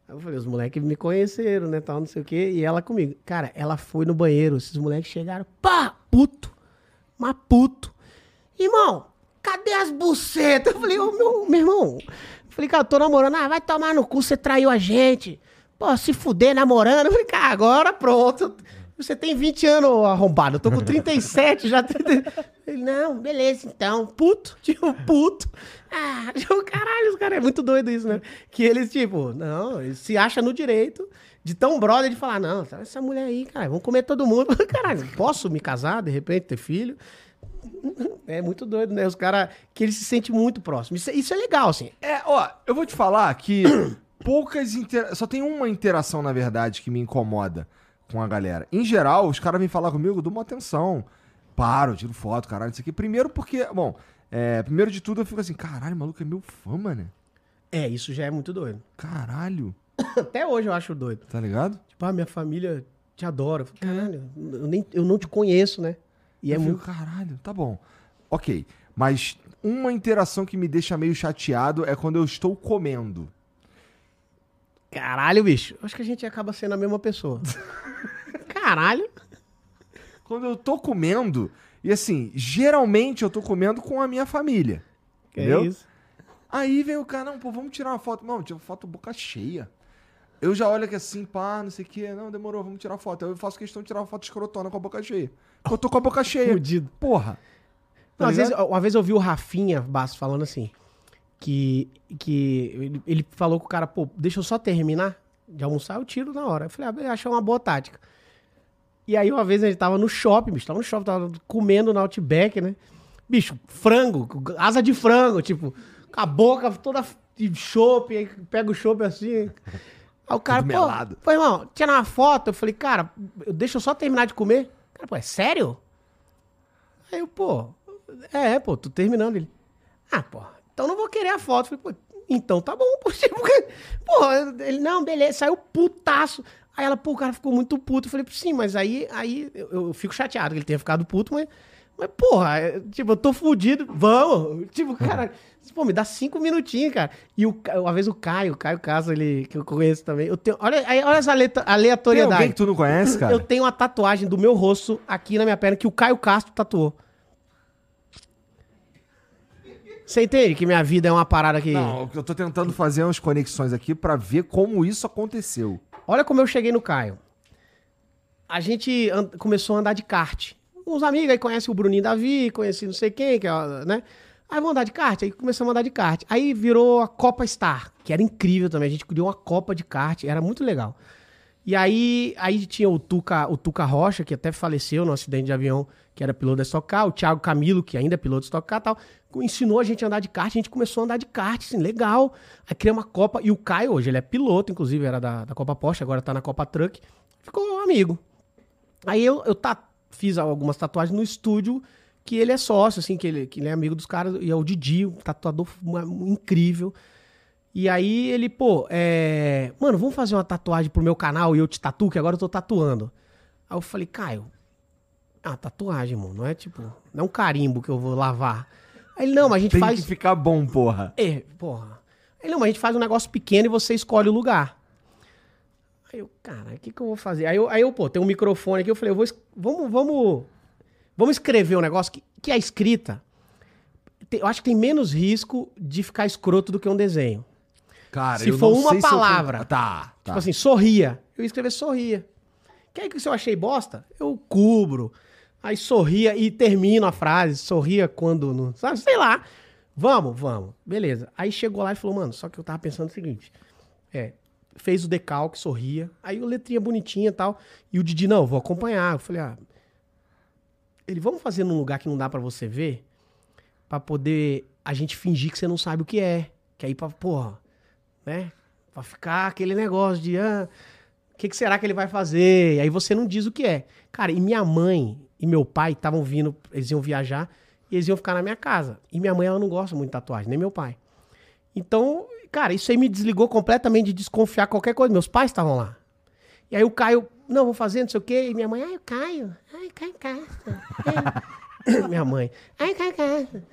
Aí eu falei, os moleques me conheceram, né, tal, não sei o quê. E ela comigo. Cara, ela foi no banheiro, esses moleques chegaram, pá, puto. Mas puto. Irmão, cadê as bucetas? Eu falei, ô, meu, meu irmão. Eu falei, cara, eu tô namorando. Ah, vai tomar no cu, você traiu a gente. Pô, se fuder namorando. Eu falei, cara, agora pronto. Você tem 20 anos, arrombado. Eu tô com 37, já. Ele, não, beleza, então. Puto, tipo, puto. Ah, tipo, caralho, os caras, é muito doido isso, né? Que eles, tipo, não, eles se acham no direito de tão brother de falar, não, essa mulher aí, cara, vamos comer todo mundo. Caralho, posso me casar, de repente, ter filho? É muito doido, né? Os caras que eles se sentem muito próximos. Isso, é- isso é legal, assim. É, ó, eu vou te falar que poucas inter... Só tem uma interação, na verdade, que me incomoda com a galera. Em geral, os caras vêm falar comigo, dou uma atenção. Paro, tiro foto, caralho, isso aqui. Primeiro porque, bom, é, primeiro de tudo eu fico assim, caralho, maluco é meu fã, mano. É, isso já é muito doido. Caralho, Até hoje eu acho doido. tá ligado? Tipo, ah, minha família te adora. Falo, Caralho, eu, nem, eu não te conheço, né? E é eu muito. fico, caralho, tá bom. Ok, mas uma interação que me deixa meio chateado é quando eu estou comendo. Caralho, bicho. Acho que a gente acaba sendo a mesma pessoa. Caralho. Quando eu tô comendo, e assim, geralmente eu tô comendo com a minha família. Que Entendeu? é isso? Aí vem o cara, não, pô, vamos tirar uma foto. Não, tira uma foto boca cheia. Eu já olho aqui assim, pá, não sei o quê. Não, demorou, vamos tirar foto. Eu faço questão de tirar uma foto escrotona com a boca cheia. Porque eu tô com a boca cheia. Fudido. Porra. Não, Tá às vezes, uma vez eu vi o Rafinha Basso falando assim, que, que ele, ele falou com o cara, pô, deixa eu só terminar de almoçar, eu tiro na hora. Eu falei, ah, achei uma boa tática. E aí uma vez a gente tava no shopping, bicho, tava no shopping, tava comendo no Outback, né? Bicho, frango, asa de frango, tipo, com a boca toda de chopp, aí pega o chopp assim. Aí o cara, Tudo pô, melado. pô, irmão, tirar uma foto. Eu falei, cara, deixa eu só terminar de comer. Cara, pô, é sério? Aí eu, pô, é, pô, tô terminando ele. Ah, pô, então não vou querer a foto. Eu Falei, pô, então tá bom, pô. Tipo, pô, ele, não, beleza, saiu putaço. Aí ela, pô, o cara ficou muito puto. Eu falei, sim, mas aí, aí eu, eu fico chateado que ele tenha ficado puto, mas, mas porra, é, tipo, eu tô fudido, vamos. Tipo, cara, pô, me dá cinco minutinhos, cara. E o, uma vez o Caio, o Caio Caso, ele, que eu conheço também, eu tenho, olha, olha essa aleta- Tem aleatoriedade. alguém que tu não conhece, cara? Eu tenho uma tatuagem do meu rosto aqui na minha perna que o Caio Castro tatuou. Você entende que minha vida é uma parada que. Não, eu tô tentando fazer umas conexões aqui pra ver como isso aconteceu. Olha como eu cheguei no Caio. A gente começou a andar de kart. Uns amigos aí conhecem o Bruninho Davi, conheci não sei quem, que é, né? Aí vamos andar de kart, aí começamos a andar de kart. Aí virou a Copa Star, que era incrível também. A gente criou uma Copa de kart, era muito legal. E aí, aí tinha o Tuca, o Tuca Rocha, que até faleceu no acidente de avião, que era piloto da Stock Car, o Thiago Camilo, que ainda é piloto da Stock Car tal, ensinou a gente a andar de kart, a gente começou a andar de kart, assim, legal. Aí criamos uma Copa, e o Caio hoje, ele é piloto, inclusive, era da, da Copa Porsche, agora tá na Copa Truck, ficou amigo. Aí eu, eu ta- fiz algumas tatuagens no estúdio, que ele é sócio, assim, que ele, que ele é amigo dos caras, e é o Didi, um tatuador incrível. E aí ele, pô, é... Mano, vamos fazer uma tatuagem pro meu canal e eu te tatuo, que agora eu tô tatuando. Aí eu falei, Caio, ah, tatuagem, mano, não é tipo, não é um carimbo que eu vou lavar. Aí ele, não, mas a gente Tem faz... que ficar bom, porra. É, porra. Aí, não, mas a gente faz um negócio pequeno e você escolhe o lugar. Aí eu, cara, o que, que eu vou fazer? Aí eu, aí eu, pô, tem um microfone aqui, eu falei, eu vou, vamos, vamos, vamos escrever um negócio que, que a escrita, tem- eu acho que tem menos risco de ficar escroto do que um desenho. Cara, Se eu for não uma se eu- palavra. Tá, tá. Tipo assim, sorria. Eu ia escrever sorria. Que aí que se eu achei bosta, eu cubro. Aí sorria e termino a frase, sorria quando. Não, sabe, sei lá. Vamos, vamos. Beleza. Aí chegou lá e falou, mano, só que eu tava pensando o seguinte. É, fez o decalque, sorria. Aí o letrinha bonitinha e tal. E o Didi, não, vou acompanhar. Eu falei, ah. Ele, vamos fazer num lugar que não dá pra você ver? Pra poder a gente fingir que você não sabe o que é. Que aí pra, porra, né? Pra ficar aquele negócio de, ah, o que, que será que ele vai fazer? E aí você não diz o que é. Cara, e minha mãe e meu pai estavam vindo, eles iam viajar e eles iam ficar na minha casa. E minha mãe, ela não gosta muito de tatuagem, nem meu pai. Então, cara, isso aí me desligou completamente de desconfiar qualquer coisa. Meus pais estavam lá. E aí o Caio, não, vou fazer, não sei o quê. E minha mãe, ai, o Caio, ai, Caio. É. minha mãe, ai, Caio casa.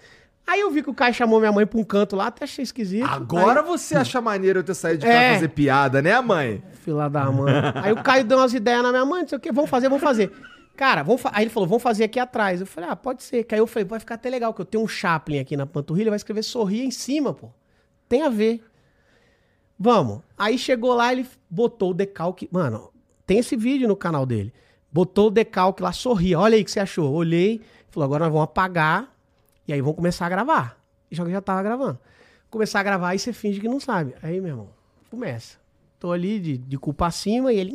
Aí eu vi que o Caio chamou minha mãe pra um canto lá, até achei esquisito. Agora aí, você acha maneiro eu ter saído de casa É. fazer piada, né, mãe? Fila da mãe. Aí o Caio deu umas ideias na minha mãe, não sei o quê, vamos fazer, vamos fazer. Cara, vamos fa- aí ele falou, vamos fazer aqui atrás. Eu falei, ah, pode ser. Que aí eu falei, vai ficar até legal, que eu tenho um Chaplin aqui na panturrilha, vai escrever sorria em cima, pô. Tem a ver. Vamos. Aí chegou lá, ele botou o decalque. Mano, tem esse vídeo no canal dele. Botou o decalque lá, sorria. Olha aí o que você achou. Olhei, falou, agora nós vamos apagar e aí vamos começar a gravar. E já já tava gravando. Começar a gravar, aí você finge que não sabe. Aí, meu irmão, começa. Tô ali de, de culpa acima e ele.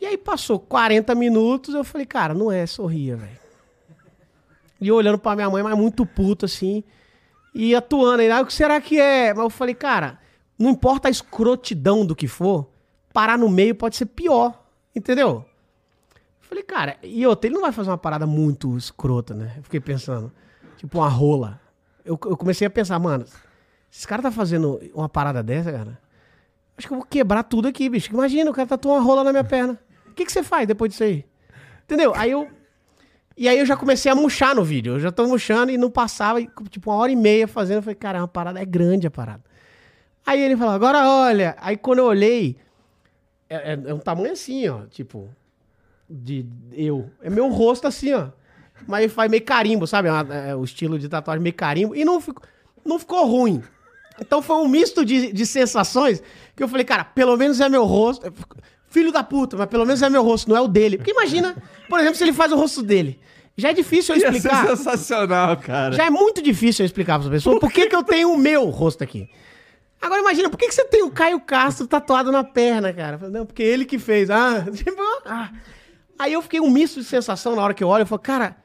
E aí passou 40 minutos, eu falei, cara, não é, sorria, velho. E eu olhando pra minha mãe, mas muito puto, assim. E atuando aí, ah, o que será que é? Mas eu falei, cara, não importa a escrotidão do que for, parar no meio pode ser pior, entendeu? Eu falei, cara, e outra, ele não vai fazer uma parada muito escrota, né? Eu fiquei pensando, tipo uma rola. Eu, eu comecei a pensar, mano, se esse cara tá fazendo uma parada dessa, cara, acho que eu vou quebrar tudo aqui, bicho. Imagina, o cara tatuou uma rola na minha perna. O que, que você faz depois disso aí? Entendeu? Aí eu. E aí eu já comecei a murchar no vídeo. Eu já tô murchando e não passava, tipo, uma hora e meia fazendo. Eu falei, cara, uma parada, é grande a parada. Aí ele falou, agora olha. Aí quando eu olhei, é, é- é um tamanho assim, ó. Tipo, de eu. É meu rosto assim, ó. Mas faz meio carimbo, sabe? É é o estilo de tatuagem meio carimbo. E não ficou, não ficou ruim. Então foi um misto de, de sensações que eu falei, cara, pelo menos é meu rosto. Filho da puta, mas pelo menos é meu rosto, não é o dele. Porque imagina, por exemplo, se ele faz o rosto dele. Já é difícil eu Ia ser explicar. sensacional, cara. Já é muito difícil eu explicar pra pessoa por que, que eu tenho o meu rosto aqui. Agora imagina, por que, que você tem o Caio Castro tatuado na perna, cara? Não, porque ele que fez. Ah, tipo, ah. Aí eu fiquei um misto de sensação na hora que eu olho. Eu falei, cara,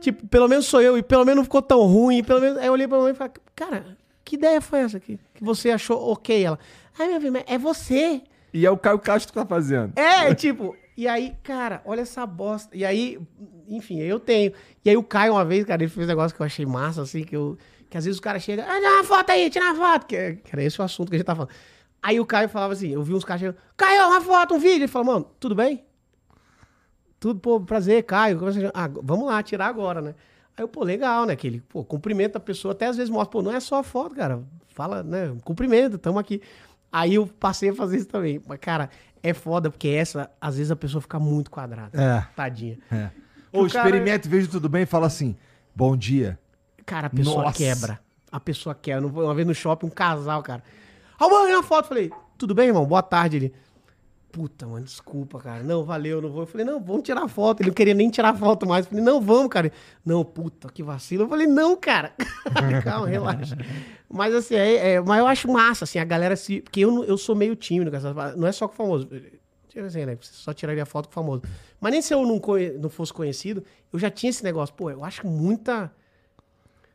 tipo, pelo menos sou eu, e pelo menos não ficou tão ruim. e Pelo menos... Aí eu olhei pra mãe e falei, cara, que ideia foi essa aqui? Que você achou ok? Ela, ai, filha, mas é você. E é o Caio Castro que tá fazendo. É, tipo, e aí, cara, olha essa bosta. E aí, enfim, eu tenho. E aí o Caio, uma vez, cara, ele fez um negócio que eu achei massa, assim, que eu. Que às vezes o cara chega, ah, tira uma foto aí, tira uma foto. Que, que era esse o assunto que a gente tava falando. Aí o Caio falava assim, eu vi uns caras chegando, Caio, uma foto, um vídeo. Ele falou, mano, tudo bem? Tudo, pô, prazer, Caio. Você- Ah, vamos lá, tirar agora, né? Aí eu, pô, legal, né? Que ele, pô, cumprimenta a pessoa, até às vezes mostra, pô, não é só foto, cara. Fala, né? Cumprimenta, tamo aqui. Aí eu passei a fazer isso também. Mas, cara, é foda, porque essa, às vezes a pessoa fica muito quadrada. É. Tadinha. É. Ou cara- experimenta veja tudo bem e fala assim: bom dia. Cara, a pessoa Nossa. quebra. A pessoa quebra. Uma vez no shopping, um casal, cara. Ah, mano, na foto. Falei, tudo bem, irmão? Boa tarde. Ele, puta, mano, desculpa, cara. Não, valeu, não vou. Eu falei, não, vamos tirar foto. Ele não queria nem tirar foto mais. Eu falei, não, vamos, cara. Não, puta, que vacilo. Eu falei, não, cara. Calma, relaxa. Mas assim, é, é- mas eu acho massa, assim, a galera se. Porque eu, eu sou meio tímido com essas. Não é só com o famoso. Tipo assim, né? Você só tiraria foto com o famoso. Mas nem se eu não, conhe- não fosse conhecido, eu já tinha esse negócio. Pô, eu acho muita.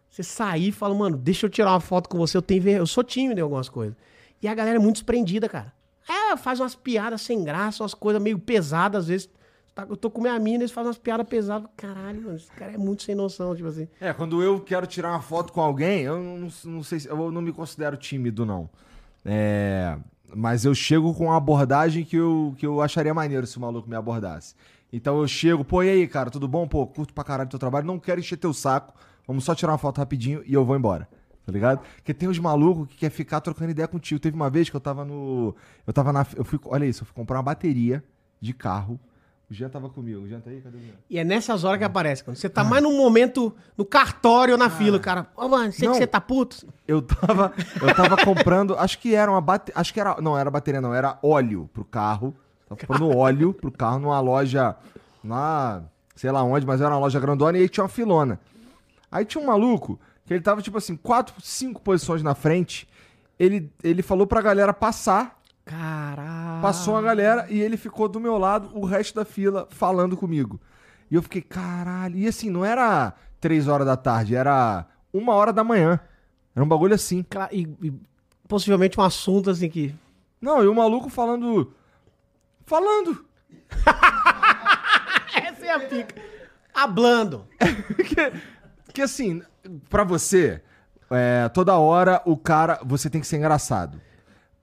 Você sair e fala, mano, deixa eu tirar uma foto com você, eu tenho ver... eu sou tímido em algumas coisas. E a galera é muito desprendida, cara. É, faz umas piadas sem graça, umas coisas meio pesadas, às vezes. Tá- Eu tô com minha mina, eles fazem umas piadas pesadas. Caralho, mano, esse cara é muito sem noção, tipo assim. É, quando eu quero tirar uma foto com alguém, eu não, não sei se. Eu não me considero tímido, não. É. Mas eu chego com uma abordagem que eu, que eu acharia maneiro se o maluco me abordasse. Então eu chego, pô, e aí, cara, tudo bom? Pô, curto pra caralho teu trabalho, não quero encher teu saco. Vamos só tirar uma foto rapidinho e eu vou embora. Tá ligado? Porque tem uns malucos que quer ficar trocando ideia contigo. Teve uma vez que eu tava no. Eu tava na. Eu fui, olha isso, eu fui comprar uma bateria de carro. O Jean tava comigo. O Jean tá aí? Cadê o Jean? E é nessas horas que aparece. Quando você tá mais num momento, no cartório ou na fila, o cara. Ô, mano, sei Não. que você tá puto. Eu tava, eu tava comprando, acho que era uma bateria, acho que era, não era bateria não, era óleo pro carro. Tava comprando óleo pro carro numa loja lá, sei lá onde, mas era uma loja grandona e aí tinha uma filona. Aí tinha um maluco que ele tava, tipo assim, quatro, cinco posições na frente. Ele, ele falou pra galera passar, Caralho. passou a galera e ele ficou do meu lado o resto da fila falando comigo. E eu fiquei, caralho. E assim, não era três horas da tarde, era uma hora da manhã. Era um bagulho assim. E, e possivelmente um assunto assim que. Não, e o maluco falando. Falando. Essa é a pica. Hablando. que, que assim, pra você, é, toda hora o cara. Você tem que ser engraçado.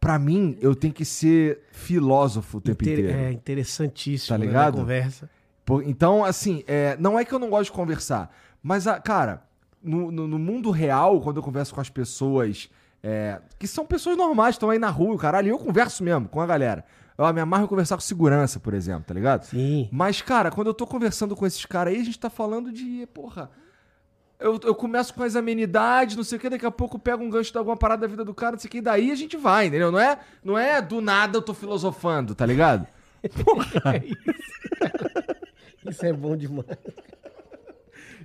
Pra mim, eu tenho que ser filósofo o tempo Inter- inteiro. É interessantíssimo. Tá né, ligado? conversa. Por- então, assim, é, não é que eu não gosto de conversar, mas, a, cara, no, no- no mundo real, quando eu converso com as pessoas é, que são pessoas normais, estão aí na rua, caralho, e eu converso mesmo com a galera. Eu me amarro em conversar com segurança, por exemplo, tá ligado? Sim. Mas, cara, quando eu tô conversando com esses caras aí, a gente tá falando de, porra. Eu, eu começo com as amenidades, não sei o que, daqui a pouco pego um gancho de alguma parada da vida do cara, não sei o que, e daí a gente vai, entendeu? Não é, não é do nada eu tô filosofando, tá ligado? Isso é bom demais.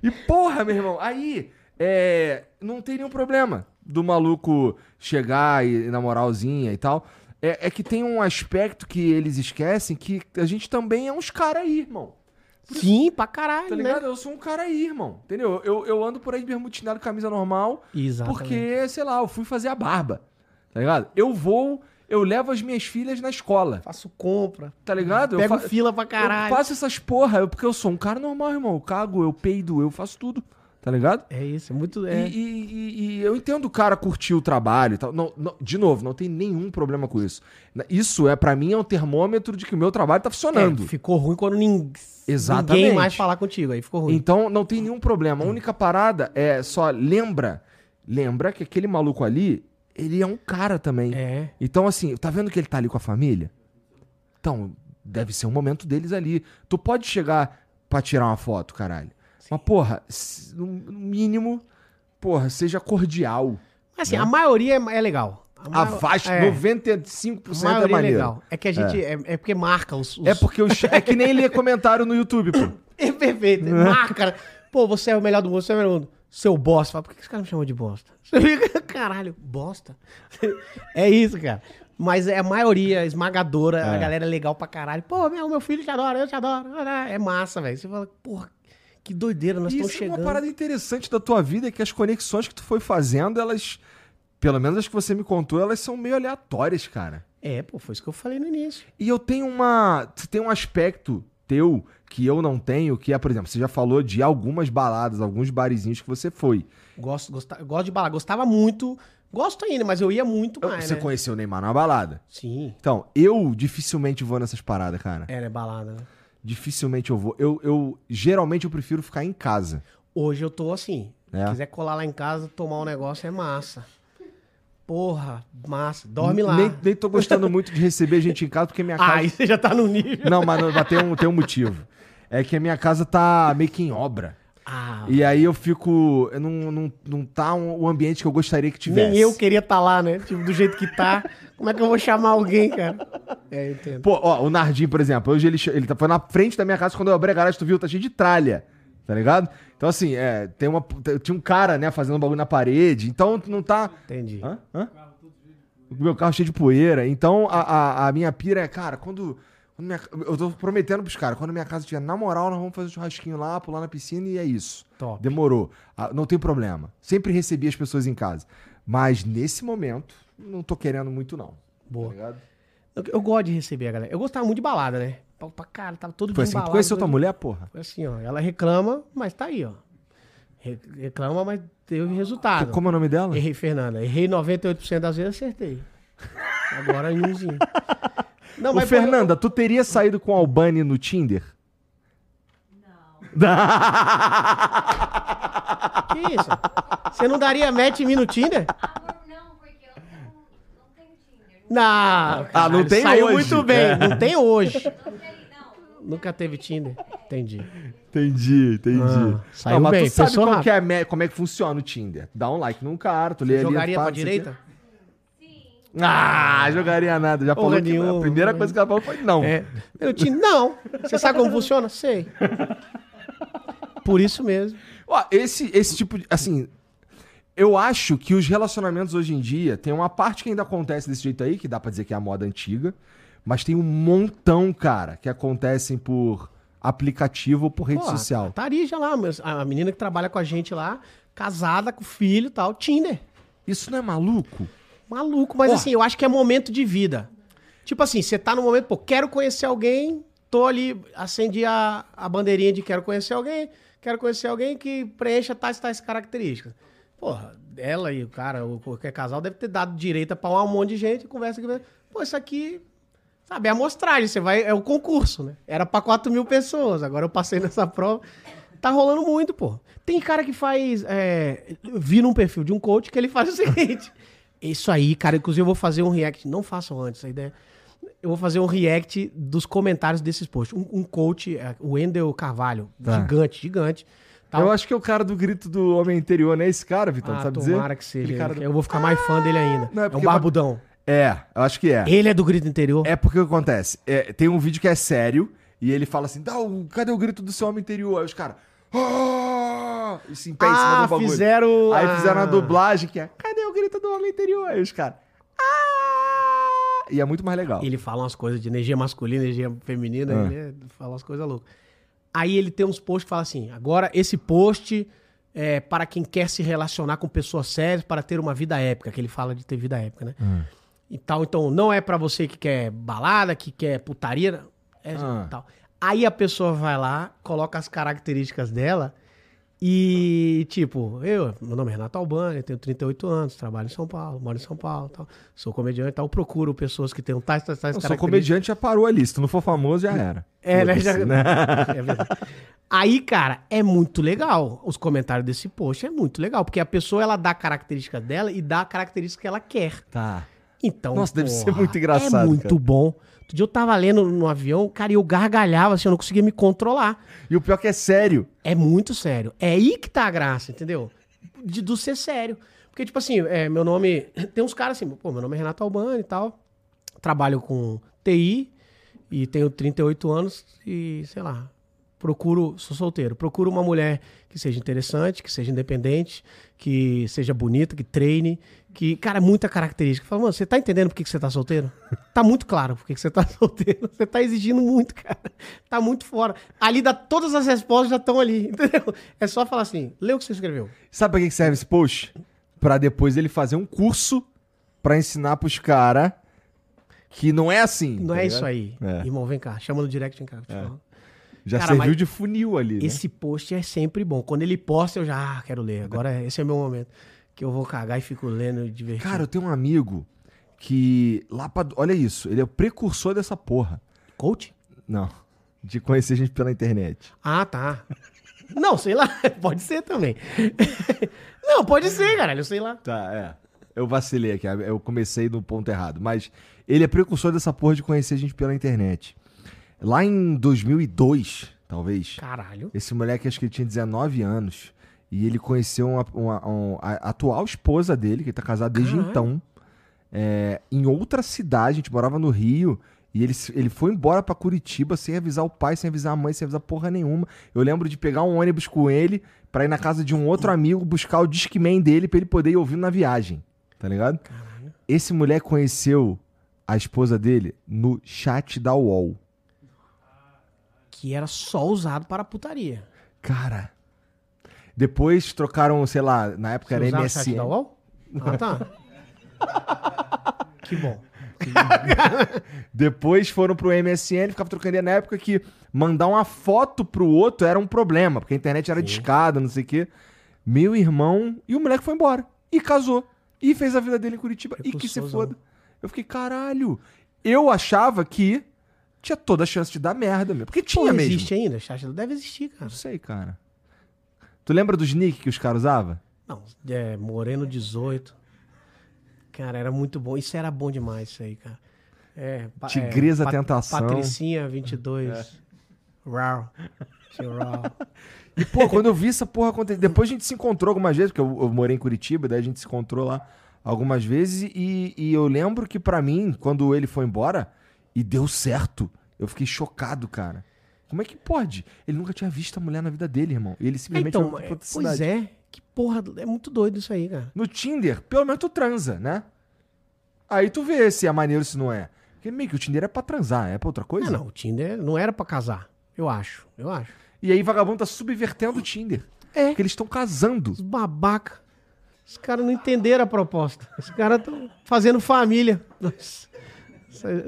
E porra, meu irmão, aí é, não tem nenhum problema do maluco chegar e, e na moralzinha e tal. É, é que tem um aspecto que eles esquecem que a gente também é uns caras aí, irmão. Sim, pra caralho, Tá né? ligado? Eu sou um cara aí, irmão. Entendeu? Eu, eu ando por aí de bermudinado, camisa normal, Exatamente. porque, sei lá, eu fui fazer a barba. Tá ligado? Eu vou, eu levo as minhas filhas na escola. Faço compra. Tá ligado? Pego eu fa- fila pra caralho. Eu faço essas porra, porque eu sou um cara normal, irmão. Eu cago, eu peido, eu faço tudo. Tá ligado? É isso, é muito. E, É. e- e- e eu entendo o cara curtir o trabalho e tal. Não, não- de novo, não tem nenhum problema com isso. Isso é, para mim, é um termômetro de que o meu trabalho tá funcionando. É, ficou ruim quando nin... Exatamente. ninguém mais falar contigo. Aí ficou ruim. Então não tem nenhum problema. A única parada é só lembra, lembra que aquele maluco ali, ele é um cara também. É. Então assim, tá vendo que ele tá ali com a família? Então, deve ser um momento deles ali. Tu pode chegar pra tirar uma foto, caralho. Mas porra, no mínimo, porra, seja cordial. Mas assim, a maioria é, é legal. A vasta, é, 95% a é maioria é maneiro. legal. É que a gente. É, é porque marca os. os... É porque o cha- é que nem ler comentário no YouTube, pô. É perfeito. Marca. né? Pô, você é o melhor do mundo, você é o melhor do mundo. Seu bosta. Fala, por que esse cara me chamou de bosta? Caralho, bosta. É isso, cara. Mas é a maioria esmagadora, a galera é legal pra caralho. Pô, meu, meu filho te adora, eu te adoro. É massa, velho. Você fala, porra, que doideira, nós estamos Isso é chegando. uma parada interessante da tua vida, é que as conexões que tu foi fazendo, elas, pelo menos as que você me contou, elas são meio aleatórias, cara. É, pô, foi isso que eu falei no início. E eu tenho uma. Tu tem um aspecto teu que eu não tenho, que é, por exemplo, você já falou de algumas baladas, alguns barizinhos que você foi. Gosto, gosta, gosto de bala. Gostava muito. Gosto ainda, mas eu ia muito mais, você né? conheceu o Neymar na balada. Sim. Então, eu dificilmente vou nessas paradas, cara. Era balada, né? Dificilmente eu vou. Eu, eu geralmente eu prefiro ficar em casa. Hoje eu tô assim. É? Se quiser colar lá em casa, tomar um negócio é massa. Porra, massa. Dorme lá. Nem, nem tô gostando muito de receber gente em casa, porque minha casa. Aí você já tá no nível. Não, mas, não- mas tem, um, tem um motivo. É que a minha casa tá meio que em obra. Ah, E aí eu fico. eu Não, não, não tá um- o ambiente que eu gostaria que tivesse. nem eu queria estar lá, né? Tipo, do jeito que tá. Como é que eu vou chamar alguém, cara? É, eu entendo. Pô, ó, o Nardim, por exemplo, hoje ele, ele tá- foi na frente da minha casa quando eu abri a garagem, tu viu, tá cheio de tralha. Tá ligado? Então, assim, é, tem uma, tinha um cara, né, fazendo um bagulho na parede. Então, não tá. Entendi. Hã? Hã? O meu carro cheio de poeira. Então, a, a, a minha pira é, cara, quando. Minha- eu tô prometendo pros caras, quando minha casa estiver na moral, nós vamos fazer um churrasquinho lá, pular na piscina e é isso. Top. Demorou. Ah, não tem problema. Sempre recebi as pessoas em casa. Mas nesse momento, não tô querendo muito, não. Boa. Tá? Eu, eu gosto de receber a galera. Eu gostava muito de balada, né? Pra, pra cara, tava todo Foi assim, tu embalado, conheceu tua todo- mulher, porra? Foi assim, ó. Ela reclama, mas tá aí, ó. Re- Reclama, mas teve resultado. Como é o nome dela? Errei, Fernanda. Errei 98% das vezes, acertei. Agora em umzinho. Não, Ô, mas Fernanda, tu teria saído com o Albani no Tinder? Que isso? Você não daria match em mim no Tinder? Amor, não, porque eu não, não tenho Tinder. Não. Ah, não tem Saiu hoje. muito bem. É. Não tem hoje. Não tem, não. Nunca teve Tinder. Entendi. Entendi, entendi. Ah, saiu mas bem, tu sabe qual rápido. que é como é que funciona o Tinder. Dá um like num cara, tu lê ali... Jogaria pra não direita? Ah, jogaria nada. Já falou que nenhuma, a primeira coisa que ela falou foi não. É. Eu tinha, não. Você sabe como funciona? Sei. Por isso mesmo. Ó, esse, esse tipo de. Assim. Eu acho que os relacionamentos hoje em dia tem uma parte que ainda acontece desse jeito aí, que dá pra dizer que é a moda antiga, mas tem um montão, cara, que acontecem por aplicativo ou por rede Pô, social. A Tarija lá, mas a menina que trabalha com a gente lá, casada com filho e tal, Tinder. Isso não é maluco? Maluco, mas Ó. assim, eu acho que é momento de vida. Tipo assim, você tá no momento, pô, quero conhecer alguém, tô ali, acendi a, a bandeirinha de quero conhecer alguém, quero conhecer alguém que preencha tais tais características. Porra, ela e o cara, ou qualquer casal, deve ter dado direito pra um monte de gente, conversa que. Pô, isso aqui, sabe, é amostragem, você vai, é o concurso, né? Era pra 4 mil pessoas, agora eu passei nessa prova. Tá rolando muito, pô. Tem cara que faz. É, eu vi num perfil de um coach que ele faz o seguinte. Isso aí, cara, inclusive eu vou fazer um react. Não façam antes a ideia. Eu vou fazer um react dos comentários desses posts. Um, um coach, é, o Wendel Carvalho, Tá. gigante, gigante. Tal. Eu acho que é o cara do grito do homem interior, não é esse cara, Vitão? ah, sabe tomara dizer? que seja. Do- Eu vou ficar mais fã dele ainda. Não, é é, um barbudão. É, eu acho que é. Ele é do grito interior. É porque o que acontece? É, tem um vídeo que é sério e ele fala assim: Dá, o- cadê o grito do seu homem interior? Aí os caras. "Ah!" E se em pé em cima ah, do bagulho. fizeram. Aí ah, fizeram a dublagem que é: Cadê o grito do homem interior? Aí os caras. "Ah!" E é muito mais legal. Ele fala umas coisas de energia masculina, energia feminina, Ah. ele fala umas coisas loucas. Aí ele tem uns posts que fala assim: agora esse post é para quem quer se relacionar com pessoas sérias para ter uma vida épica, que ele fala de ter vida épica, né? Hum. E tal, então não é pra você que quer balada, que quer putaria, é Ah. tal. Aí a pessoa vai lá, coloca as características dela e, tipo, eu, meu nome é Renato Albani, tenho 38 anos, trabalho em São Paulo, moro em São Paulo, tal, sou comediante e tal, procuro pessoas que tenham tais, tais, tais Eu sou comediante, já parou ali. Se tu não for famoso, já era. É, né? Já- É verdade. Aí, cara, é muito legal. Os comentários desse post é muito legal, porque a pessoa ela dá a característica dela e dá a característica que ela quer. Tá. Então, Nossa, deve ser muito É engraçado, muito cara. bom. Outro dia eu tava lendo no avião, cara, e eu gargalhava, assim, eu não conseguia me controlar. E o pior que é sério. É muito sério. É aí que tá a graça, entendeu? De, do ser sério. Porque, tipo assim, é, meu nome. Tem uns caras assim, pô, meu nome é Renato Albani e tal. Trabalho com TI e tenho 38 anos e, sei lá, procuro. Sou solteiro. Procuro uma mulher que seja interessante, que seja independente, que seja bonita, que treine. Que, cara, muita característica. Fala, mano, você tá entendendo por que, que você tá solteiro? Tá muito claro por que, que você tá solteiro. Você tá exigindo muito, cara. Tá muito fora. Ali dá todas as respostas já estão ali, entendeu? É só falar assim, lê o que você escreveu. Sabe pra que serve esse post? Pra depois ele fazer um curso pra ensinar pros caras que não é assim. Não tá é ligado? isso aí. É. Irmão, vem cá. Chama no direct, vem cá. falo. Já Cara, serviu de funil ali. né? Esse post é sempre bom. Quando ele posta, eu já ah, quero ler. Agora esse é meu momento. Que eu vou cagar e fico lendo e divertindo. Cara, eu tenho um amigo que lá pra... Olha isso, ele é o precursor dessa porra. Coach? Não, de conhecer gente pela internet. Ah, tá. Não, sei lá. Pode ser também. Não, pode ser, caralho. Eu sei lá. Tá, é. Eu vacilei aqui, eu comecei no ponto errado. Mas ele é precursor dessa porra de conhecer gente pela internet. Lá em 2002, talvez, Caralho. esse moleque acho que ele tinha 19 anos. E ele conheceu uma, uma- um- a atual esposa dele, que ele tá casado desde Caralho. então, é, em outra cidade. A gente morava no Rio. E ele, ele foi embora pra Curitiba sem avisar o pai, sem avisar a mãe, sem avisar porra nenhuma. Eu lembro de pegar um ônibus com ele pra ir na casa de um outro amigo buscar o Discman dele pra ele poder ir ouvindo na viagem. Tá ligado? Esse moleque conheceu a esposa dele no chat da UOL. Que era só usado para putaria. Cara. Depois trocaram, sei lá, na época era usava o MSN. da UOL? Ah, tá. que bom. Depois foram pro MSN, ficava trocando ideia na época que mandar uma foto pro outro era um problema, porque a internet era discada, não sei o quê. Meu irmão. E o moleque foi embora. E casou. E fez a vida dele em Curitiba. E que se foda. Eu fiquei, caralho. Eu achava que tinha toda a chance de dar merda mesmo. Porque tinha Pô, mesmo. existe ainda? Chat deve existir, cara. Não sei, cara. Tu lembra dos nick que os caras usavam? Não, é, Moreno 18. Cara, era muito bom. Isso era bom demais, isso aí, cara. É, Tigresa é, Pat- Tentação. Patricinha 22. Rau. Tio Rau. E, pô, quando eu vi essa porra acontecer. Depois a gente se encontrou algumas vezes, porque eu, eu morei em Curitiba, daí a gente se encontrou lá. algumas vezes e, e eu lembro que pra mim, quando ele foi embora e deu certo, eu fiquei chocado, cara. Como é que pode? Ele nunca tinha visto a mulher na vida dele, irmão. E ele simplesmente então, foi pra outra pois cidade. é. Que porra, é muito doido isso aí, cara. No Tinder, pelo menos tu transa, né? Aí tu vê se é maneiro se não é. Porque meio que o Tinder é pra transar, é pra outra coisa? Não, não, o Tinder não era pra casar. Eu acho, eu acho. E aí vagabundo tá subvertendo o Tinder. É. Porque eles estão casando. Os babaca. Os caras não entenderam a proposta. Os caras estão fazendo família. Nossa.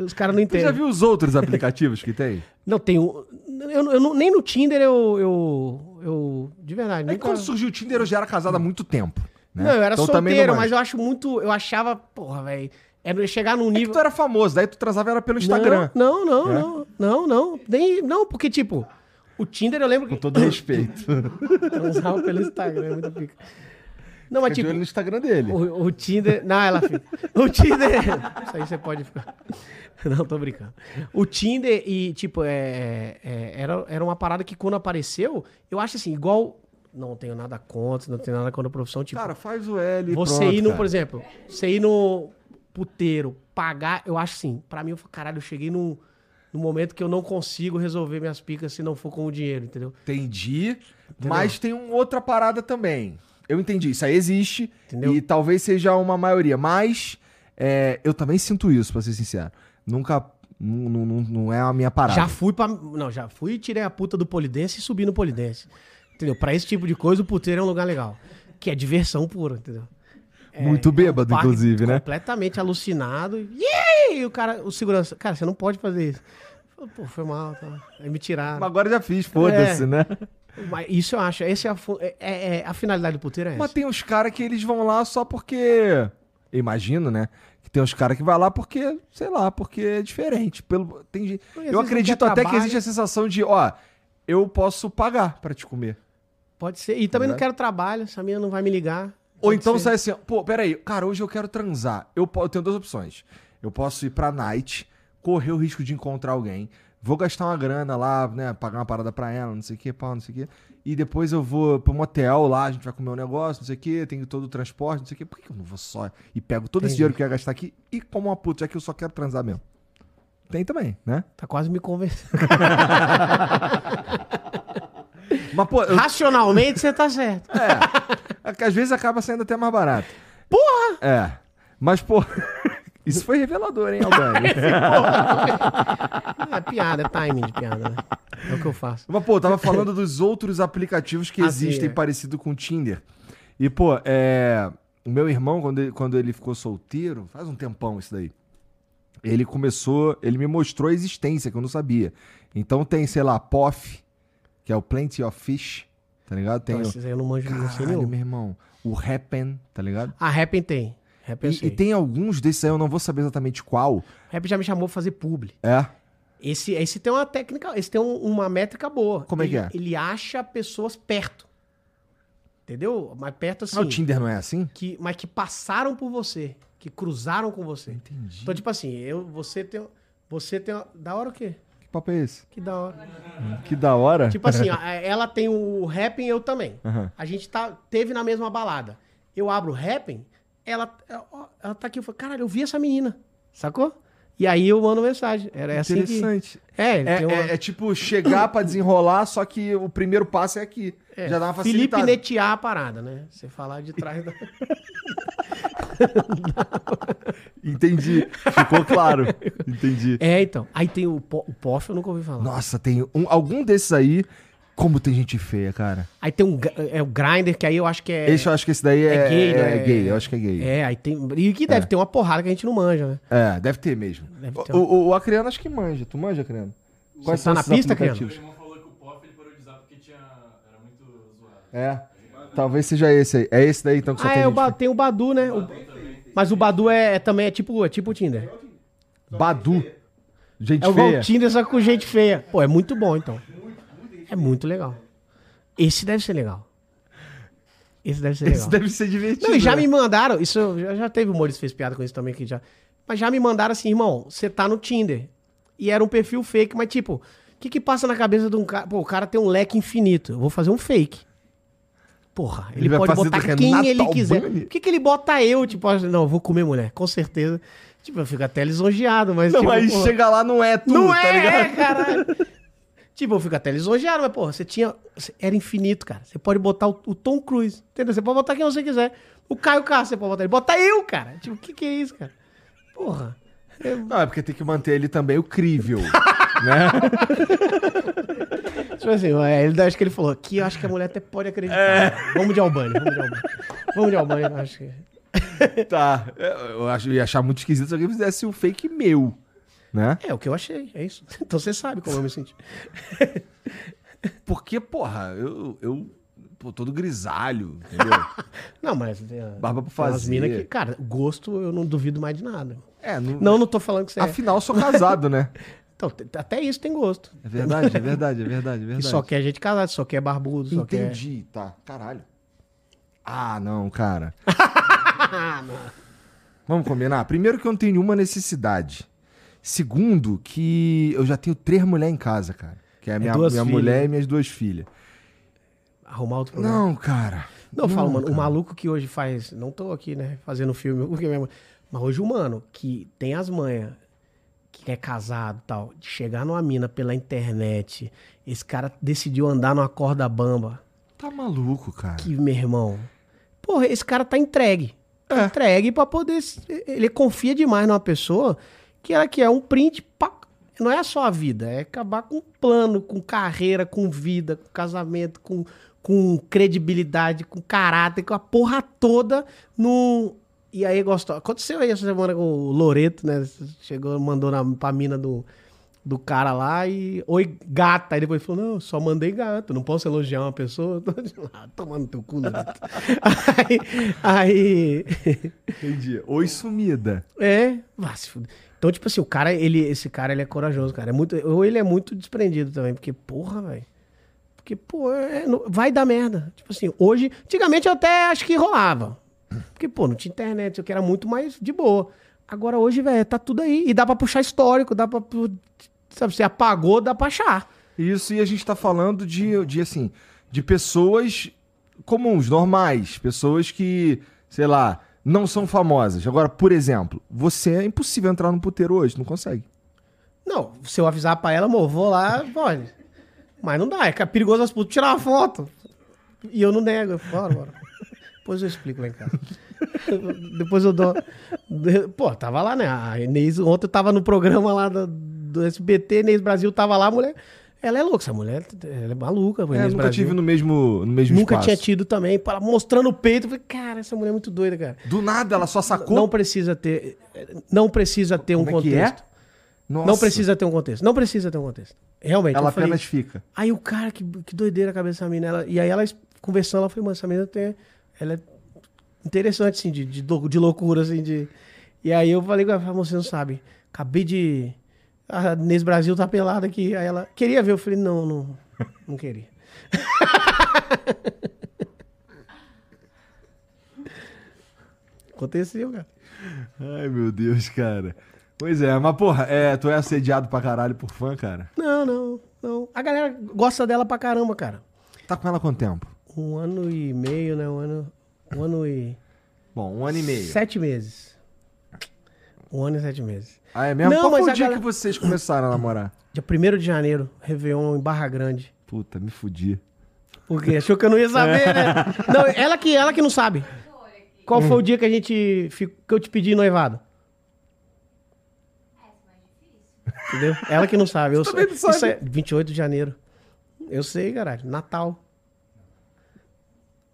Os caras não entendem. já viu os outros aplicativos que tem? Não, tem um. Eu, eu não- nem no Tinder eu. eu, eu de verdade. É nunca- quando surgiu o Tinder eu já era casado há muito tempo. Né? Não, eu era Então solteiro, não mas eu acho muito. Eu achava, porra, velho. Era chegar num É que nível. tu era famoso, daí tu transava era pelo Instagram. Não, não, É? não, não, não. Nem, não, porque, tipo, o Tinder eu lembro que. Com todo respeito. Transava pelo Instagram, é muita pica. Não, mas tipo. no Instagram dele. O, o Tinder. Não, ela fica. O Tinder. Isso aí você pode ficar. Não, tô brincando. O Tinder e, tipo, é, é, era, era uma parada que quando apareceu, eu acho assim, igual. Não tenho nada contra, não tenho nada contra a profissão. Tipo, Cara, faz o L você pronto, ir no, cara. por exemplo, você ir no puteiro, pagar, eu acho assim, pra mim, eu falo, caralho, eu cheguei num, num momento que eu não consigo resolver minhas picas se não for com o dinheiro, entendeu? Entendi. Mas tem uma outra parada também. Eu entendi. Isso aí existe. Entendeu? E talvez seja uma maioria. Mas é, eu também sinto isso, pra ser sincero. Nunca. Não, não, não- não é a minha parada. Já fui pra. Não, já fui, tirei a puta do polidense e subi no polidense. Entendeu? Pra esse tipo de coisa, o puteiro é um lugar legal. Que é diversão pura, entendeu? É, Muito bêbado, parque inclusive, né? Completamente alucinado. E e o cara, o segurança, cara, você não pode fazer isso. Pô, foi mal, tá. Aí me tiraram. Mas agora já fiz, foda-se, É. né? Mas isso eu acho, esse é a, é- é- é a finalidade do puteiro é Mas essa. tem uns caras que eles vão lá só porque. Eu imagino, né? Que tem uns caras que vai lá porque, sei lá, porque é diferente. Pelo... Tem... Eu não acredito até que existe a sensação de, ó, eu posso pagar pra te comer. Pode ser. E também não Né? quero trabalho, essa menina não vai me ligar. Ou Pode então ser. sai assim, pô, peraí, cara, hoje eu quero transar. Eu, eu tenho duas opções. Eu posso ir pra night, correr o risco de encontrar alguém, vou gastar uma grana lá, né, pagar uma parada pra ela, não sei o que, pau, não sei o que. E depois eu vou pra um hotel lá, a gente vai comer um negócio, não sei o que, tem todo o transporte, não sei o que. Por que eu não vou só e pego todo esse Entendi. dinheiro que eu ia gastar aqui e como uma puta, já que eu só quero transar mesmo? Tem também, né? Tá quase me convencendo. Mas, pô, eu, Racionalmente você tá certo. é que às vezes acaba saindo até mais barato. Porra! É. Mas, pô, isso foi revelador, hein, Albani? É piada, é timing de piada, né? É o que eu faço. Mas, pô, eu tava falando dos outros aplicativos que Assim, existem é. parecido com o Tinder. E, pô, é. O meu irmão, quando ele, quando ele ficou solteiro, faz um tempão isso daí. Ele começou. Ele me mostrou a existência, que eu não sabia. Então tem, sei lá, POF, que é o Plenty of Fish, tá ligado? Tem Então, o. esses aí eu não manjo, não sei Caralho, meu irmão. O Happen, tá ligado? Ah, Rappen tem. Eu E, e tem alguns desses aí, eu não vou saber exatamente qual. Rappen já me chamou pra fazer publi. É. Esse, esse tem uma técnica, esse tem um- uma métrica boa. Como é que Ele- é? Ele acha pessoas perto. Entendeu? Mas perto assim. Mas o Tinder não é assim? que, mas que passaram por você, que cruzaram com você. Entendi. Então, tipo assim, eu, você tem, você tem, da hora o quê? Que papo é esse? Que da hora. Que da hora. Tipo assim, ó, ela tem o Happn, eu também. Aham. A gente tá, teve na mesma balada. Eu abro o Happn, ela, ela, ela tá aqui, eu falo, caralho, eu vi essa menina, sacou? E aí eu mando mensagem. Era assim que... Interessante. É, É, tem uma... é- é tipo chegar pra desenrolar, só que o primeiro passo é aqui. é, Já dá uma Felipe facilitada. netear a parada, né? Você falar de trás da... Entendi. Ficou claro. Entendi. É, então. Aí tem o, Po- o POF, eu nunca ouvi falar. Nossa, tem um, algum desses aí. Como tem gente feia, cara. Aí tem um, Gr- é o Grindr, que aí eu acho que é... Esse eu acho que esse daí é, é gay, é, né? é gay. Eu acho que é gay. É, É, aí tem... E que deve ter uma porrada que a gente não manja, né? deve ter mesmo. Deve ter o, o, o Acreano acho que manja. Tu manja, Acreano? Quais tá na pista, aplicativos? Meu irmão falou que o POF ele parou de usar porque tinha, era muito zoado. É. Talvez seja esse aí. É esse daí, então, que só Ah, tem é, o gente Ba- tem o Badu, né? O- Mas o Badu é, é também é tipo, é tipo o Tinder. Badu. Gente É feia. o Tinder, só com gente feia. Pô, é muito bom, então. É muito legal. Esse deve ser legal. Esse deve ser legal. Esse deve ser divertido. Não, e já né? me mandaram, isso já, já teve o Maurício fez piada com isso também aqui já. Mas já me mandaram assim, irmão, você tá no Tinder. E era um perfil fake, mas tipo, o que que passa na cabeça de um cara? Pô, o cara tem um leque infinito. Eu vou fazer um fake. Porra, ele, Ele pode botar do Renato quem ele quiser. Albani? Por que, que ele bota eu? Tipo, assim, não, eu vou comer mulher, com certeza. Tipo, eu fico até lisonjeado, mas. Não, tipo, aí porra, chega lá, não é tu, Não tá é, ligado? caralho. tipo, eu fico até lisonjeado, mas, porra, você tinha. Era infinito, cara. Você pode botar o, o Tom Cruise, entendeu? Você pode botar quem você quiser. O Caio Castro, você pode botar ele. Bota eu, cara. Tipo, o que, que é isso, cara? Porra. Eu- Não, é porque tem que manter ele também o crível, né? Tipo assim, é, ele, acho que ele falou, aqui eu acho que a mulher até pode acreditar. Vamos de Albani, vamos de Albani. Vamos de Albani, eu acho que. Tá. Eu acho, eu ia achar muito esquisito se alguém fizesse um fake meu, né? É o que eu achei, é isso. Então você sabe como eu me senti. Porque, porra, eu, eu pô, todo grisalho, entendeu? Não, mas. é, Barba pra fazer. mina que, cara, gosto eu não duvido mais de nada. É, não, Não, não tô falando que você é. Afinal, eu sou casado, né? Então, até isso tem gosto. É verdade, é verdade, é verdade, é verdade. só quer gente casada, só quer barbudo, só quer. Entendi, tá. Caralho. Ah, não, cara. Vamos combinar? Primeiro que eu não tenho nenhuma necessidade. Segundo, que eu já tenho três mulheres em casa, cara. Que é a minha, duas minha filhas. mulher e minhas duas filhas. Arrumar outro problema. Não, cara. Não, eu falo, mano, o cara. maluco que hoje faz. Não tô aqui, né, fazendo filme, porque mesmo. Mas hoje o mano que tem as manhas, que é casado e tal, de chegar numa mina pela internet, esse cara decidiu andar numa corda bamba. Tá maluco, cara. Que, meu irmão. Porra, esse cara tá entregue. Tá entregue pra poder. Ele confia demais numa pessoa que ela quer um print pra. Não é só a vida, é acabar com plano, com carreira, com vida, com casamento, com, com credibilidade, com caráter, com a porra toda no. E aí gostou. Aconteceu aí essa semana com o Loreto, né? Chegou, mandou na, pra mina do, do cara lá e. Oi, gata. Aí depois falou: Não, só mandei gato, não posso elogiar uma pessoa. Ah, Tomando teu cu, Loreto. aí. aí Entendi. Oi, sumida. é, vá se fuder. Então, tipo assim, o cara, ele, esse cara, ele é corajoso, cara. É muito, ou ele é muito desprendido também, porque, porra, velho. Porque, pô, é- não- vai dar merda. Tipo assim, hoje, antigamente eu até acho que rolava. Porque, pô, não tinha internet, eu que era muito mais de boa. Agora hoje, velho, tá tudo aí. E dá pra puxar histórico, dá pra. Sabe, você apagou, dá pra achar. Isso, e a gente tá falando de, de assim, de pessoas comuns, normais, pessoas que, sei lá, não são famosas. Agora, por exemplo, você é impossível entrar no puteiro hoje, não consegue. Não, se eu avisar pra ela, amor, vou lá, pode. Mas não dá, é perigoso as putas tirar uma foto. E eu não nego. Bora, bora. Depois eu explico lá em casa. Depois eu dou. Pô, tava lá, né? A Inês, ontem eu tava no programa lá do, do SBT, Inês Brasil tava lá, mulher. Ela é louca, essa mulher ela é maluca. É, nunca Brasil. tive no mesmo, no mesmo Nunca espaço. tinha tido também. Mostrando o peito. Eu falei, cara, essa mulher é muito doida, cara. Do nada, ela só sacou. Não precisa ter. Não precisa ter um Como é que é? contexto. Nossa, Não precisa ter um contexto. Não precisa ter um contexto. Realmente. Ela falei- apenas fica. Aí o cara, que, que doideira a cabeça dessa mina. Ela, e aí ela conversando, ela falou, mano, essa menina tem. Ela é interessante, assim, de, de, de loucura, assim, de. E aí eu falei com ela, você não sabe. Acabei de. A Inês Brasil tá pelada aqui. Aí ela queria ver. Eu falei, não, não, não queria. Aconteceu, cara. Ai, meu Deus, cara. Pois é, mas porra, é, tu é assediado pra caralho por fã, cara? Não, não, não. A galera gosta dela pra caramba, cara. Tá com ela há quanto tempo? Um ano e meio, né? Um ano, um ano e. Bom, um ano e meio. Sete meses. Um ano e sete meses. Ah, é mesmo? Não, Qual foi mas o a dia galera- que vocês começaram a namorar? Dia 1 de janeiro, Réveillon em Barra Grande. Puta, me fudi. Por quê? Achou que eu não ia saber, né? Não, ela que, ela que não sabe. Qual foi o dia que a gente. fi- que eu te pedi noivado? Entendeu? Ela que não sabe. Eu sei. sabe. Isso é 28 de janeiro. Eu sei, caralho. Natal.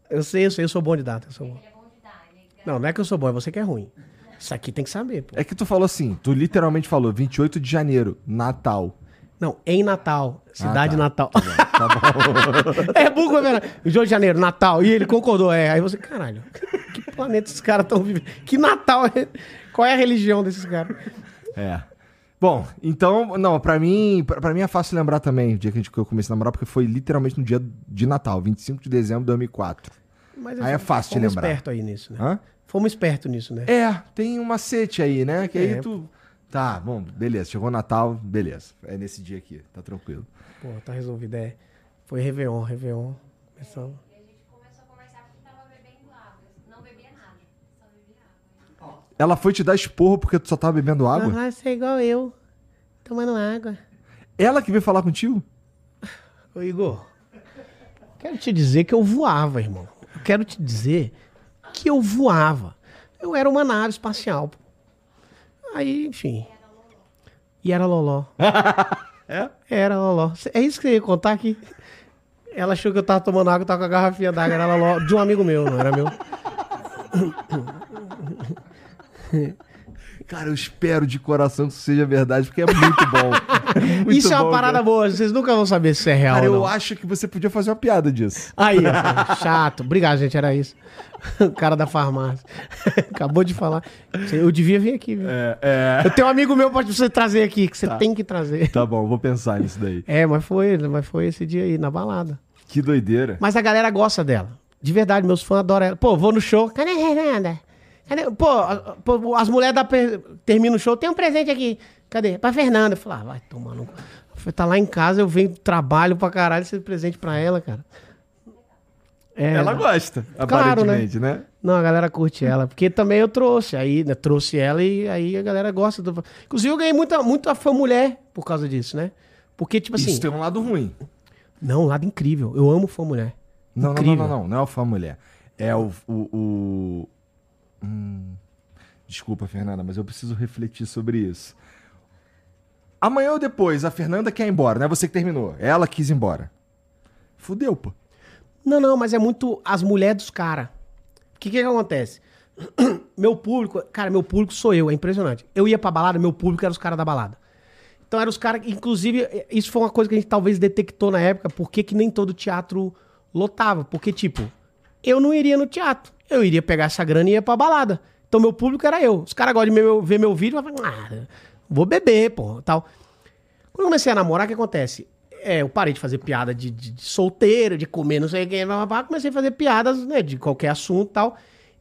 Eu sei, eu sei, eu sou bom de data. Eu sou bom. Não, não é que eu sou bom, é você que é ruim. Isso aqui tem que saber, pô. É que tu falou assim, tu literalmente falou 28 de janeiro, Natal. Não, em Natal. Cidade tá. Natal. Tá bom. é burro, é verdade. Rio de Janeiro, Natal. E ele concordou. É. Aí você, caralho, que planeta esses caras estão vivendo? Que Natal é? Qual é a religião desses caras? é. Bom, então, não, pra mim, pra mim é fácil lembrar também o dia que, a gente, que eu comecei a namorar, porque foi literalmente no dia de Natal, 25 de dezembro de 2004. Mas Aí é fácil de fomos lembrar. esperto aí nisso, né? Hã? Fomos espertos nisso, né? É, tem um macete aí, né? Que é. aí tu. Tá, bom, beleza. Chegou o Natal, beleza. É nesse dia aqui, tá tranquilo. Pô, tá resolvido, é. Foi Réveillon, Réveillon. E a gente começou a conversar porque tava bebendo água. Não bebia nada, só bebia água. Ela foi te dar esporro porque tu só tava bebendo água? Ah, você é igual eu, tomando água. Ela que veio falar contigo? Ô, Igor, quero te dizer que eu voava, irmão. Quero te dizer que eu voava. Eu era uma nave espacial. Aí, enfim. E era Loló. É? Era Loló. É isso que você ia contar aqui? Ela achou que eu tava tomando água, eu tava com a garrafinha d'água, era Loló. De um amigo meu, não era meu. Cara, eu espero de coração que isso seja verdade, porque é muito bom. Muito isso é uma parada cara. boa, vocês nunca vão saber se é real Cara, eu acho que você podia fazer uma piada disso. Aí, chato. Obrigado, gente, era isso. O cara da farmácia. Acabou de falar. Eu devia vir aqui, viu? É, é. Eu tenho um amigo meu pra você trazer aqui, que você tem que trazer. Tá bom, vou pensar nisso daí. É, mas foi, mas foi esse dia aí, na balada. Que doideira. Mas a galera gosta dela. De verdade, meus fãs adoram ela. Pô, vou no show. Cadê a Fernanda? Pô, pô, as mulheres per- terminam o show, tem um presente aqui. Cadê? Pra Fernanda. Eu falei, ah, vai tomar no. tá lá em casa, eu venho, trabalho pra caralho, esse presente pra ela, cara. É, Ela gosta, Claro, aparentemente, né? Não, a galera curte ela. Porque também eu trouxe. Aí, né, trouxe ela e aí a galera gosta. Do... Inclusive, eu ganhei muita, muita fã mulher por causa disso, né? Porque, tipo assim. Isso tem um lado ruim. Não, um lado incrível. Eu amo fã mulher. Não, não, não, não, não. Não é o fã mulher. É o. o, o- Hum. Desculpa, Fernanda, mas eu preciso refletir sobre isso. Amanhã ou depois, a Fernanda quer ir embora, não é você que terminou. Ela quis ir embora. Fudeu, pô. Não, não, mas é muito as mulheres dos caras. O que, que acontece? meu público, cara, meu público sou eu, é impressionante. Eu ia pra balada, meu público era os caras da balada. Então eram os caras, inclusive, isso foi uma coisa que a gente talvez detectou na época, por que que nem todo teatro lotava. Porque, tipo, eu não iria no teatro. Eu iria pegar essa grana e ia pra balada. Então meu público era eu. Os caras gostam de meu- ver meu vídeo falam, ah, vou beber, pô, tal. Quando eu comecei a namorar, o que acontece? É, eu parei de fazer piada de, de, de solteiro, de comer não sei blá, blá, comecei a fazer piadas né, de qualquer assunto tal.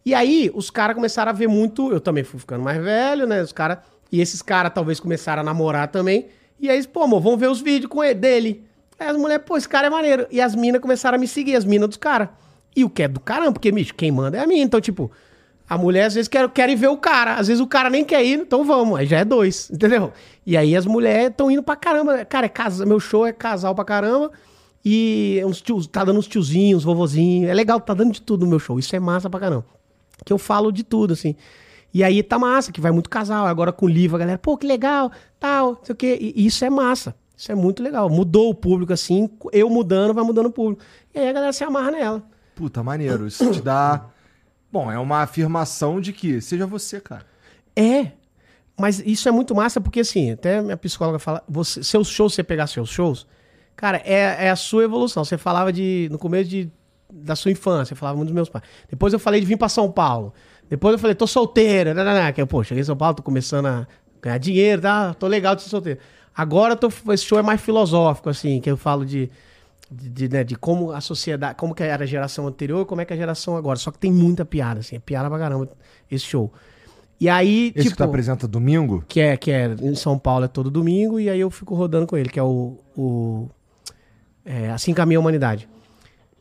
E aí, os caras começaram a ver muito. Eu também fui ficando mais velho, né? Os caras. E esses caras talvez começaram a namorar também. E aí, pô, amor, vamos ver os vídeos com ele, dele. Aí as mulheres, pô, esse cara é maneiro. E as minas começaram a me seguir, as minas dos caras. E o que é do caramba, porque, bicho, quem manda é a minha. Então, tipo, a mulher às vezes quer, querem ver o cara. Às vezes o cara nem quer ir, então vamos. Aí já é dois, entendeu? E aí as mulheres estão indo pra caramba. Cara, é casa, meu show é casal pra caramba. E uns tios, tá dando uns tiozinhos, vovozinhos. É legal, tá dando de tudo no meu show. Isso é massa pra caramba. Que eu falo de tudo, assim. E aí tá massa, que vai muito casal. Agora com o livro, a galera, pô, que legal, tal, não sei o quê. E isso é massa. Isso é muito legal. Mudou o público, assim. Eu mudando, vai mudando o público. E aí a galera se amarra nela. Puta, maneiro. Isso te dá. Bom, é uma afirmação de que seja você, cara. É. Mas isso é muito massa porque, assim, até minha psicóloga fala, você, seus shows, você pegar seus shows, cara, é, é a sua evolução. Você falava de, no começo de, da sua infância, eu falava muito dos meus pais. Depois eu falei de vir pra São Paulo. Depois eu falei, tô solteira, né, né, né, que eu, pô, cheguei em São Paulo, tô começando a ganhar dinheiro, tá? Tô legal de ser solteiro. Agora tô, esse show é mais filosófico, assim, que eu falo de, de, de, né, de como a sociedade, como que era a geração anterior como é que é a geração agora. Só que tem muita piada, assim, é piada pra caramba esse show. E aí, Esse tipo... que tu apresenta domingo? Que é, que é em São Paulo é todo domingo, e aí eu fico rodando com ele, que é o. o é, assim caminha a humanidade.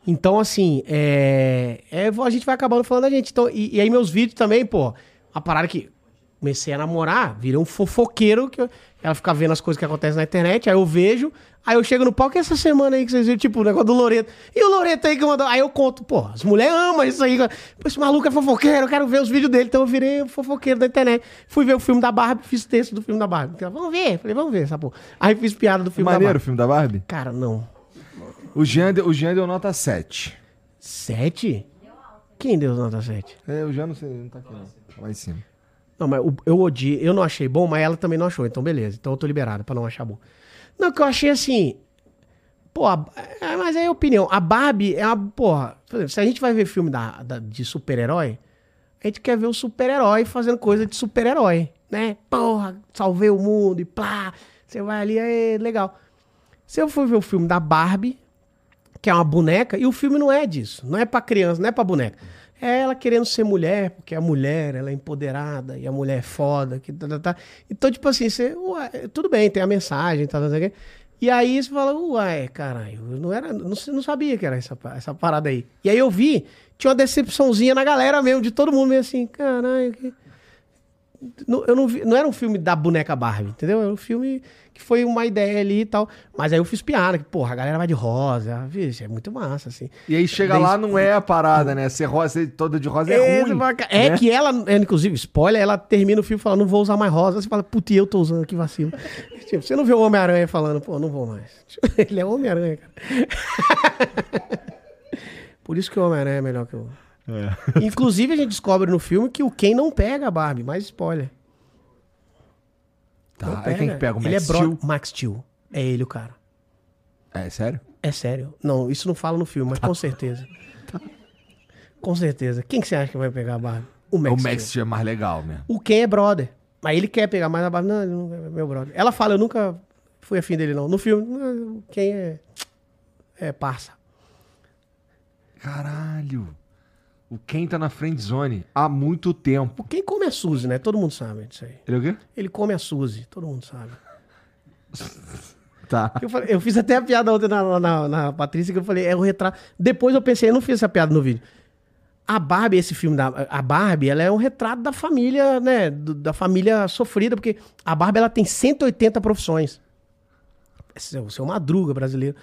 Então, assim, é, é, a gente vai acabando falando da gente. Então, e, e aí meus vídeos também, pô, a parada que comecei a namorar, virei um fofoqueiro, que eu- ela fica vendo as coisas que acontecem na internet, aí eu vejo, aí eu chego no palco, e essa semana aí que vocês viram, tipo, o negócio do Loreto. E o Loreto aí que mandou, aí eu conto, pô, as mulheres amam isso aí, pô, esse maluco é fofoqueiro, eu quero ver os vídeos dele, então eu virei um fofoqueiro da internet. Fui ver o filme da Barbie, fiz texto do filme da Barbie. Então, vamos ver, falei, vamos ver essa porra. Aí fiz piada do filme da Maneiro o Barbie. filme da Barbie? Cara, não. O Jean, deu- o Jean deu nota 7. Sete? Quem deu nota sete? É, o Jean não sei, não tá aqui não. Tá Lá em cima. Não, mas eu odiei, eu não achei bom, mas ela também não achou, então beleza. Então eu tô liberado pra não achar bom. Não, que eu achei assim. Pô, a- é, mas é a opinião. A Barbie é uma. Porra, se a gente vai ver filme da, da- de super-herói, a gente quer ver o super-herói fazendo coisa de super-herói, né? Porra, salvei o mundo e plá. Você vai ali, é legal. Se eu for ver o filme da Barbie, que é uma boneca, e o filme não é disso. Não é pra criança, não é pra boneca. É ela querendo ser mulher, porque a mulher, ela é empoderada, e a mulher é foda. Que tá, tá, tá. Então, tipo assim, você, tudo bem, tem a mensagem, tá, tá, tá, tá. E aí você fala, uai, caralho, eu não, era, não, não sabia que era essa, essa parada aí. E aí eu vi, tinha uma decepçãozinha na galera mesmo, de todo mundo meio assim, caralho. Que... não, eu não, vi- não era um filme da boneca Barbie, entendeu? Era um filme que foi uma ideia ali e tal. Mas aí eu fiz piada, que, porra, a galera vai de rosa. Vixe, é muito massa, assim. E aí chega Daí- lá, não é a parada, né? Ser rosa, ser toda de rosa é, É, ruim. é né? que ela, é, inclusive, spoiler, ela termina o filme falando, não vou usar mais rosa. Você fala, puta, eu tô usando, que vacilo. tipo, você não vê o Homem-Aranha falando, pô, não vou mais. Ele é o Homem-Aranha, cara. Por isso que o Homem-Aranha é melhor que o. É. Inclusive, a gente descobre no filme que o Ken não pega a Barbie, mais spoiler. Não Tá, aí quem que pega? O Ele Max é bro... Steel? Max Steel. É ele o cara. É, sério? É sério. Não, isso não fala no filme, mas com certeza. Com certeza. Quem que você acha que vai pegar a Barbie? O Max o. Max Steel é mais legal mesmo. O Ken é brother. Mas ele quer pegar mais a Barbie. Não, ele não é meu brother. Ela fala, eu nunca fui afim dele, não. No filme, Ken é. É parça. Caralho. O Ken tá na friend zone há muito tempo. O Ken come a Suzy, né? Todo mundo sabe disso aí. Ele é o quê? Ele come a Suzy, todo mundo sabe. Tá. Eu, falei- eu fiz até a piada ontem na, na, na Patrícia, que eu falei, é o retrato. Depois eu pensei, eu não fiz essa piada no vídeo. A Barbie, esse filme da a Barbie, ela é um retrato da família, né? do- da família sofrida, porque a Barbie ela tem 180 profissões. Esse é seu madruga brasileiro.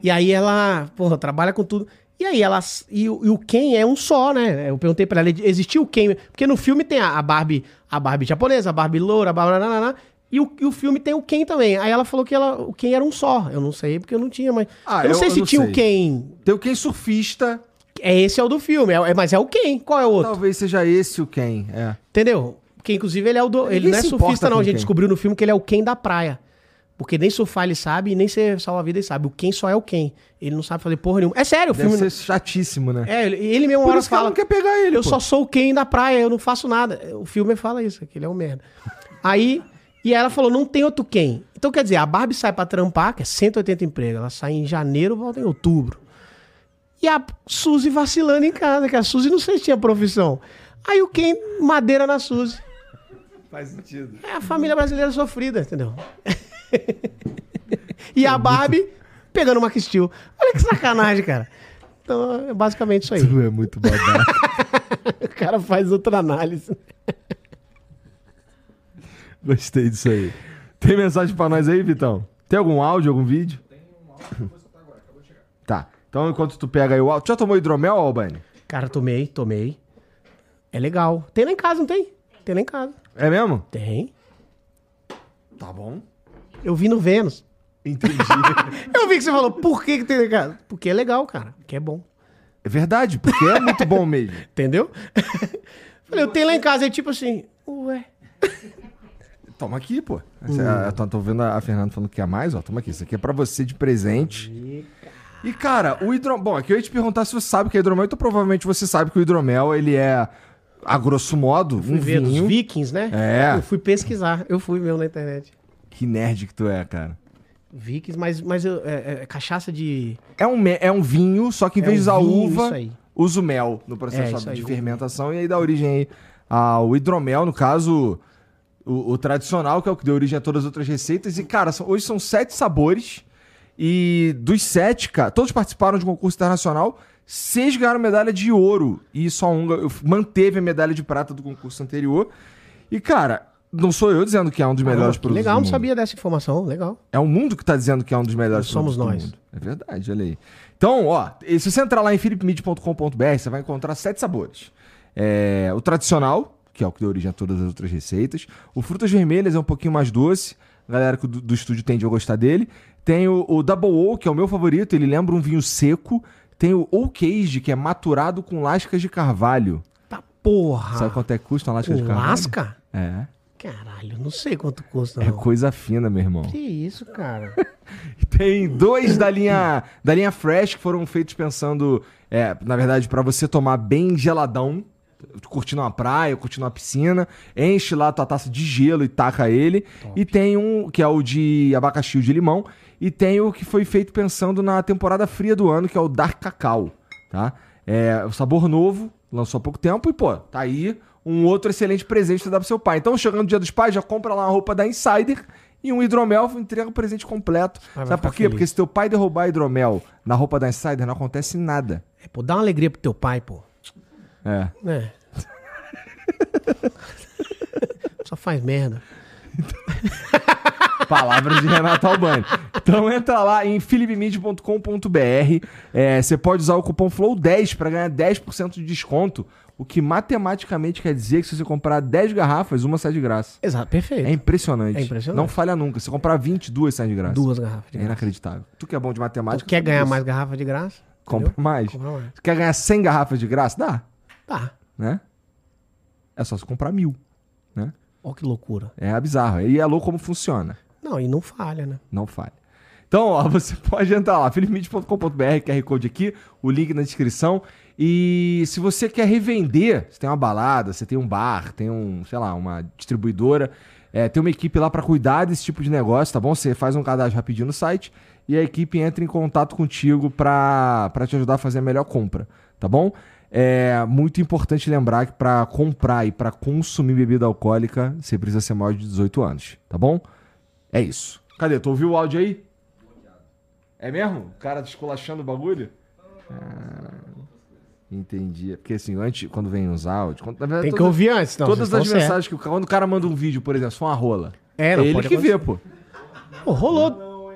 E aí ela, porra, trabalha com tudo. E aí ela. E, o- e o Ken é um só, né? Eu perguntei pra ela, existiu o Ken? Porque no filme tem a, a Barbie, a Barbie japonesa, a Barbie loura, a Barbie. Nanana, e, o, e o filme tem o Ken também. Aí ela falou que ela, o Ken era um só. Eu não sei, porque eu não tinha, mas. Ah, eu não eu- sei eu se não tinha sei. o Ken. Tem o Ken surfista. É esse é o do filme, é, é- mas é o Ken. Qual é o outro? Talvez seja esse o Ken. É. Entendeu? Porque, inclusive, ele é o do. Ele Ninguém não é surfista, não. A gente Ken. descobriu no filme que ele é o Ken da praia. Porque nem surfar ele sabe e nem ser salva-vida ele sabe. O Ken só é o Ken. Ele não sabe fazer porra nenhuma. É sério, o Deve filme. ser chatíssimo, né? É, ele, ele mesmo Por hora isso que fala. não quer pegar ele, Eu pô. só sou o Ken da praia, eu não faço nada. O filme fala isso, que ele é um merda. Aí, e aí ela falou, não tem outro Ken. Então, quer dizer, a Barbie sai pra trampar, que é 180 empregos. Ela sai em janeiro, volta em outubro. E a Suzy vacilando em casa, que a Suzy não sei se tinha profissão. Aí o Ken madeira na Suzy. Faz sentido. É a família brasileira sofrida, entendeu? e a Barbie pegando uma Steel. Olha que sacanagem, cara. Então, é basicamente isso aí. Tu é muito babaca. O cara faz outra análise. Gostei disso aí. Tem mensagem pra nós aí, Vitão? Tem algum áudio, algum vídeo? Tem um áudio que eu vou escutar agora, acabou de chegar. Tá. Então, enquanto tu pega aí o áudio. Tu já tomou hidromel, Albani? Cara, tomei, tomei. É legal. Tem lá em casa, não tem? Tem lá em casa. É mesmo? Tem. Tá bom. Eu vi no Vênus. Entendi. Eu vi que você falou, por que, que tem casa? Porque é legal, cara. Porque é bom. é verdade, porque é muito bom mesmo. Entendeu? Falei, eu tenho lá em casa. É tipo assim, ué. Toma aqui, pô. Eu tô, tô vendo a Fernanda falando que quer mais, ó. Toma aqui. Isso aqui é pra você de presente. E, cara, o hidromel... Bom, aqui eu ia te perguntar se você sabe o que é hidromel. Então, provavelmente você sabe que o hidromel, ele é, a grosso modo, Fui um ver dos. Vikings, né? É. Eu fui pesquisar. Eu fui mesmo na internet. Que nerd que tu é, cara. Vikings, mas, mas eu- é, é cachaça de. É um, me- é um vinho, só que em É vez de usar vinho, uva, usa o mel no É, processo aí, de fermentação. E aí dá origem aí ao hidromel, no caso, o, o tradicional, que é o que deu origem a todas as outras receitas. E, cara, são- hoje são sete sabores. E dos sete, cara, todos participaram de um concurso internacional. Seis ganharam medalha de ouro. E só um manteve a medalha de prata do concurso anterior. E, cara, não sou eu dizendo que é um dos melhores Ah, que produtos legal, não sabia dessa informação. Legal. É o mundo que tá dizendo que é um dos melhores Somos produtos do nós. mundo. É verdade, olha aí. Então, ó, se você entrar lá em philipmid.com.br, você vai encontrar sete sabores. É, o tradicional, que é o que deu origem a todas as outras receitas. O frutas vermelhas é um pouquinho mais doce. A galera do, do estúdio tende a gostar dele. Tem o, o Double O, que é o meu favorito. Ele lembra um vinho seco. Tem o Oak Age, que é maturado com lascas de carvalho. Tá porra. Sabe quanto é que custa uma lasca de Com carvalho? lasca? É. Caralho, não sei quanto custa. É não. coisa fina, meu irmão. Que isso, cara? Tem dois da linha da linha Fresh que foram feitos pensando, é, na verdade, pra você tomar bem geladão, curtindo uma praia, curtindo uma piscina, enche lá tua taça de gelo e taca ele. E tem um que é o de abacaxi de limão, e tem o que foi feito pensando na temporada fria do ano, que é o Dark Cacau, tá? É o sabor novo, lançou há pouco tempo e pô, tá aí um outro excelente presente pra dar pro seu pai. Então, chegando o Dia dos Pais, já compra lá uma roupa da Insider e um hidromel, entrega o presente completo. vai Sabe por quê? feliz. Porque se teu pai derrubar hidromel na roupa da Insider, não acontece nada. É, pô, dá uma alegria pro teu pai, pô. É. É. faz merda. Palavras de Renato Albani. Então entra lá em philipmid.com.br. É, você pode usar o cupom FLOW10 para ganhar 10% de desconto. O que matematicamente quer dizer que se você comprar 10 garrafas, uma sai de graça. Exato, perfeito. É impressionante. É impressionante. Não falha nunca. Se comprar 20, duas saem de graça. Duas garrafas de É graça. inacreditável. Tu que é bom de matemática. quer sabe ganhar disso. mais garrafa de graça? Compra entendeu? mais. Compra mais. Quer ganhar 100 garrafas de graça? Dá, Tá. né? É só você comprar mil, né? Ó que loucura. É bizarro. E é louco como funciona. Não, e não falha, né? Não falha. Então, ó, você pode entrar lá, philipmid.com.br, QR Code aqui, o link na descrição. E se você quer revender, você tem uma balada, você tem um bar, tem um, sei lá, uma distribuidora, é, tem uma equipe lá para cuidar desse tipo de negócio, tá bom? Você faz um cadastro rapidinho no site e a equipe entra em contato contigo para te ajudar a fazer a melhor compra, tá bom? É muito importante lembrar que para comprar e para consumir bebida alcoólica, você precisa ser maior de 18 anos, tá bom? É isso. Cadê? Tu ouviu o áudio aí? É mesmo? O cara descolachando o bagulho? Ah, entendi. Porque assim, antes, quando vem os áudios. Quando, verdade, Tem que todas- ouvir antes, não. Todas as mensagens que o cara. Quando o cara manda um vídeo, por exemplo, for uma rola. É, não ele pode que vê, acontecer. pô. certos. Pô, rolou,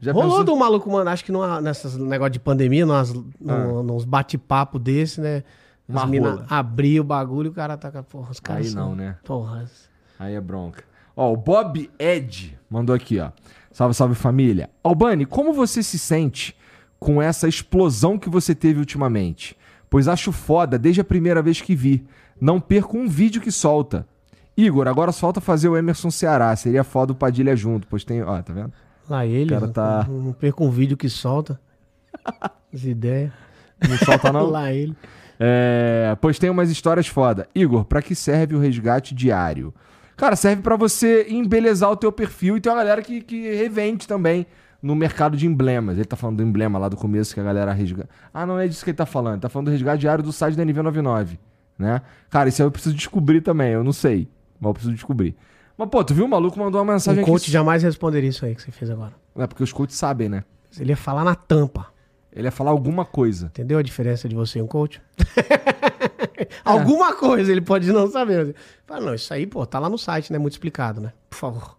Já rolou pensou? do maluco, mano. Acho que numa, nessas negócio de pandemia, numas, no- nos bate-papo desse, né? Ah. Uma mina abriu o bagulho e o cara tá com. Porra, os caras. Aí são- não, né? Porra. Aí é bronca. Ó, o Bob Ed mandou aqui, ó. Salve, salve família. Albani, como você se sente com essa explosão que você teve ultimamente? Pois acho foda desde a primeira vez que vi. Não perco um vídeo que solta. Igor, agora só falta fazer o Emerson Ceará. Seria foda o Padilha junto, pois tem. Ó, tá vendo? Lá ele. O cara tá- Não, não perca um vídeo que solta. As ideias. Não solta, não? Lá ele. É, pois tem umas histórias foda. Igor, pra que serve o resgate diário? Cara, serve pra você embelezar o teu perfil e tem uma galera que, que revende também no mercado de emblemas. Ele tá falando do emblema lá do começo que a galera resgata. Ah, não é disso que ele tá falando. Ele tá falando do resgate diário do site da NV99, né? Cara, isso aí eu preciso descobrir também. Eu não sei, mas eu preciso descobrir. Mas, pô, tu viu o maluco mandou uma mensagem aqui. coach jamais responderia isso aí que você fez agora. É porque os coaches sabem, né? Ele ia falar na tampa. Ele ia falar alguma coisa. Entendeu a diferença de você e um coach? É. Alguma coisa ele pode não saber. Fala, não, isso aí, pô, tá lá no site, né? Muito explicado, né? Por favor.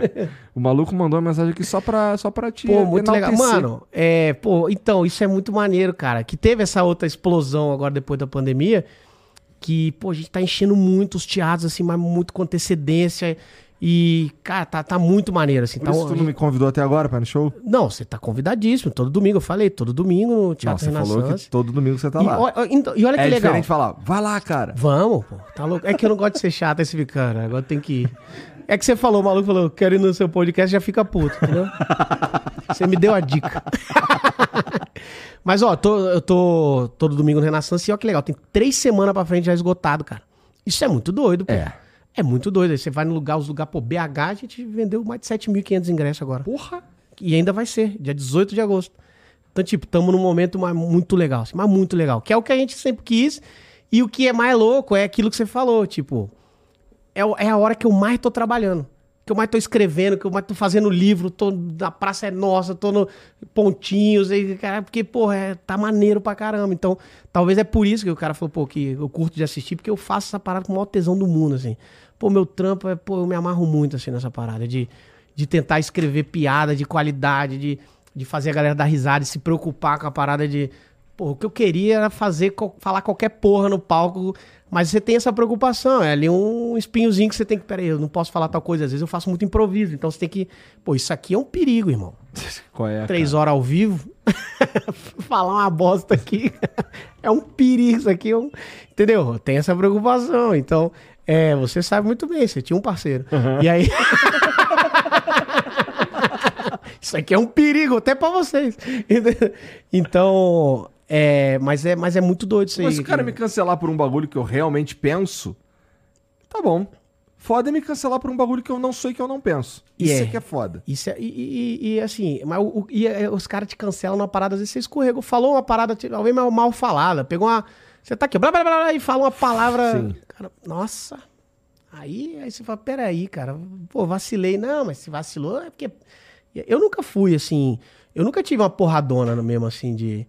O maluco mandou uma mensagem aqui só pra, só pra te Pô, muito legal. Mano, é, pô, então, isso é muito maneiro, cara. Que teve essa outra explosão agora depois da pandemia. Que, pô, a gente tá enchendo muito os teatros, assim, mas muito com antecedência. E, cara, tá, tá muito maneiro, assim. Por Tá, isso tu não me convidou até agora pra ir no show? Não, você tá convidadíssimo. Todo domingo, eu falei, todo domingo no Teatro você falou Renaissance. que todo domingo você tá E, lá. ó, então, e olha que é legal. diferente falar, vai lá, cara. Vamos, pô. Tá louco. É que eu não gosto de ser chato esse cara. Agora tem que ir. É que você falou, o maluco falou, quero ir no seu podcast, já fica puto, entendeu? Você me deu a dica. Mas, ó, tô- eu tô todo domingo no Renaissance e ó que legal, tem três semanas pra frente já esgotado, cara. Isso é muito doido, pô. É. É muito doido. Aí você vai no lugar, os lugares, pô, BH, a gente vendeu mais de 7.500 ingressos agora. Porra. E ainda vai ser, dia 18 de agosto. Então, tipo, estamos num momento muito legal, assim, mas muito legal. Que é o que a gente sempre quis. E o que é mais louco é aquilo que você falou, tipo, é, é a hora que eu mais tô trabalhando. Que eu mais tô escrevendo, que eu mais tô fazendo livro, tô na Praça é Nossa, tô no Pontinhos, e, cara, porque, porra, é, tá maneiro pra caramba. Então, talvez é por isso que o cara falou, pô, que eu curto de assistir, porque eu faço essa parada com o maior tesão do mundo, assim. Pô, meu trampo é, pô, eu me amarro muito, assim, nessa parada, de, de tentar escrever piada de qualidade, de, de fazer a galera dar risada e se preocupar com a parada de. Pô, o que eu queria era fazer, falar qualquer porra no palco, mas você tem essa preocupação, é ali um espinhozinho que você tem que, peraí, eu não posso falar tal coisa, às vezes eu faço muito improviso, então você tem que, pô, isso aqui é um perigo, irmão. Qual é? Três horas ao vivo, falar uma bosta aqui, é um perigo, isso aqui é um, entendeu? Tem essa preocupação, então, é, você sabe muito bem, você tinha um parceiro, e aí... Isso aqui é um perigo até pra vocês. Então, é, mas é, mas é muito doido isso aí. Mas se o cara me cancelar por um bagulho que eu realmente penso, tá bom. Foda é me cancelar por um bagulho que eu não sou e que eu não penso. Isso é. é que é foda. Isso é, e, e- e, assim, mas o- e, é, os caras te cancelam numa parada, às vezes você escorregou, falou uma parada, alguém mal, mal falada, pegou uma. Você tá aqui, blá, blá, blá, blá, e fala uma palavra. Sim. Cara, nossa. Aí, aí você fala, peraí, cara, pô, vacilei. Não, mas se vacilou é porque. Eu nunca fui assim. Eu nunca tive uma porradona no mesmo, assim, de.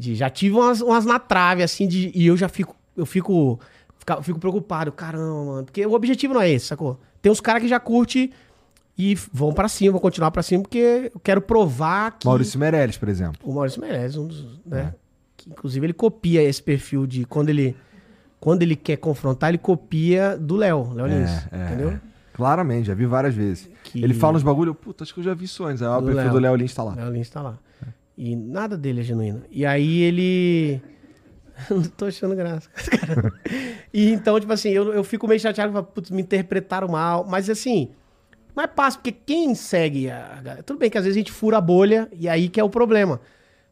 De já tive umas, umas na trave, assim, de, e eu já fico. Eu fico. fica- fico preocupado. Caramba, mano. Porque o objetivo não é esse, sacou? Tem uns caras que já curte e vão pra cima, vão continuar pra cima, porque eu quero provar que. Maurício Meirelles, por exemplo. O Maurício merece, um dos. É. Né? Que, inclusive, ele copia esse perfil de. Quando ele, quando ele quer confrontar, ele copia do Léo, Léo Lins. é, entendeu? é. Claramente, já vi várias vezes. Que- Ele fala uns bagulho, puta, acho que eu já vi isso antes. Aí ó, o perfil Léo. do Léo Lins tá lá. Léo Lins tá lá. E nada dele é genuíno. E aí ele. Não tô achando graça. e então, tipo assim, eu, eu fico meio chateado, falo, putz, me interpretaram mal. Mas assim, não é fácil, porque quem segue a. galera- Tudo bem que às vezes a gente fura a bolha, e aí que é o problema.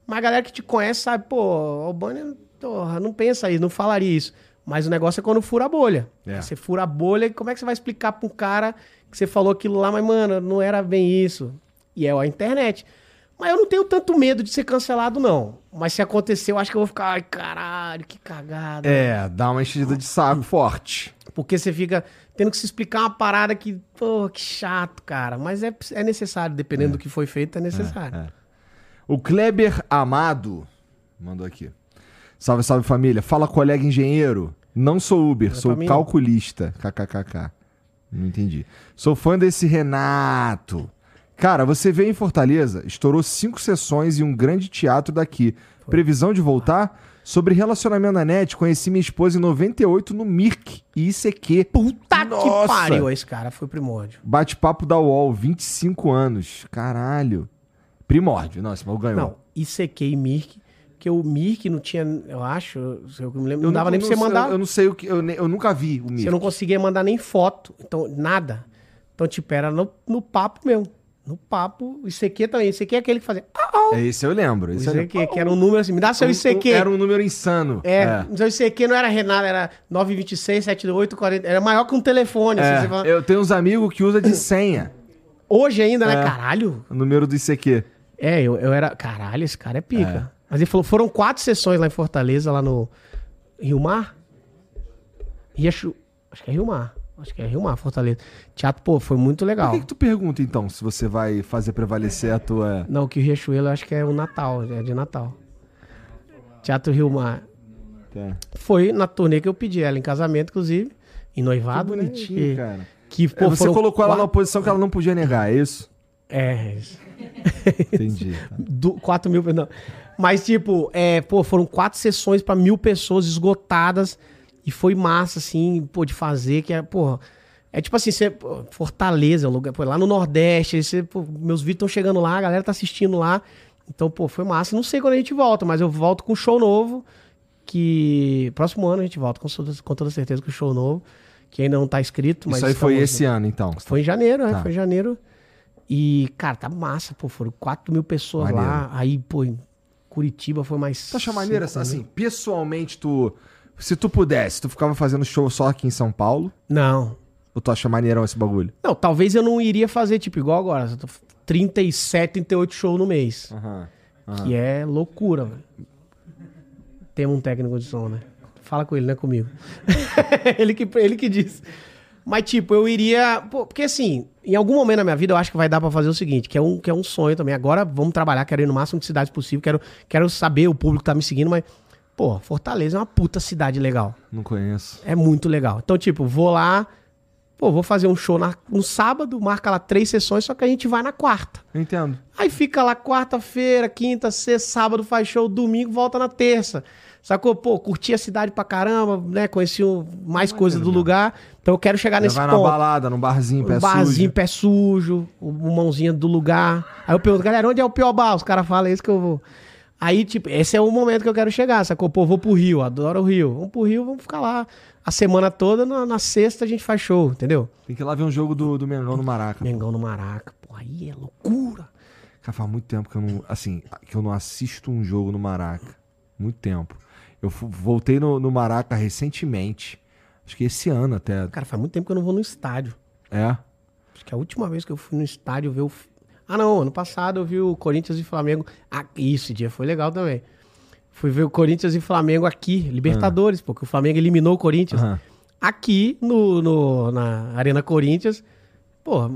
Mas a galera que te conhece sabe, pô, o Bonner, porra, não pensa isso, não falaria isso. Mas o negócio é quando fura a bolha. É. Você fura a bolha, e como é que você vai explicar pra um cara que você falou aquilo lá, mas, mano, não era bem isso? E é a internet. Mas eu não tenho tanto medo de ser cancelado, não. Mas se acontecer, eu acho que eu vou ficar, ai, caralho, que cagada. É, dá uma enchida de saco forte. Porque você fica tendo que se explicar uma parada que, pô, que chato, cara. Mas é, é necessário, dependendo do que foi feito, é necessário. É. O Kleber Amado mandou aqui. Salve, salve família. Fala, colega engenheiro. Não sou Uber, é sou calculista. KKKK. Não entendi. Sou fã desse Renato. Cara, você veio em Fortaleza, estourou cinco sessões e um grande teatro daqui. Previsão de voltar? Sobre relacionamento na net, conheci minha esposa em 98 no Mirk e ICQ. Puta Nossa! que pariu, esse cara foi primórdio. Bate-papo da UOL, 25 anos. Caralho. Primórdio. Não, esse maluco ganhou. Não, ICQ e Mirk, que o Mirk não tinha, eu acho, eu me lembro, não Eu dava nem pra você sei- mandar. Eu, não sei o que. Eu, eu nunca vi o Mirk. Você não conseguia mandar nem foto, então nada. Então, tipo, era no, no papo mesmo. No papo, o ICQ também. ICQ é aquele que fazia. Ah, É, esse eu lembro. o Esse lembro. ICQ, que era um número assim, me dá seu Um- um- ICQ. Era um número insano. É, o seu ICQ não era Renato, era 926, 78, 40. Era maior que um telefone. assim, É, você fala- Eu tenho uns amigos que usam de senha Hoje ainda, né? É. Caralho. o número do ICQ. É, eu, eu era. Caralho, esse cara é pica. Mas ele falou: foram quatro sessões lá em Fortaleza, lá no Rio Mar. Riachu... Acho que é Rio Mar. Acho que é Rio Mar, Fortaleza. Teatro, pô, foi muito Por legal. que, que tu pergunta, então, se você vai fazer prevalecer a tua. Não, que o Riachuelo eu acho que é o Natal, é de Natal. Teatro Rio Mar. Tá. Foi na turnê que eu pedi ela em casamento, inclusive. Em Que noivado, né? bonitinho, Que- cara. Que, É, pô, você foram colocou ela quatro- numa posição que ela não podia negar, é isso? É, isso. Entendi. tá. do, 4 mil. Não. Mas, tipo, é, pô, foram quatro sessões pra mil pessoas esgotadas. E foi massa, assim, pô, de fazer, que é, pô. É tipo assim, você, pô, Fortaleza, um lugar, pô, lá no Nordeste, você, pô, meus vídeos estão chegando lá, a galera tá assistindo lá. Então, pô, foi massa. Não sei quando a gente volta, mas eu volto com um show novo. Que. Próximo ano a gente volta, com, toda- com toda certeza, com show novo. Que ainda não tá escrito, mas. Isso aí foi estamos- esse ano, então. foi em janeiro, né? Tá. Foi em janeiro. E, cara, tá massa, pô. Foram 4 mil pessoas Maneiro. lá. Aí, pô, em Curitiba foi mais. Maneiro, cinco assim, pessoalmente, tu. Se tu pudesse, tu ficava fazendo show só aqui em São Paulo? Não. Ou tu acha maneirão esse bagulho? Não, talvez eu não iria fazer, tipo, igual agora. eu tô 37, 38 shows no mês. Aham. Que é loucura, velho. Temos um técnico de som, né? Fala com ele, não é comigo. ele, que, ele que diz. Mas, tipo, eu iria. pô, porque assim, em algum momento na minha vida eu acho que vai dar pra fazer o seguinte, que é um, que é um sonho também. Agora vamos trabalhar, quero ir no máximo de cidades possível, quero, quero saber, o público tá me seguindo, mas, pô, Fortaleza é uma puta cidade legal. Não conheço. É muito legal. Então, tipo, vou lá, pô, vou fazer um show na- no sábado, marca lá três sessões, só que a gente vai na quarta. Entendo. Aí fica lá quarta-feira, quinta, sexta, sábado faz show, domingo volta na terça. Sacou? Pô, curti a cidade pra caramba, né? Conheci mais coisas do lugar. Então eu quero chegar Já nesse vai ponto. na balada, num barzinho, pé Um barzinho, sujo. pé sujo, o mãozinha do lugar. Aí eu pergunto, galera, onde é o pior bar? Os caras falam, é esse que eu vou. Aí, tipo, esse é o momento que eu quero chegar, sacou? Pô, vou pro Rio, adoro o Rio. Vamos pro Rio, vamos ficar lá a semana toda, na, na sexta a gente faz show, entendeu? Tem que ir lá ver um jogo do, do Mengão no Maraca. Mengão no Maraca, pô, aí é loucura. Cara, faz muito tempo que eu não. Assim, que eu não assisto um jogo no Maraca. Muito tempo. Eu voltei no, no Maraca recentemente. Acho que esse ano até. Cara, faz muito tempo que eu não vou no estádio. É. Acho que a última vez que eu fui no estádio ver o. Ah, não, ano passado eu vi o Corinthians e Flamengo. Ah, isso, esse dia foi legal também. Fui ver o Corinthians e Flamengo aqui, Libertadores, porque o Flamengo eliminou o Corinthians. Aham. Aqui no, no- na Arena Corinthians. Pô,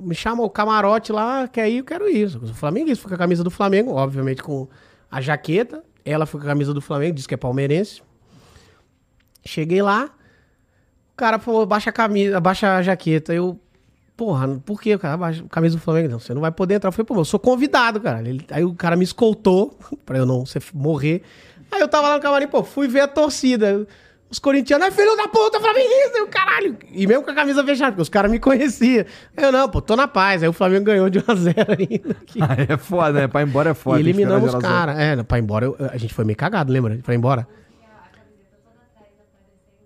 me chama o camarote lá, quer ir, eu quero ir. O Flamengo foi com a camisa do Flamengo, obviamente com a jaqueta. Ela foi com a camisa do Flamengo, disse que é palmeirense. Cheguei lá, cara falou, baixa a camisa, baixa a jaqueta. Eu, porra, por que, cara? Baixa a camisa do Flamengo. Não, você não vai poder entrar. Eu falei, pô, eu sou convidado, cara. Ele- aí o cara me escoltou, pra eu não ser- morrer. Aí eu tava lá no camarim, pô, fui ver a torcida. Os corintianos, é filho da puta, flamenguista, o caralho. E mesmo com a camisa fechada, porque os caras me conheciam. Aí eu, não, pô, tô na paz. Aí o Flamengo ganhou de 1x0 ainda. aqui. Ah, é foda, né? Pra ir embora é foda. e eliminamos os caras. É, pra ir embora, eu- a gente foi meio cagado, lembra? Pra ir embora.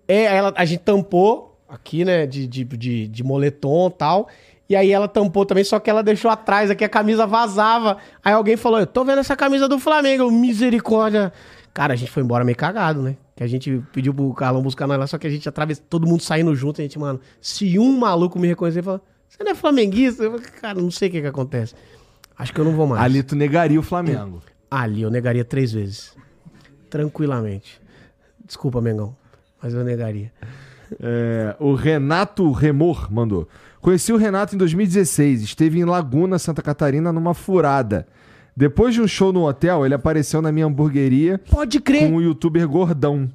É, ela, a gente tampou aqui, né, de, de, de, de moletom e tal. E aí ela tampou também, só que ela deixou atrás, aqui a camisa vazava. Aí alguém falou, eu tô vendo essa camisa do Flamengo, misericórdia. Cara, a gente foi embora meio cagado, né? Que a gente pediu pro Carlão buscar nós lá, só que a gente atravessou, todo mundo saindo junto, a gente, mano, se um maluco me reconhecer e falar, você não é flamenguista? Eu falei, cara, não sei o que que acontece. Acho que eu não vou mais. Ali tu negaria o Flamengo. Ali eu negaria três vezes. Tranquilamente. Desculpa, Mengão. Mas eu negaria. É, o Renato Remor mandou. Conheci o Renato em 2016. Esteve em Laguna, Santa Catarina, numa furada. Depois de um show no hotel, ele apareceu na minha hamburgueria Pode crer. com o youtuber Gordão.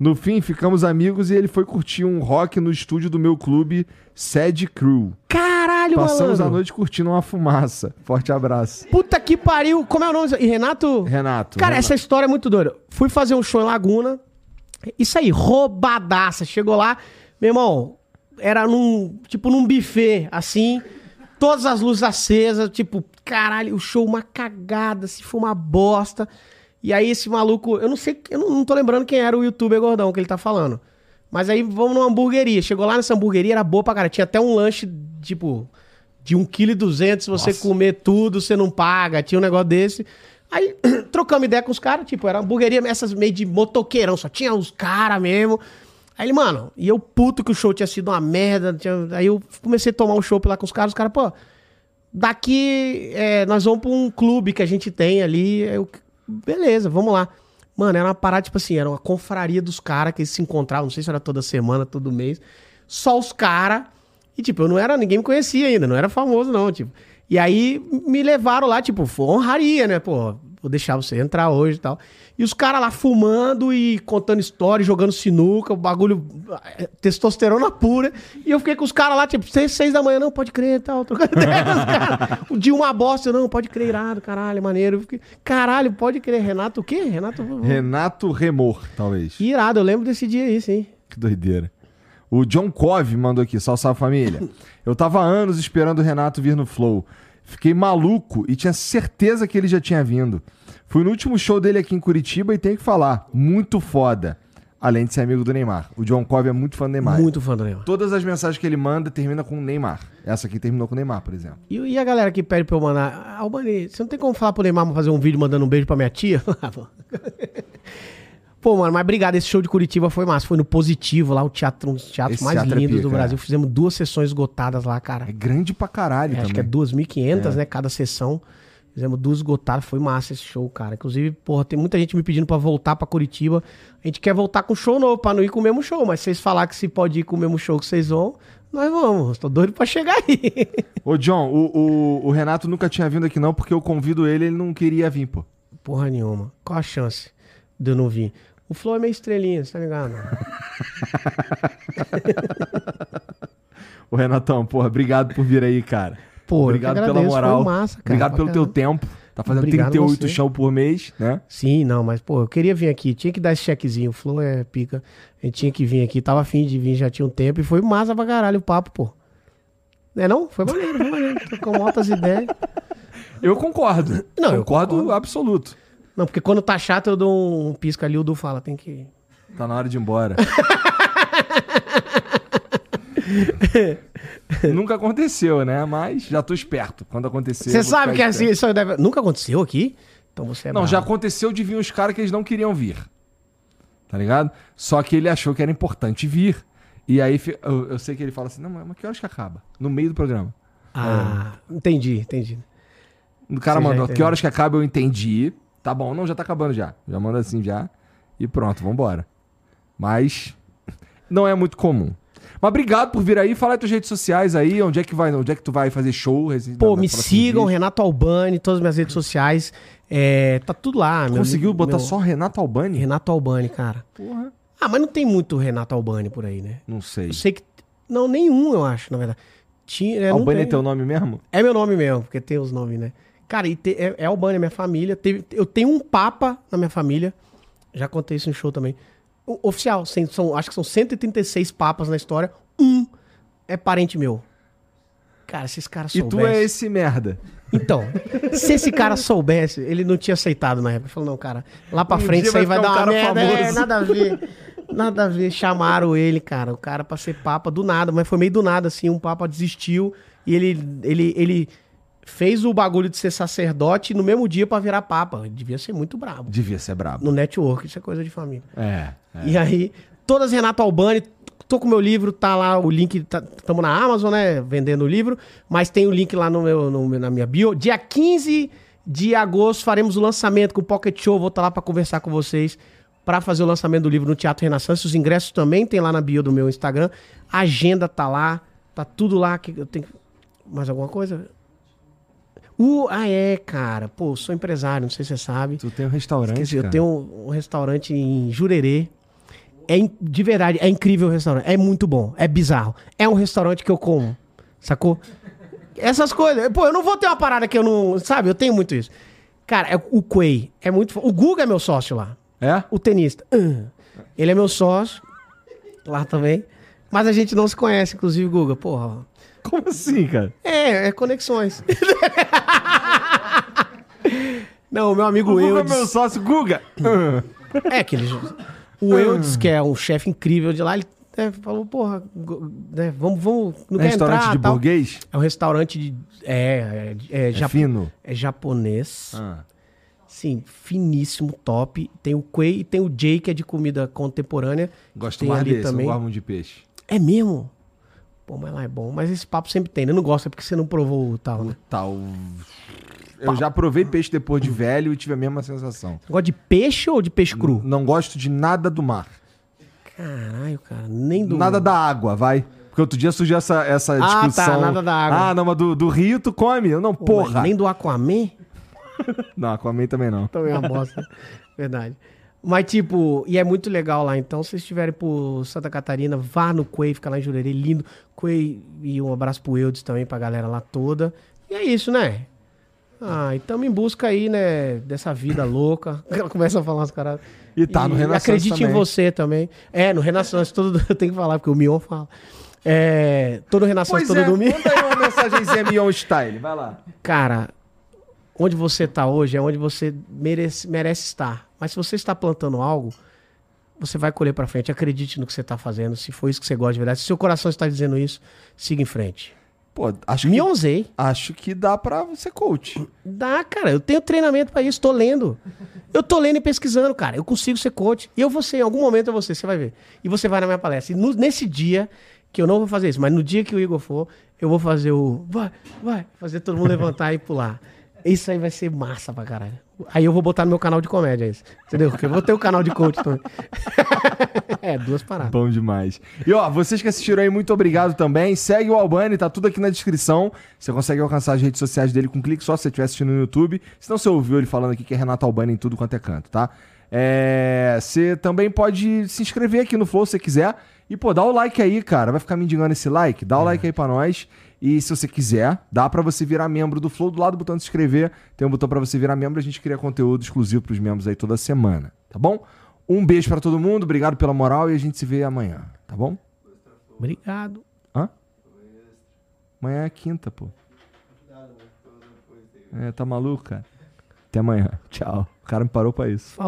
No fim, ficamos amigos e ele foi curtir um rock no estúdio do meu clube, Sad Crew. Caralho, Passamos malandro. a noite curtindo uma fumaça. Forte abraço. Puta que pariu. Como é o nome? E Renato? Renato. Cara, Renato. essa história é muito doida. Fui fazer um show em Laguna. Isso aí, roubadaça. Chegou lá, meu irmão, era num, tipo, num buffet, assim, todas as luzes acesas, tipo, caralho, o show uma cagada, se foi uma bosta. E aí esse maluco, eu não sei, eu não, não tô lembrando quem era o youtuber gordão que ele tá falando. Mas aí vamos numa hamburgueria. Chegou lá nessa hamburgueria, era boa pra cara. Tinha até um lanche, tipo, de 1,2 kg. Se você Nossa. comer tudo, você não paga. Tinha um negócio desse. Aí trocamos ideia com os caras, tipo, era hamburgueria essas meio de motoqueirão, só tinha os caras mesmo. Aí ele, mano, e eu puto que o show tinha sido uma merda. tinha- Aí eu comecei a tomar um show lá com os caras, os caras, pô, daqui é, nós vamos pra um clube que a gente tem ali. Eu, beleza, vamos lá. Mano, era uma parada, tipo assim, era uma confraria dos caras que eles se encontravam, não sei se era toda semana, todo mês. Só os caras. E, tipo, eu não era, ninguém me conhecia ainda, não era famoso, não, tipo. E aí me levaram lá, tipo, foi honraria, né? Pô, vou deixar você entrar hoje e tal. E os caras lá fumando e contando história, jogando sinuca, o bagulho, eh, testosterona pura. E eu fiquei com os caras lá, tipo, seis, seis da manhã, não, pode crer e tal, trocando ideia com os caras. O dia uma bosta, eu, não, pode crer, irado, caralho, maneiro. Fiquei, caralho, pode crer, Renato o quê? Renato... Renato Remor, talvez. Irado, eu lembro desse dia aí, sim. Que doideira. O John Cove mandou aqui, salve, salve família. Eu tava há anos esperando o Renato vir no Flow. Fiquei maluco e tinha certeza que ele já tinha vindo. Fui no último show dele aqui em Curitiba e tenho que falar, muito foda. Além de ser amigo do Neymar. O John Cove é muito fã do Neymar. Muito fã do Neymar. Todas as mensagens que ele manda termina com Neymar. Essa aqui terminou com Neymar, por exemplo. E, e a galera que pede pra eu mandar, Albani, você não tem como falar pro Neymar fazer um vídeo mandando um beijo pra minha tia? Pô, mano, mas obrigado. Esse show de Curitiba foi massa. Foi no Positivo, lá o teatro, um dos teatros Esse mais teatro é lindos pica, do Brasil. é. Fizemos duas sessões esgotadas lá, cara. É grande pra caralho É, também. acho que é 2.500, né? Cada sessão. Fizemos duas esgotadas. Foi massa esse show, cara. Inclusive, porra, tem muita gente me pedindo pra voltar pra Curitiba. A gente quer voltar com show novo, pra não ir com o mesmo show. Mas vocês falar que se pode ir com o mesmo show que vocês vão, nós vamos. Tô doido pra chegar aí. Ô, John, o, o, o Renato nunca tinha vindo aqui não, porque eu convido ele ele não queria vir, pô. Porra nenhuma. Qual a chance de eu não vir? O Flow é meio estrelinha, tá ligado? Ô, Renatão, porra, obrigado por vir aí, cara. Pô, obrigado eu que pela agradeço, moral. massa, cara, obrigado pelo teu caramba. tempo. Tá fazendo Obrigado 38 você. show por mês, né? Sim, não, mas, pô, eu queria vir aqui. Tinha que dar esse chequezinho. O Flow é pica. A gente tinha que vir aqui. Tava afim de vir já tinha um tempo. E foi massa pra caralho o papo, pô. Não é não? Foi maneiro, foi maneiro. Com altas ideias. Eu concordo. Não, eu concordo, concordo. absoluto. Não, porque quando tá chato eu dou um pisca ali, o Du fala, tem que... Tá na hora de ir embora. Nunca aconteceu, né? Mas já tô esperto. Quando acontecer. Você sabe que é assim, isso deve... Nunca aconteceu aqui? Então você é Não, bravo. já aconteceu de vir uns caras que eles não queriam vir. Tá ligado? Só que ele achou que era importante vir. E aí eu, eu sei que ele fala assim: não, mas que horas que acaba? No meio do programa. Ah, entendi, entendi. O cara Você mandou, que horas que acaba eu entendi. Tá bom, não, já tá acabando já. Já manda assim já. E pronto, vambora. Mas não é muito comum. Mas obrigado por vir aí. Fala aí tuas redes sociais aí, onde é que vai, onde é que tu vai fazer show? Pô, me sigam, vez? Renato Albani, todas as minhas redes sociais. É, tá tudo lá. meu- Conseguiu botar meu- só Renato Albani? Renato Albani, cara. Porra. Ah, mas não tem muito Renato Albani por aí, né? Não sei. Eu sei que. Não, nenhum, eu acho, na verdade. Tinha, é, Albani é teu nome mesmo? É meu nome mesmo, porque tem os nomes, né? Cara, e te- é, é Albânia, minha família. Teve- eu tenho um papa na minha família. Já contei isso em show também. O- oficial, sem- são, acho que são 136 papas na história. Um é parente meu. Cara, se esse cara E soubesse... tu é esse merda. Então, se esse cara soubesse, ele não tinha aceitado na época. Ele falou, não, cara, lá pra Um frente isso aí vai dar um uma merda. É, famoso. nada a ver. Nada a ver. Chamaram ele, cara, o cara pra ser papa do nada, mas foi meio do nada, assim. Um papa desistiu e ele, ele, ele fez o bagulho de ser sacerdote no mesmo dia pra virar papa. Devia ser muito brabo. Devia ser brabo. No network, isso é coisa de família. É. é. E aí, todas Renato Albani, tô com meu livro, tá lá o link, estamos na Amazon, né, vendendo o livro, mas tem o link lá no meu, no na minha bio. Dia 15 de agosto faremos o lançamento com o Pocket Show, vou estar lá pra conversar com vocês pra fazer o lançamento do livro no Teatro Renaissance. Os ingressos também tem lá na bio do meu Instagram. A agenda tá lá, tá tudo lá que eu tenho mais alguma coisa? Uh, ah é, cara. Pô, sou empresário, não sei se você sabe. Tu tem um restaurante, Esqueci, eu tenho um, um restaurante em Jurerê. É de verdade, é incrível o restaurante. É muito bom. É bizarro. É um restaurante que eu como. Sacou? Essas coisas. Pô, eu não vou ter uma parada que eu não. Sabe? Eu tenho muito isso. Cara, é, o Quay é muito. O Guga é meu sócio lá. É? O tenista. Ah, Ele é meu sócio. Lá também. Mas a gente não se conhece, inclusive, Guga. Porra. Como assim, cara? É, é conexões. não, o meu amigo O Guga é meu sócio, Guga. É, que ele. O Eudes, que é um chefe incrível de lá, ele né, falou, porra, né, vamos, vamos. Não quer restaurante entrar, de tal. burguês? É um restaurante de. É, é, é, É japo- fino. é japonês. Ah. Sim, finíssimo, top. Tem o Quay e tem o Jay, que é de comida contemporânea. Gosto mais desse, também. eu gosto muito de peixe. É mesmo? Pô, mas lá é bom. Mas esse papo sempre tem, né? Eu não gosto, é porque você não provou o tal, né? Tal. Eu já provei peixe depois de velho e tive a mesma sensação. Você gosta de peixe ou de peixe cru? Não gosto de nada do mar. Caralho, cara. Nem do. Nada da água, vai. Porque outro dia surgiu essa, essa Ah, tá, discussão. nada da água. Ah, não, mas do, do rio tu come? Eu não, Pô, porra. Nem do Aquaman? Não, Aquaman também não. Também é uma bosta. Verdade. Mas, tipo, e é muito legal lá. Então, se vocês estiverem por Santa Catarina, vá no Quay, fica lá em Jurerê, lindo. Quay, e um abraço pro Eudes também, pra galera lá toda. E é isso, né? Ah, e tamo em busca aí, né, dessa vida louca. Ela começa a falar umas caras. E tá no Renaissance Acredite em também. você também. É, no Renaissance, todo, eu tenho que falar, porque o Mion fala. É, todo Renaissance, Pois todo é, domingo. manda aí uma mensagenzinha Mion Style, vai lá. Cara, onde você está hoje é onde você merece, merece estar. Mas se você está plantando algo, você vai colher para frente. Acredite no que você está fazendo. Se for isso que você gosta de verdade, se seu coração está dizendo isso, siga em frente. Pô, acho que, Mionzei. acho que dá pra ser coach. Dá, cara. Eu tenho treinamento para isso. Tô lendo. Eu tô lendo e pesquisando, cara. Eu consigo ser coach. E eu vou ser, em algum momento eu vou ser, você vai ver. E você vai na minha palestra. E no- nesse dia, que eu não vou fazer isso, mas no dia que o Igor for, eu vou fazer o. Vai, vai. Fazer todo mundo levantar e pular. Isso aí vai ser massa pra caralho. Aí eu vou botar no meu canal de comédia isso. Entendeu? Porque eu vou ter o canal de coach também. é, duas paradas. Bom demais. E ó, vocês que assistiram aí, muito obrigado também. Segue o Albani, tá tudo aqui na descrição. Você consegue alcançar as redes sociais dele com um clique só se você estiver assistindo no YouTube. Se não, você ouviu ele falando aqui que é Renato Albani em tudo quanto é canto, tá? É, Você também pode se inscrever aqui no Flow se você quiser. E, pô, dá o like aí, cara. Vai ficar me indicando esse like? Dá o like aí pra nós. E se você quiser, dá pra você virar membro do Flow. Do lado do botão de se inscrever, tem um botão pra você virar membro. A gente cria conteúdo exclusivo pros membros aí toda semana, tá bom? Um beijo pra todo mundo, obrigado pela moral e a gente se vê amanhã, tá bom? Obrigado. Hã? Amanhã é quinta, pô. É, tá maluco, cara? Até amanhã. Tchau. O cara me parou pra isso.